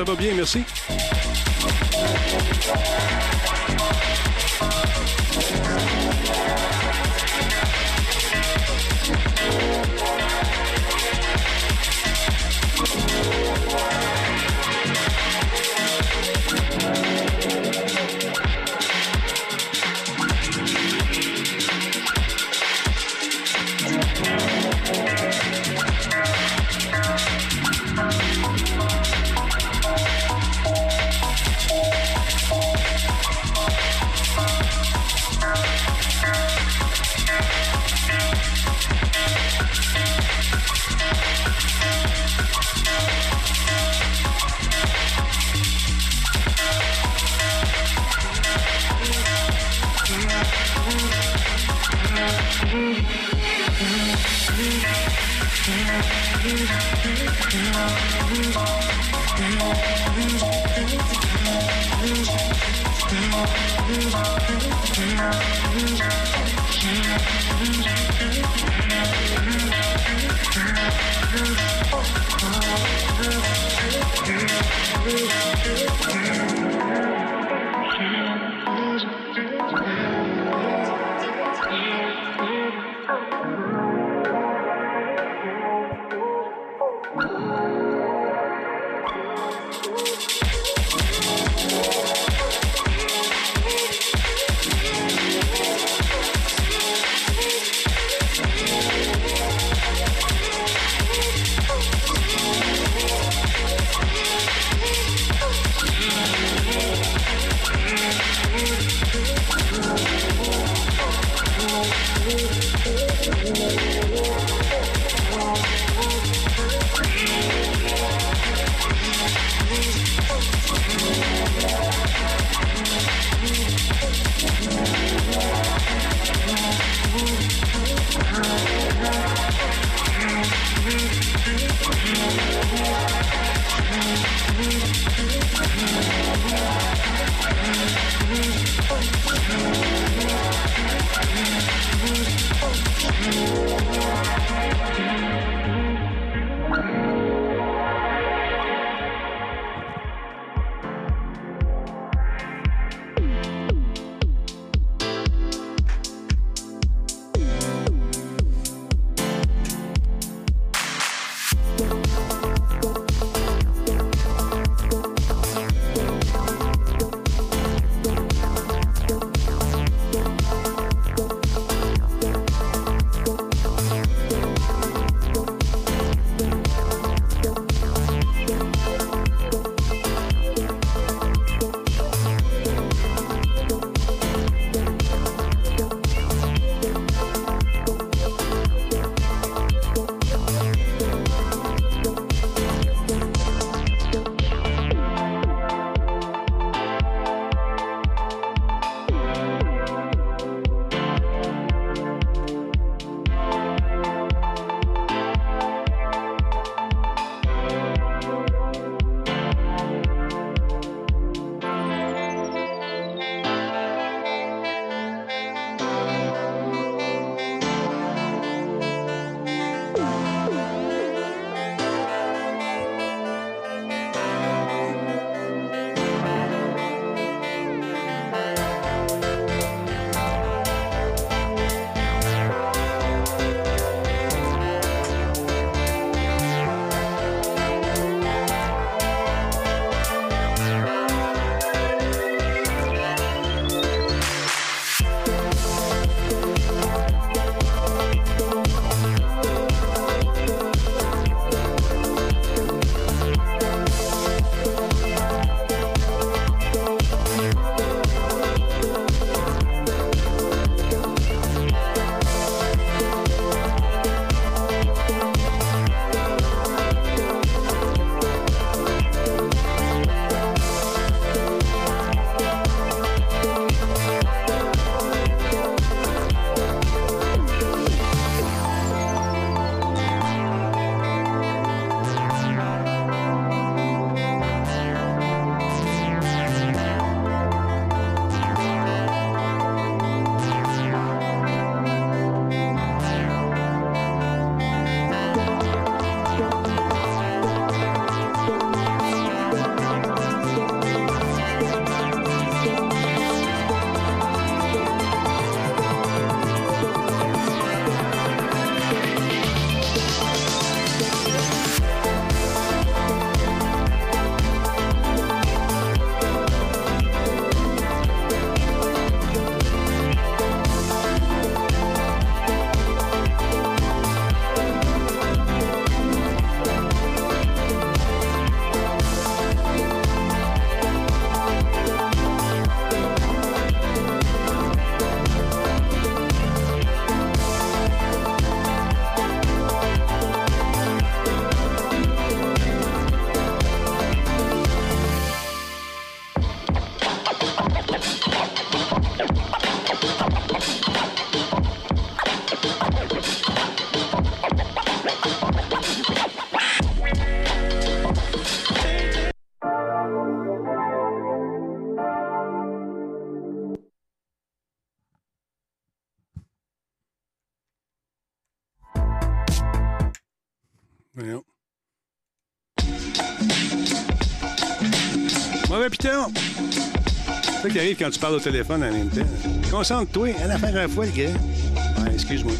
Ça va bien, merci. Piton! C'est ça qui arrive quand tu parles au téléphone en même temps. Concentre-toi, à affaire à la fois, le gars. Excuse-moi.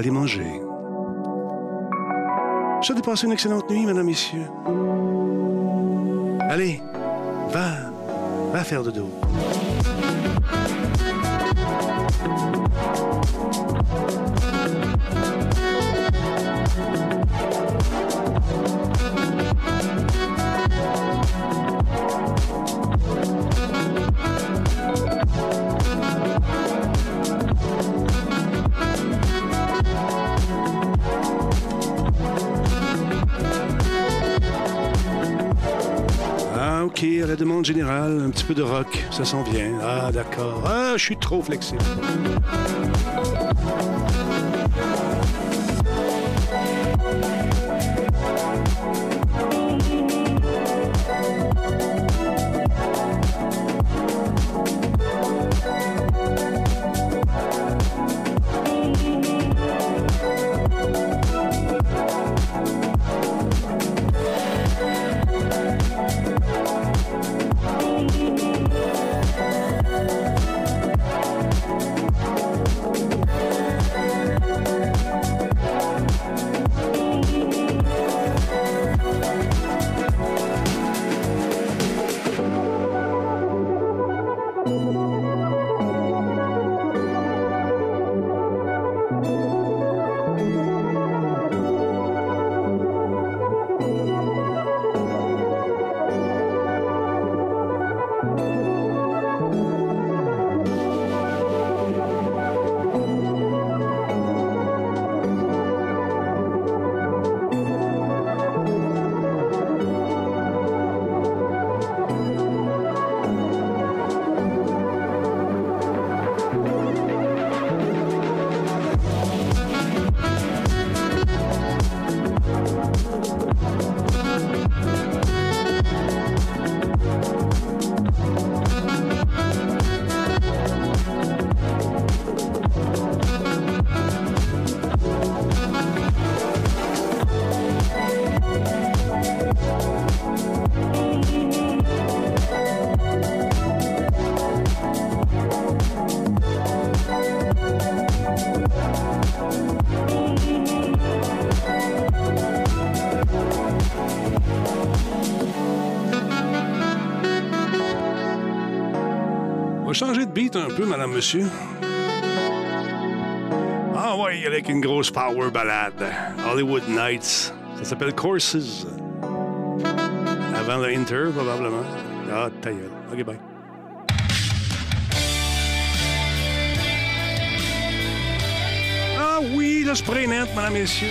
Aller manger. Je souhaite de passer une excellente nuit, madame, messieurs. Allez, va, va faire de dos. Un petit peu de rock, ça s'en vient. Ah, d'accord. Ah, je suis trop flexible. Un peu, madame, monsieur. Ah ouais, avec une grosse power ballade. Hollywood Nights. Ça s'appelle Courses. Avant le Inter, probablement. Ah, ta gueule. OK, bye. Ah oui, le spray net, madame, messieurs.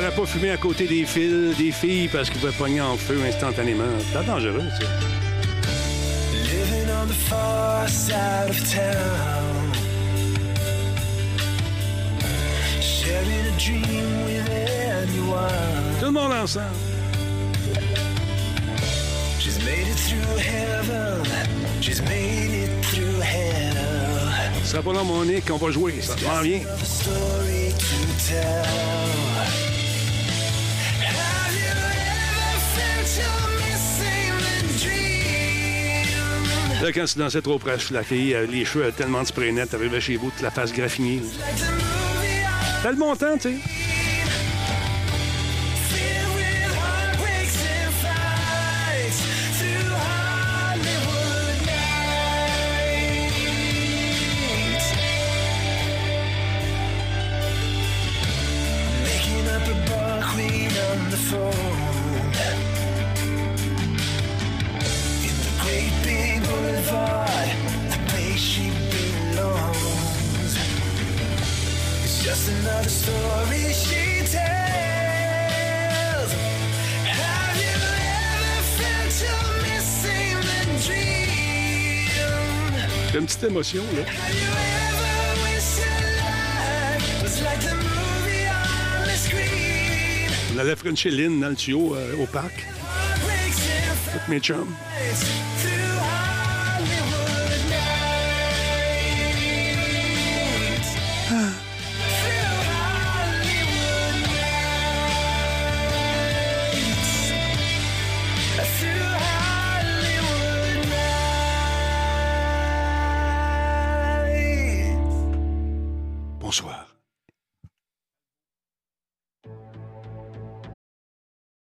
N'a pas fumé à côté des fils, des filles parce qu'ils pouvaient pogner en feu instantanément. C'est dangereux, ça. On the far side of town. Sharing a dream with anyone. Tout le monde ensemble. She's made it through heaven. She's made it through hell. Ça va pas là, mon Nick, on va jouer. Ça s'en vient. Là, quand tu dansais trop proche, la fille, euh, les cheveux, avait tellement de spray net, t'arrivais chez vous, toute la face graffinée. T'as le bon temps, tu sais. Petite émotion, là. On allait frencher Lynn dans le tuyau euh, au parc. Avec mes chums.